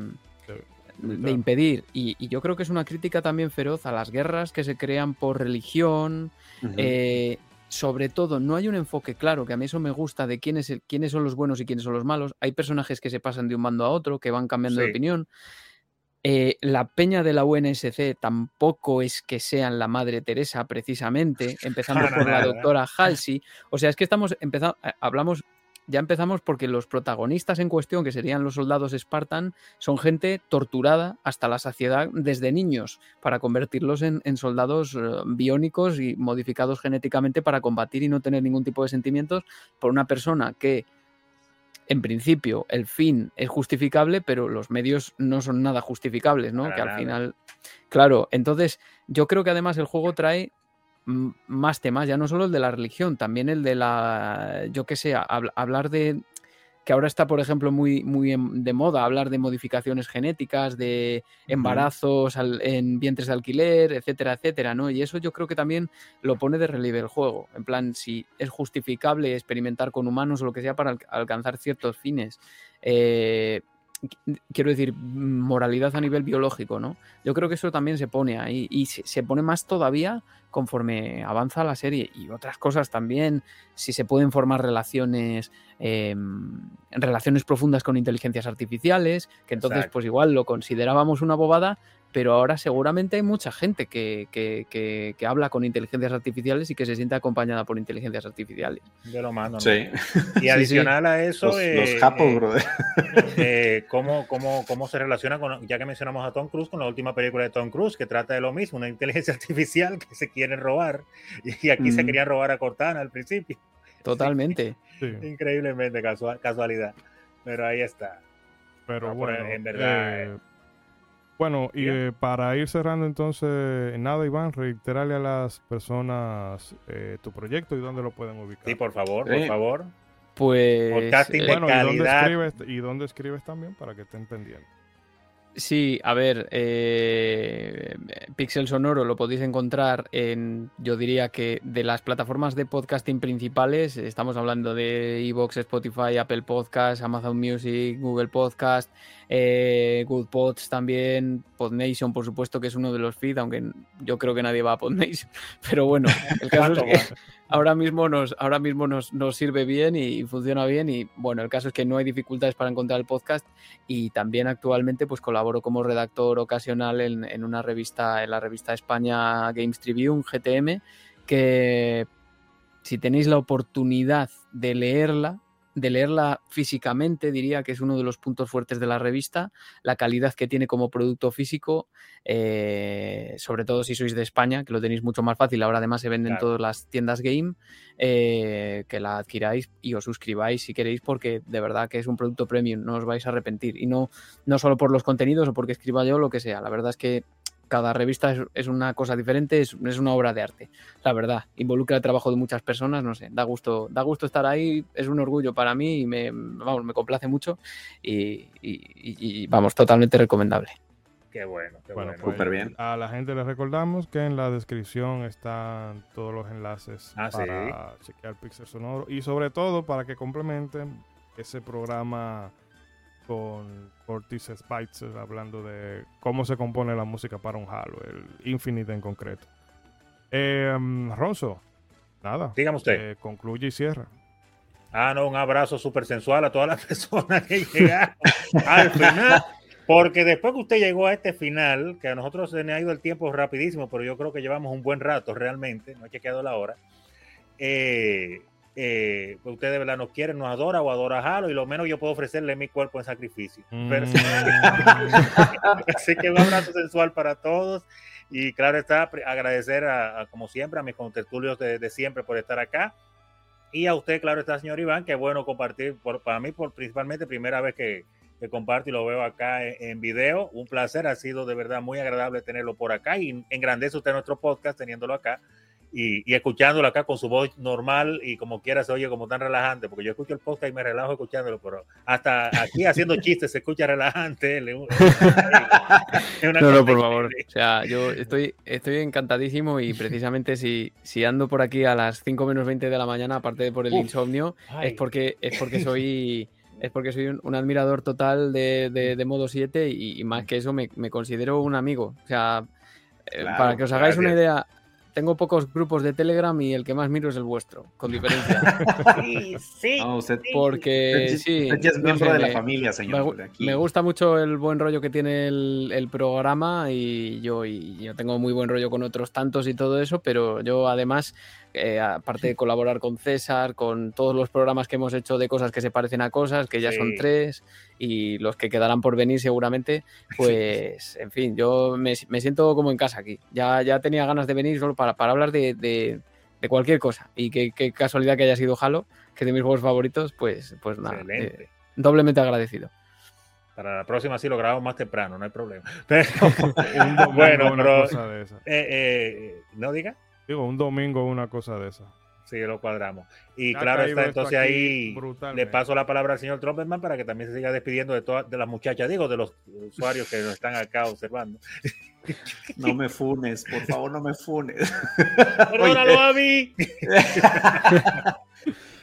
De- impedir. Y, y yo creo que es una crítica también feroz a las guerras que se crean por religión, eh, sobre todo, no hay un enfoque claro, que a mí eso me gusta, de quién es el- quiénes son los buenos y quiénes son los malos. Hay personajes que se pasan de un bando a otro, que van cambiando de opinión. Eh, la peña de la UNSC tampoco es que sean la madre Teresa, precisamente, empezando por la doctora Halsey. O sea, es que estamos empezando, hablamos, ya empezamos porque los protagonistas en cuestión, que serían los soldados Spartan, son gente torturada hasta la saciedad desde niños para convertirlos en, en soldados eh, biónicos y modificados genéticamente para combatir y no tener ningún tipo de sentimientos por una persona que en principio el fin es justificable, pero los medios no son nada justificables, ¿no? Para que al nada. final, claro, entonces yo creo que además el juego trae más temas, ya no solo el de la religión, también el de la, yo qué sé, habl- hablar de que ahora está, por ejemplo, muy, muy de moda hablar de modificaciones genéticas, de embarazos al- en vientres de alquiler, etcétera, etcétera, ¿no? Y eso yo creo que también lo pone de relieve el juego. En plan, si es justificable experimentar con humanos o lo que sea para alc- alcanzar ciertos fines. Eh, quiero decir, moralidad a nivel biológico, ¿no? Yo creo que eso también se pone ahí y se, se pone más todavía conforme avanza la serie y otras cosas también, si se pueden formar relaciones, eh, relaciones profundas con inteligencias artificiales, que entonces Exacto. pues igual lo considerábamos una bobada, pero ahora seguramente hay mucha gente que, que- que- que habla con inteligencias artificiales y que se siente acompañada por inteligencias artificiales. Yo lo mando. ¿no? Sí. Y adicional a eso, Los, eh, los japos, eh, brother. eh, cómo, cómo, cómo se relaciona con, ya que mencionamos a Tom Cruise, con la última película de Tom Cruise, que trata de lo mismo, una inteligencia artificial que se quiere robar. Y aquí se querían robar a Cortana al principio. Totalmente. Sí, Increíblemente casua- casualidad. Pero ahí está. pero No, pero bueno. en verdad, eh, bueno, y eh, para ir cerrando entonces, nada, Iván, reiterarle a las personas eh, tu proyecto y dónde lo pueden ubicar. Sí, por favor, Sí. por favor. Pues Podcasting eh, de bueno, ¿y dónde, escribes, ¿y dónde escribes también para que estén pendientes? Sí, a ver, eh, Pixel Sonoro lo podéis encontrar en, yo diría que de las plataformas de podcasting principales, estamos hablando de Evox, Spotify, Apple Podcast, Amazon Music, Google Podcast, eh, Good Pods también, Podnation, por supuesto, que es uno de los feeds, aunque yo creo que nadie va a Podnation, pero bueno, el caso es que ahora mismo nos, ahora mismo nos, nos sirve bien y funciona bien y bueno, el caso es que no hay dificultades para encontrar el podcast y también actualmente pues colaboro como redactor ocasional en, en una revista, en la revista España Games Tribune, GTM, que si tenéis la oportunidad de leerla, de leerla físicamente, diría que es uno de los puntos fuertes de la revista, la calidad que tiene como producto físico, eh, sobre todo si sois de España, que lo tenéis mucho más fácil, ahora además se venden Claro. todas las tiendas game, eh, que la adquiráis y os suscribáis si queréis, porque de verdad que es un producto premium, no os vais a arrepentir. Y no, no solo por los contenidos o porque escriba yo, lo que sea, la verdad es que cada revista es, es una cosa diferente, es, es una obra de arte, la verdad. Involucra el trabajo de muchas personas, no sé, da gusto, da gusto estar ahí, es un orgullo para mí y me, vamos, me complace mucho y, y- y- y, vamos, totalmente recomendable. Qué bueno, qué Bueno, bueno. pues Súper bien. a la gente les recordamos que en la descripción están todos los enlaces Ah, sí. para chequear Pixel Sonoro y sobre todo para que complementen ese programa con Cortis Spicer hablando de cómo se compone la música para un Halo, el Infinite en concreto. Eh, um, Ronzo, nada. Dígame usted. Eh, concluye y cierra. Ah, no, un abrazo súper sensual a todas las personas que llegaron al final. Porque después que usted llegó a este final, que a nosotros se nos ha ido el tiempo rapidísimo, pero yo creo que llevamos un buen rato realmente, no ha chequeado la hora. Eh, eh, pues usted de verdad nos quiere, nos adora o adora a Halo, y lo menos yo puedo ofrecerle mi cuerpo en sacrificio. Mm. Así que un abrazo sensual para todos. Y claro está, agradecer a, a, como siempre a mis contertulios de, de siempre por estar acá. Y a usted, claro está, señor Iván, que bueno compartir, por, para mí, por principalmente primera vez que, que comparto y lo veo acá en, en, video. Un placer, ha sido de verdad muy agradable tenerlo por acá y engrandece usted nuestro podcast teniéndolo acá y, y, escuchándolo acá con su voz normal y como quiera se oye como tan relajante, porque yo escucho el podcast y me relajo escuchándolo, pero hasta aquí haciendo chistes se escucha relajante. no, no, por favor. O sea, yo estoy, estoy encantadísimo y precisamente si, si ando por aquí a las 5 menos 20 de la mañana, aparte de por el Uf, insomnio, es porque, es porque soy... es porque soy un, un admirador total de, de, de, Modo 7 y, y, más que eso me, me, considero un amigo. O sea, claro, para que os hagáis gracias. una idea, tengo pocos grupos de Telegram y el que más miro es el vuestro, con diferencia. sí, sí. No, usted, porque usted, sí. Usted es miembro no sé, de la familia, señor. Me, me, gusta mucho el buen rollo que tiene el, el programa y yo, y yo tengo muy buen rollo con otros tantos y todo eso, pero yo además eh, aparte de colaborar con César, con todos los programas que hemos hecho de cosas que se parecen a cosas, que ya sí. son tres, y los que quedarán por venir seguramente, pues, en fin, yo me, me, siento como en casa aquí. Ya, ya tenía ganas de venir solo para, para hablar de, de, de, cualquier cosa. Y qué casualidad que haya sido Halo, que es de mis juegos favoritos, pues, pues nada, eh, doblemente agradecido. Para la próxima sí lo grabamos más temprano, no hay problema. Pero, bueno, pero, eh, eh, ¿no diga? Digo, un domingo una cosa de esa. Sí, lo cuadramos. Y ya claro está, entonces ahí le paso la palabra al señor Trumpetman para que también se siga despidiendo de todas de las muchachas, digo, de los usuarios que nos están acá observando. No me funes, por favor, no me funes. Perdónalo a mí.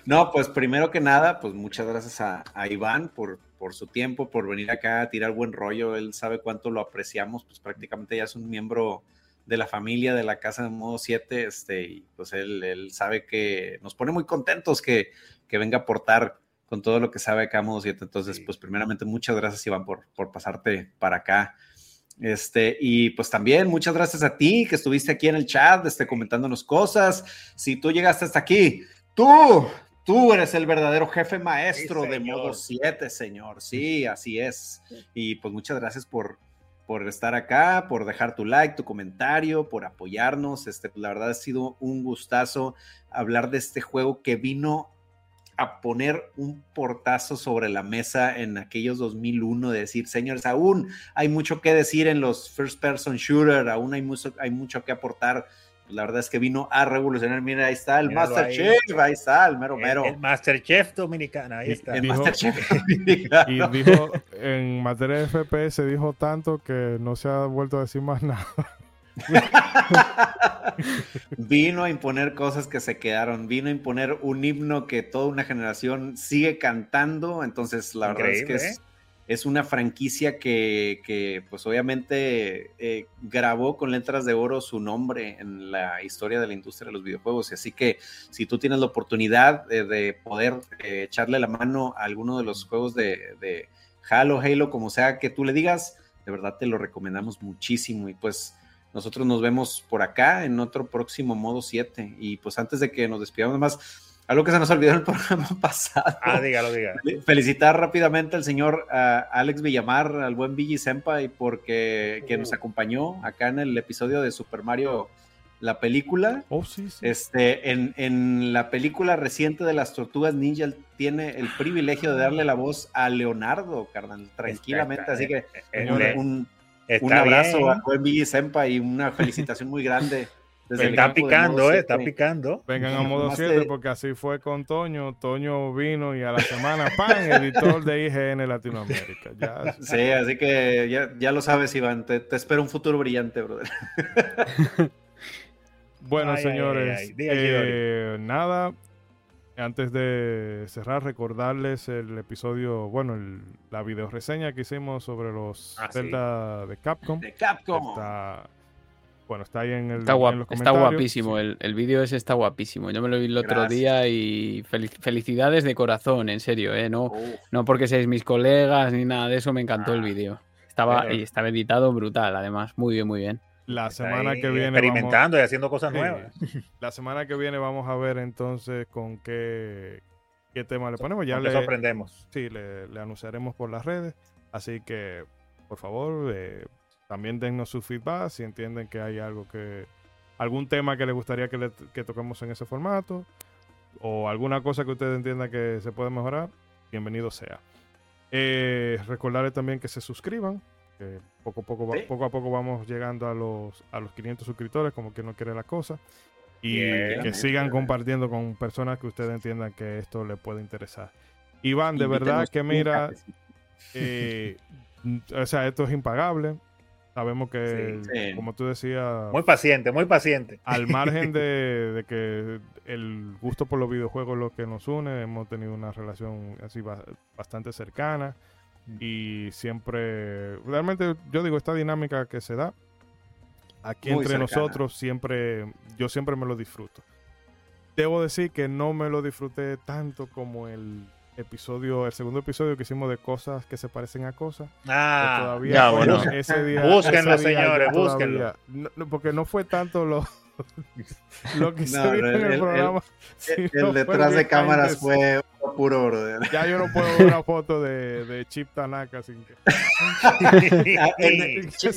No, pues primero que nada, pues muchas gracias a, a Iván por, por, su tiempo, por venir acá a tirar buen rollo. Él sabe cuánto lo apreciamos, pues prácticamente ya es un miembro de la familia de la casa de modo 7, este, y pues él, él, sabe que nos pone muy contentos que, que, venga a aportar con todo lo que sabe acá modo 7. Entonces, sí. pues primeramente muchas gracias Iván por, por pasarte para acá. Este, y pues también muchas gracias a ti que estuviste aquí en el chat, este, comentándonos cosas. Si tú llegaste hasta aquí, tú, tú eres el verdadero jefe maestro sí, de modo 7, señor. Sí, así es. Y pues muchas gracias por, por estar acá, por dejar tu like, tu comentario, por apoyarnos. Este, la verdad ha sido un gustazo hablar de este juego que vino a poner un portazo sobre la mesa en aquellos 2001 de decir, señores, aún hay mucho que decir en los first person shooter, aún hay mucho, hay mucho que aportar. La verdad es que vino a revolucionar. Mira, ahí está el Míralo Masterchef, ahí. ahí. está el mero mero. El, el Masterchef dominicano, ahí está. El dijo, Masterchef dominicano. Y dijo, en materia de FPS dijo tanto que no se ha vuelto a decir más nada. vino a imponer cosas que se quedaron, vino a imponer un himno que toda una generación sigue cantando, entonces la Increíble, verdad es que es, ¿eh? Es una franquicia que, que pues obviamente eh, grabó con letras de oro su nombre en la historia de la industria de los videojuegos, así que si tú tienes la oportunidad de, de poder eh, echarle la mano a alguno de los juegos de, de Halo, Halo, como sea que tú le digas, de verdad te lo recomendamos muchísimo y pues nosotros nos vemos por acá en otro próximo modo 7. Y pues antes de que nos despidamos más, algo que se nos olvidó en el programa pasado. Ah, dígalo, dígalo. Felicitar rápidamente al señor Alex Villamar, al buen Vigi Senpai, porque que nos acompañó acá en el episodio de Super Mario, la película. Oh, sí, sí. Este, en, en la película reciente de las Tortugas Ninja tiene el privilegio de darle la voz a Leonardo, carnal, tranquilamente. Así que eh, un, un Está un abrazo bien. a buen Billy Sempa y una felicitación muy grande. Desde está picando, eh, está picando. Vengan a modo 7 porque así fue con Toño. Toño vino y a la semana, ¡pan! Editor de IGN Latinoamérica. Ya. Sí, así que ya, ya lo sabes, Iván. Te, te, espero un futuro brillante, brother. bueno, ay, señores, ay, ay, eh, nada. Antes de cerrar, recordarles el episodio, bueno, el, la video reseña que hicimos sobre los ah, Zelda sí. de Capcom. De Capcom. Está, bueno, está ahí en, el, está, en los está guapísimo, el, el vídeo ese está guapísimo. Yo me lo vi el otro Gracias. día y fel- felicidades de corazón, en serio, ¿eh? No, Uf, no porque seáis mis colegas ni nada de eso, me encantó el Ah, vídeo. Estaba, pero- y estaba editado brutal, además, muy bien, muy bien. La semana que viene vamos, Experimentando y haciendo cosas Sí. nuevas. la semana que viene vamos a ver entonces con qué, qué tema le ponemos. Ya le le, sorprendemos. sí, le, le anunciaremos por las redes. Así que, por favor, eh, también dennos su feedback si entienden que hay algo que. algún tema que les gustaría que, le- que toquemos en ese formato. O alguna cosa que ustedes entiendan que se puede mejorar. Bienvenido sea. Eh, recordarles también que se suscriban. Que poco a poco, Sí. poco a poco vamos llegando a los, a los 500 suscriptores, como que no quiere la cosa. Y que sigan compartiendo con personas que ustedes entiendan que esto les puede interesar. Iván, de verdad que mira, eh, o sea, esto es impagable. Sabemos que, Sí, sí. como tú decías, Muy paciente, muy paciente. al margen de, de que el gusto por los videojuegos es lo que nos une, hemos tenido una relación así ba- bastante cercana y siempre, realmente yo digo, esta dinámica que se da aquí Muy entre cercana. nosotros, siempre, yo siempre me lo disfruto. Debo decir que no me lo disfruté tanto como el episodio, el segundo episodio que hicimos de cosas que se parecen a cosas. que Ah, todavía ya, bueno. ese día, Búsquenlo, ese día señores, todavía- búsquenlo. no, no, porque no fue tanto lo, lo que se No, vio en el- programa. El, detrás de cámaras fue puro, brother. Ya yo no puedo ver una foto de, de Chip Tanaka sin que.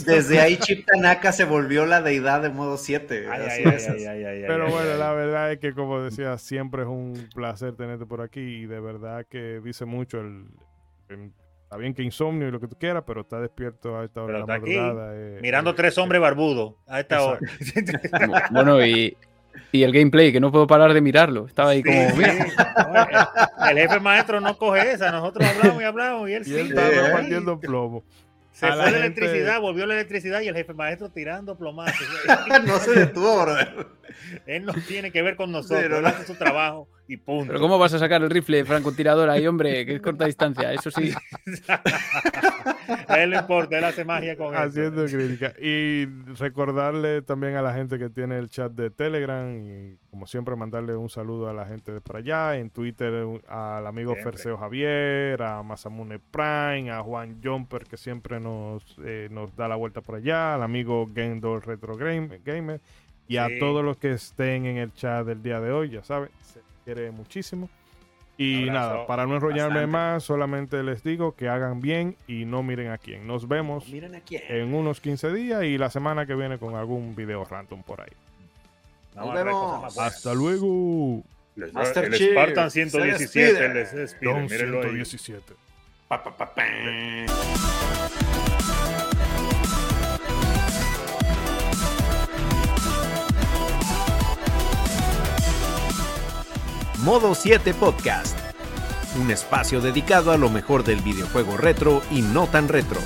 Desde ahí Chip Tanaka se volvió la deidad de modo 7. Ay, así ay, es. ay, ay, ay, Pero ay, bueno, ay. la verdad es que, como decía, siempre es un placer tenerte por aquí y de verdad que dice mucho el. el- está bien que insomnio y lo que tú quieras, pero está despierto a esta hora Pero de la aquí, madrugada. eh, Mirando eh, tres hombres barbudos a esta hora. Bueno, y, y el gameplay, que no puedo parar de mirarlo. Estaba ahí como, mira, sí. No, el, el jefe maestro no coge esa. Nosotros hablamos y hablamos y él Y sí. está Eh. repartiendo plomo. Se a fue la la, gente- electricidad, volvió la electricidad y el jefe maestro tirando plomazos. no se detuvo, brother. él no tiene que ver con nosotros, Pero él no- hace su trabajo y punto. pero ¿cómo vas a sacar el rifle francotirador ahí, hombre? Que es corta distancia, eso sí. a él no importa, él hace magia con eso. haciendo crítica. Y recordarle también a la gente que tiene el chat de Telegram y como siempre mandarle un saludo a la gente de por allá, en Twitter al amigo Siempre. Ferseo Javier, a Masamune Prime, a Juan Jumper que siempre nos, eh, nos da la vuelta por allá, al amigo Gendor Retro Game- Gamer y a Sí. todos los que estén en el chat del día de hoy, ya saben, se quiere muchísimo. Y nada, para no enrollarme bastante. más, solamente les digo que hagan bien y no miren a quién. Nos vemos Miren aquí. en unos 15 días y la semana que viene con algún video random por ahí. Nos a vemos. Hasta luego. Les- Master el Chief Spartan se 117 despide. les despide. Don mírenlo ahí. 117. Pa, pa, pa, pa. Modo 7 Podcast. Un espacio dedicado a lo mejor del videojuego retro y no tan retro.